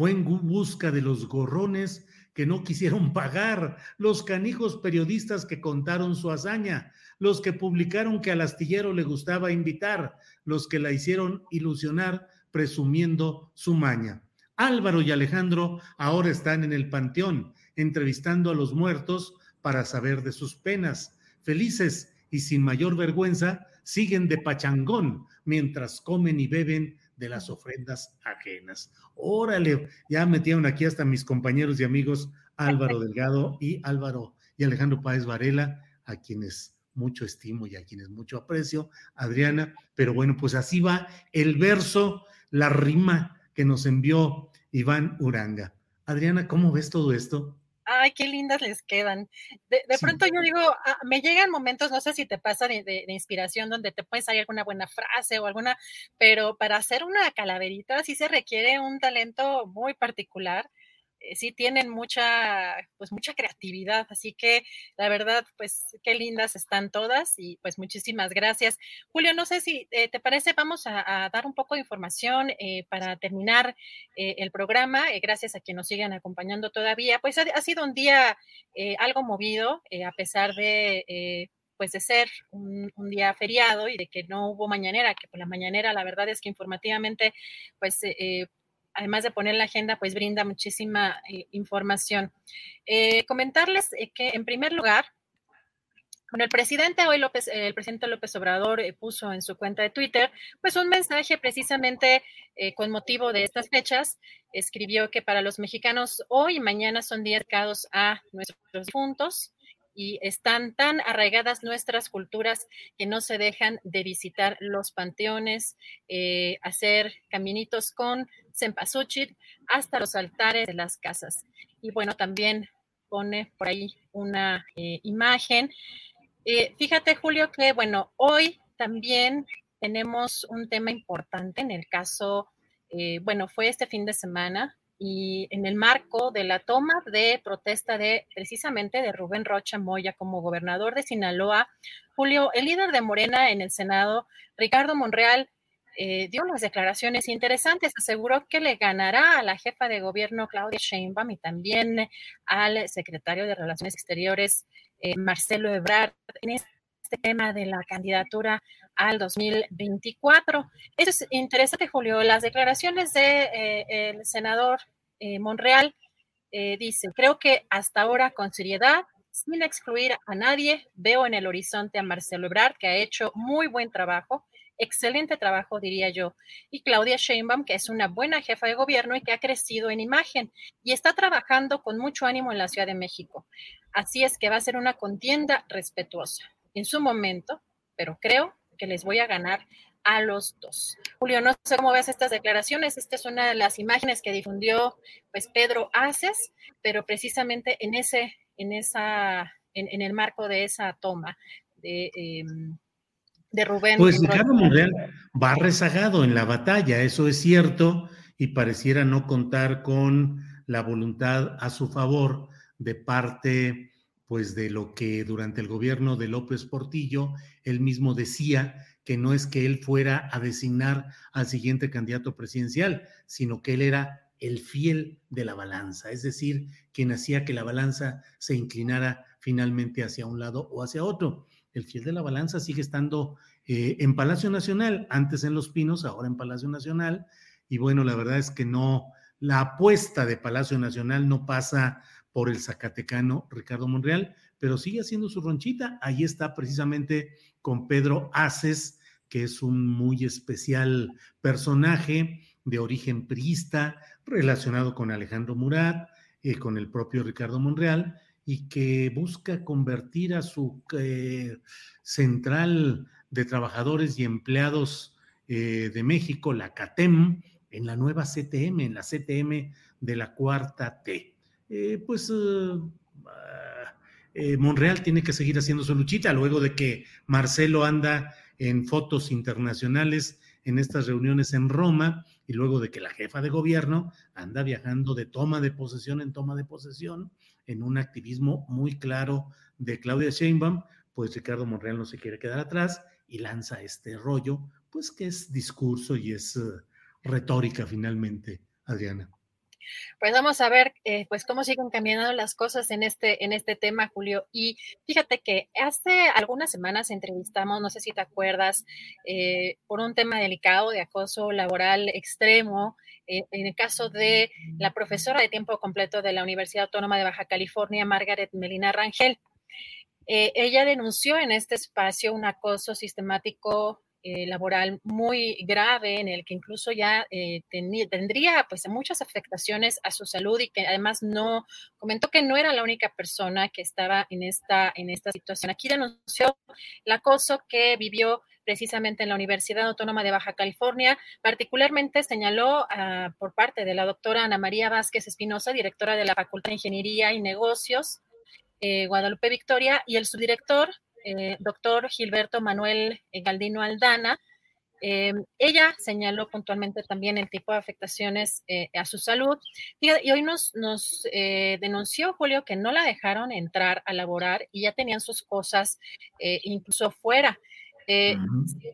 Fue en busca de los gorrones que no quisieron pagar, los canijos periodistas que contaron su hazaña, los que publicaron que al astillero le gustaba invitar, los que la hicieron ilusionar presumiendo su maña. Álvaro y Alejandro ahora están en el panteón, entrevistando a los muertos para saber de sus penas. Felices y sin mayor vergüenza, siguen de pachangón mientras comen y beben de las ofrendas ajenas. Órale, ya metieron aquí hasta mis compañeros y amigos Álvaro Delgado y Álvaro y Alejandro Páez Varela, a quienes mucho estimo y a quienes mucho aprecio, Adriana, pero bueno, pues así va el verso la rima que nos envió Iván Uranga. Adriana, ¿cómo ves todo esto? Ay, qué lindas les quedan. De, pronto yo digo, ah, me llegan momentos, no sé si te pasa de, inspiración, donde te puede salir alguna buena frase o alguna, pero para hacer una calaverita sí se requiere un talento muy particular sí tienen mucha, pues mucha creatividad, así que la verdad, pues qué lindas están todas y pues muchísimas gracias. Julio, no sé si eh, te parece, vamos a, dar un poco de información eh, para terminar el programa, gracias a quienes nos siguen acompañando todavía, pues ha, sido un día algo movido, a pesar de pues de ser un, un, día feriado y de que no hubo mañanera, que por la mañanera la verdad es que informativamente pues además de poner la agenda, pues brinda muchísima eh, información. Eh, comentarles eh, que en primer lugar, bueno, el presidente hoy López, el presidente López Obrador puso en su cuenta de Twitter, pues un mensaje precisamente con motivo de estas fechas. Escribió que para los mexicanos hoy y mañana son días dedicados a nuestros difuntos y están tan arraigadas nuestras culturas que no se dejan de visitar los panteones, eh, hacer caminitos con cempasúchil hasta los altares de las casas. Y bueno, también pone por ahí una eh, imagen. Eh, fíjate, Julio, que bueno, hoy también tenemos un tema importante en el caso, bueno, fue este fin de semana, y en el marco de la toma de protesta de precisamente de Rubén Rocha Moya como gobernador de Sinaloa, Julio, el líder de Morena en el Senado, Ricardo Monreal, eh, dio unas declaraciones interesantes. Aseguró que le ganará a la jefa de gobierno Claudia Sheinbaum y también al secretario de Relaciones Exteriores eh, Marcelo Ebrard tema de la candidatura al 2024. Eso es interesante, Julio. Las declaraciones del de, eh, senador Monreal dice, creo que hasta ahora con seriedad sin excluir a nadie, veo en el horizonte a Marcelo Ebrard, que ha hecho muy buen trabajo excelente trabajo, diría yo. Y Claudia Sheinbaum, que es una buena jefa de gobierno y que ha crecido en imagen y está trabajando con mucho ánimo en la Ciudad de México. Así es que va a ser una contienda respetuosa en su momento, pero creo que les voy a ganar a los dos. Julio, no sé cómo ves estas declaraciones. Esta es una de las imágenes que difundió pues Pedro Aces, pero precisamente en ese, en esa, en, el marco de esa toma de em, de Rubén. Pues Ricardo Monreal va rezagado en la batalla, eso es cierto, y pareciera no contar con la voluntad a su favor de parte pues de lo que durante el gobierno de López Portillo él mismo decía que no es que él fuera a designar al siguiente candidato presidencial, sino que él era el fiel de la balanza, es decir, quien hacía que la balanza se inclinara finalmente hacia un lado o hacia otro el fiel de la balanza sigue estando eh, en Palacio Nacional, antes en Los Pinos, ahora en Palacio Nacional. Y bueno, la verdad es que no, la apuesta de Palacio Nacional no pasa por el zacatecano Ricardo Monreal, pero sigue haciendo su ronchita. Ahí está precisamente con Pedro Aces, que es un muy especial personaje de origen priista, relacionado con Alejandro Murat, eh, con el propio Ricardo Monreal, y que busca convertir a su eh, central de trabajadores y empleados eh, de México, la CATEM, en la nueva CTM, en la CTM de la cuarta T. Eh, pues ah, Monreal tiene que seguir haciendo su luchita luego de que Marcelo anda en fotos internacionales en estas reuniones en Roma y luego de que la jefa de gobierno anda viajando de toma de posesión en toma de posesión en un activismo muy claro de Claudia Sheinbaum, pues Ricardo Monreal no se quiere quedar atrás y lanza este rollo, pues que es discurso y es eh, retórica finalmente, Adriana. Pues vamos a ver, eh, pues cómo siguen cambiando las cosas en este, en este tema, Julio. Y fíjate que hace algunas semanas entrevistamos, no sé si te acuerdas, eh, por un tema delicado de acoso laboral extremo, eh, en el caso de la profesora de tiempo completo de la Universidad Autónoma de Baja California, Margaret Melina Rangel. ella denunció en este espacio un acoso sistemático eh, laboral muy grave en el que incluso ya eh, tendría pues muchas afectaciones a su salud y que además no comentó que no era la única persona que estaba en esta en esta situación. Aquí denunció el acoso que vivió precisamente en la Universidad Autónoma de Baja California. Particularmente señaló ah, por parte de la doctora Ana María Vázquez Espinosa, directora de la Facultad de Ingeniería y Negocios, eh, Guadalupe Victoria, y el subdirector eh, doctor Gilberto Manuel eh, Galdino Aldana. Eh, ella señaló puntualmente también el tipo de afectaciones a su salud y, hoy nos, nos denunció Julio que no la dejaron entrar a laborar y ya tenían sus cosas incluso fuera.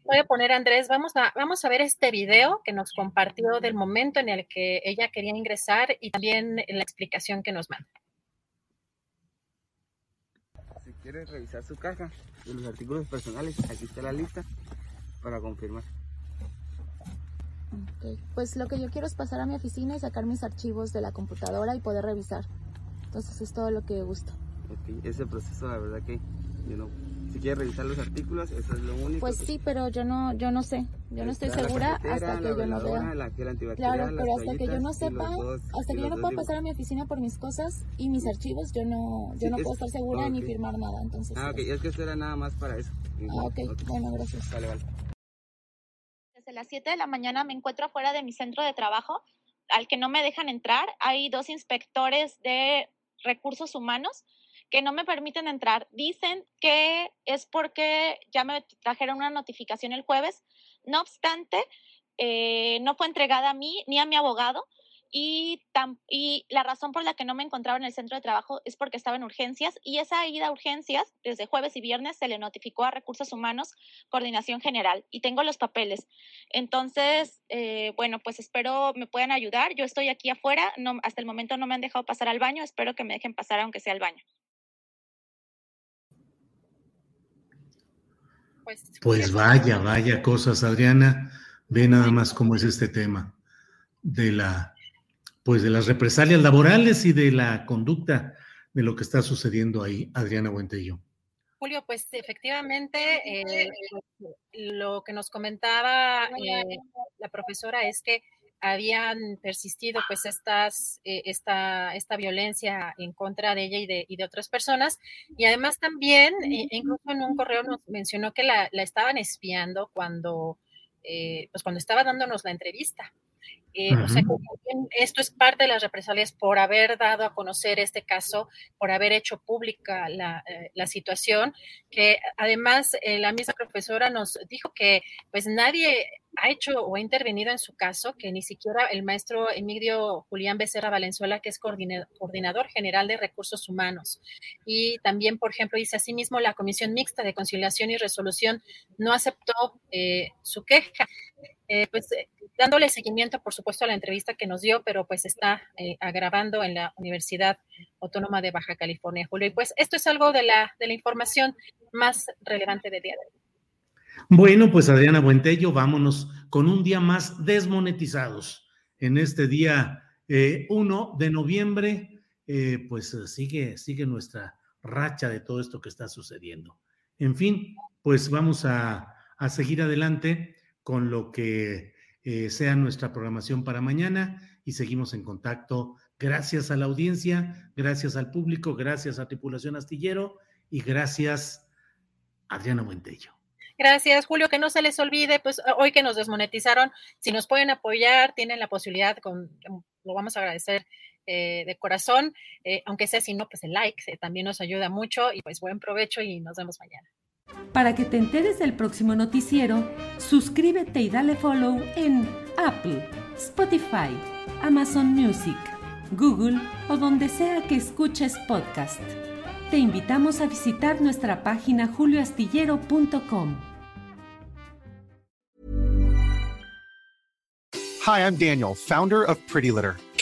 puede poner Andrés, vamos a, vamos a ver este video que nos compartió del momento en el que ella quería ingresar y también la explicación que nos manda. Quieres revisar su caja de los artículos personales, aquí está la lista para confirmar. Ok, pues lo que yo quiero es pasar a mi oficina y sacar mis archivos de la computadora y poder revisar. Entonces es todo lo que gusto. Ok, ese proceso la verdad que yo no si quieres revisar los artículos, eso es lo único. Pues sí, pero yo no, yo no sé, yo no estoy segura hasta que yo no vea. claro, pero hasta que yo no sepa, hasta que yo no pueda pasar a mi oficina por mis cosas y mis archivos, yo no, yo no puedo estar segura ni firmar nada, entonces. Ah, ok, es que esto era nada más para eso. Ah, ok, bueno, gracias. Vale, vale. Desde las 7 de la mañana me encuentro afuera de mi centro de trabajo, al que no me dejan entrar. Hay dos inspectores de recursos humanos que no me permiten entrar. Dicen que es porque ya me trajeron una notificación el jueves. No obstante, eh, no fue entregada a mí ni a mi abogado y, la razón por la que no me encontraba en el centro de trabajo es porque estaba en urgencias y esa ida a urgencias desde jueves y viernes se le notificó a Recursos Humanos, Coordinación General y tengo los papeles. Entonces, eh, bueno, pues espero me puedan ayudar. Yo estoy aquí afuera, no, hasta el momento no me han dejado pasar al baño, espero que me dejen pasar aunque sea al baño. Pues, pues vaya, vaya cosas, Adriana. Ve nada más cómo es este tema de la pues de las represalias laborales y de la conducta de lo que está sucediendo ahí, Adriana Buentello. Julio, pues efectivamente, eh, lo que nos comentaba eh, la profesora es que habían persistido pues estas, eh, esta, esta violencia en contra de ella y de, y de otras personas. Y además también, incluso en un correo nos mencionó que la, la estaban espiando cuando, pues cuando estaba dándonos la entrevista. Eh, o sea, esto es parte de las represalias por haber dado a conocer este caso, por haber hecho pública la, eh, la situación, que además eh, la misma profesora nos dijo que pues nadie ha hecho o ha intervenido en su caso, que ni siquiera el maestro Emilio Julián Becerra Valenzuela, que es coordinador general de recursos humanos. Y también, por ejemplo, dice asimismo, la Comisión Mixta de Conciliación y Resolución no aceptó su queja. Pues dándole seguimiento, por supuesto, a la entrevista que nos dio, pero pues está eh, en la Universidad Autónoma de Baja California, Julio. Y pues esto es algo de la, de la información más relevante del día de hoy. Bueno, pues Adriana Buentello, vámonos con un día más desmonetizados. En este día 1 eh, de noviembre, eh, pues sigue, sigue nuestra racha de todo esto que está sucediendo. En fin, pues vamos a, a seguir adelante con lo que eh, sea nuestra programación para mañana y seguimos en contacto. Gracias a la audiencia, gracias al público, gracias a Tripulación Astillero y gracias Adriana Buentello. Gracias, Julio. Que no se les olvide, pues hoy que nos desmonetizaron, si nos pueden apoyar, tienen la posibilidad, con, lo vamos a agradecer eh, de corazón, eh, aunque sea si no, pues el like también nos ayuda mucho y pues buen provecho y nos vemos mañana. Para que te enteres del próximo noticiero, suscríbete y dale follow en Apple, Spotify, Amazon Music, Google o donde sea que escuches podcast. Te invitamos a visitar nuestra página julioastillero.com. Hi, I'm Daniel, founder of Pretty Litter.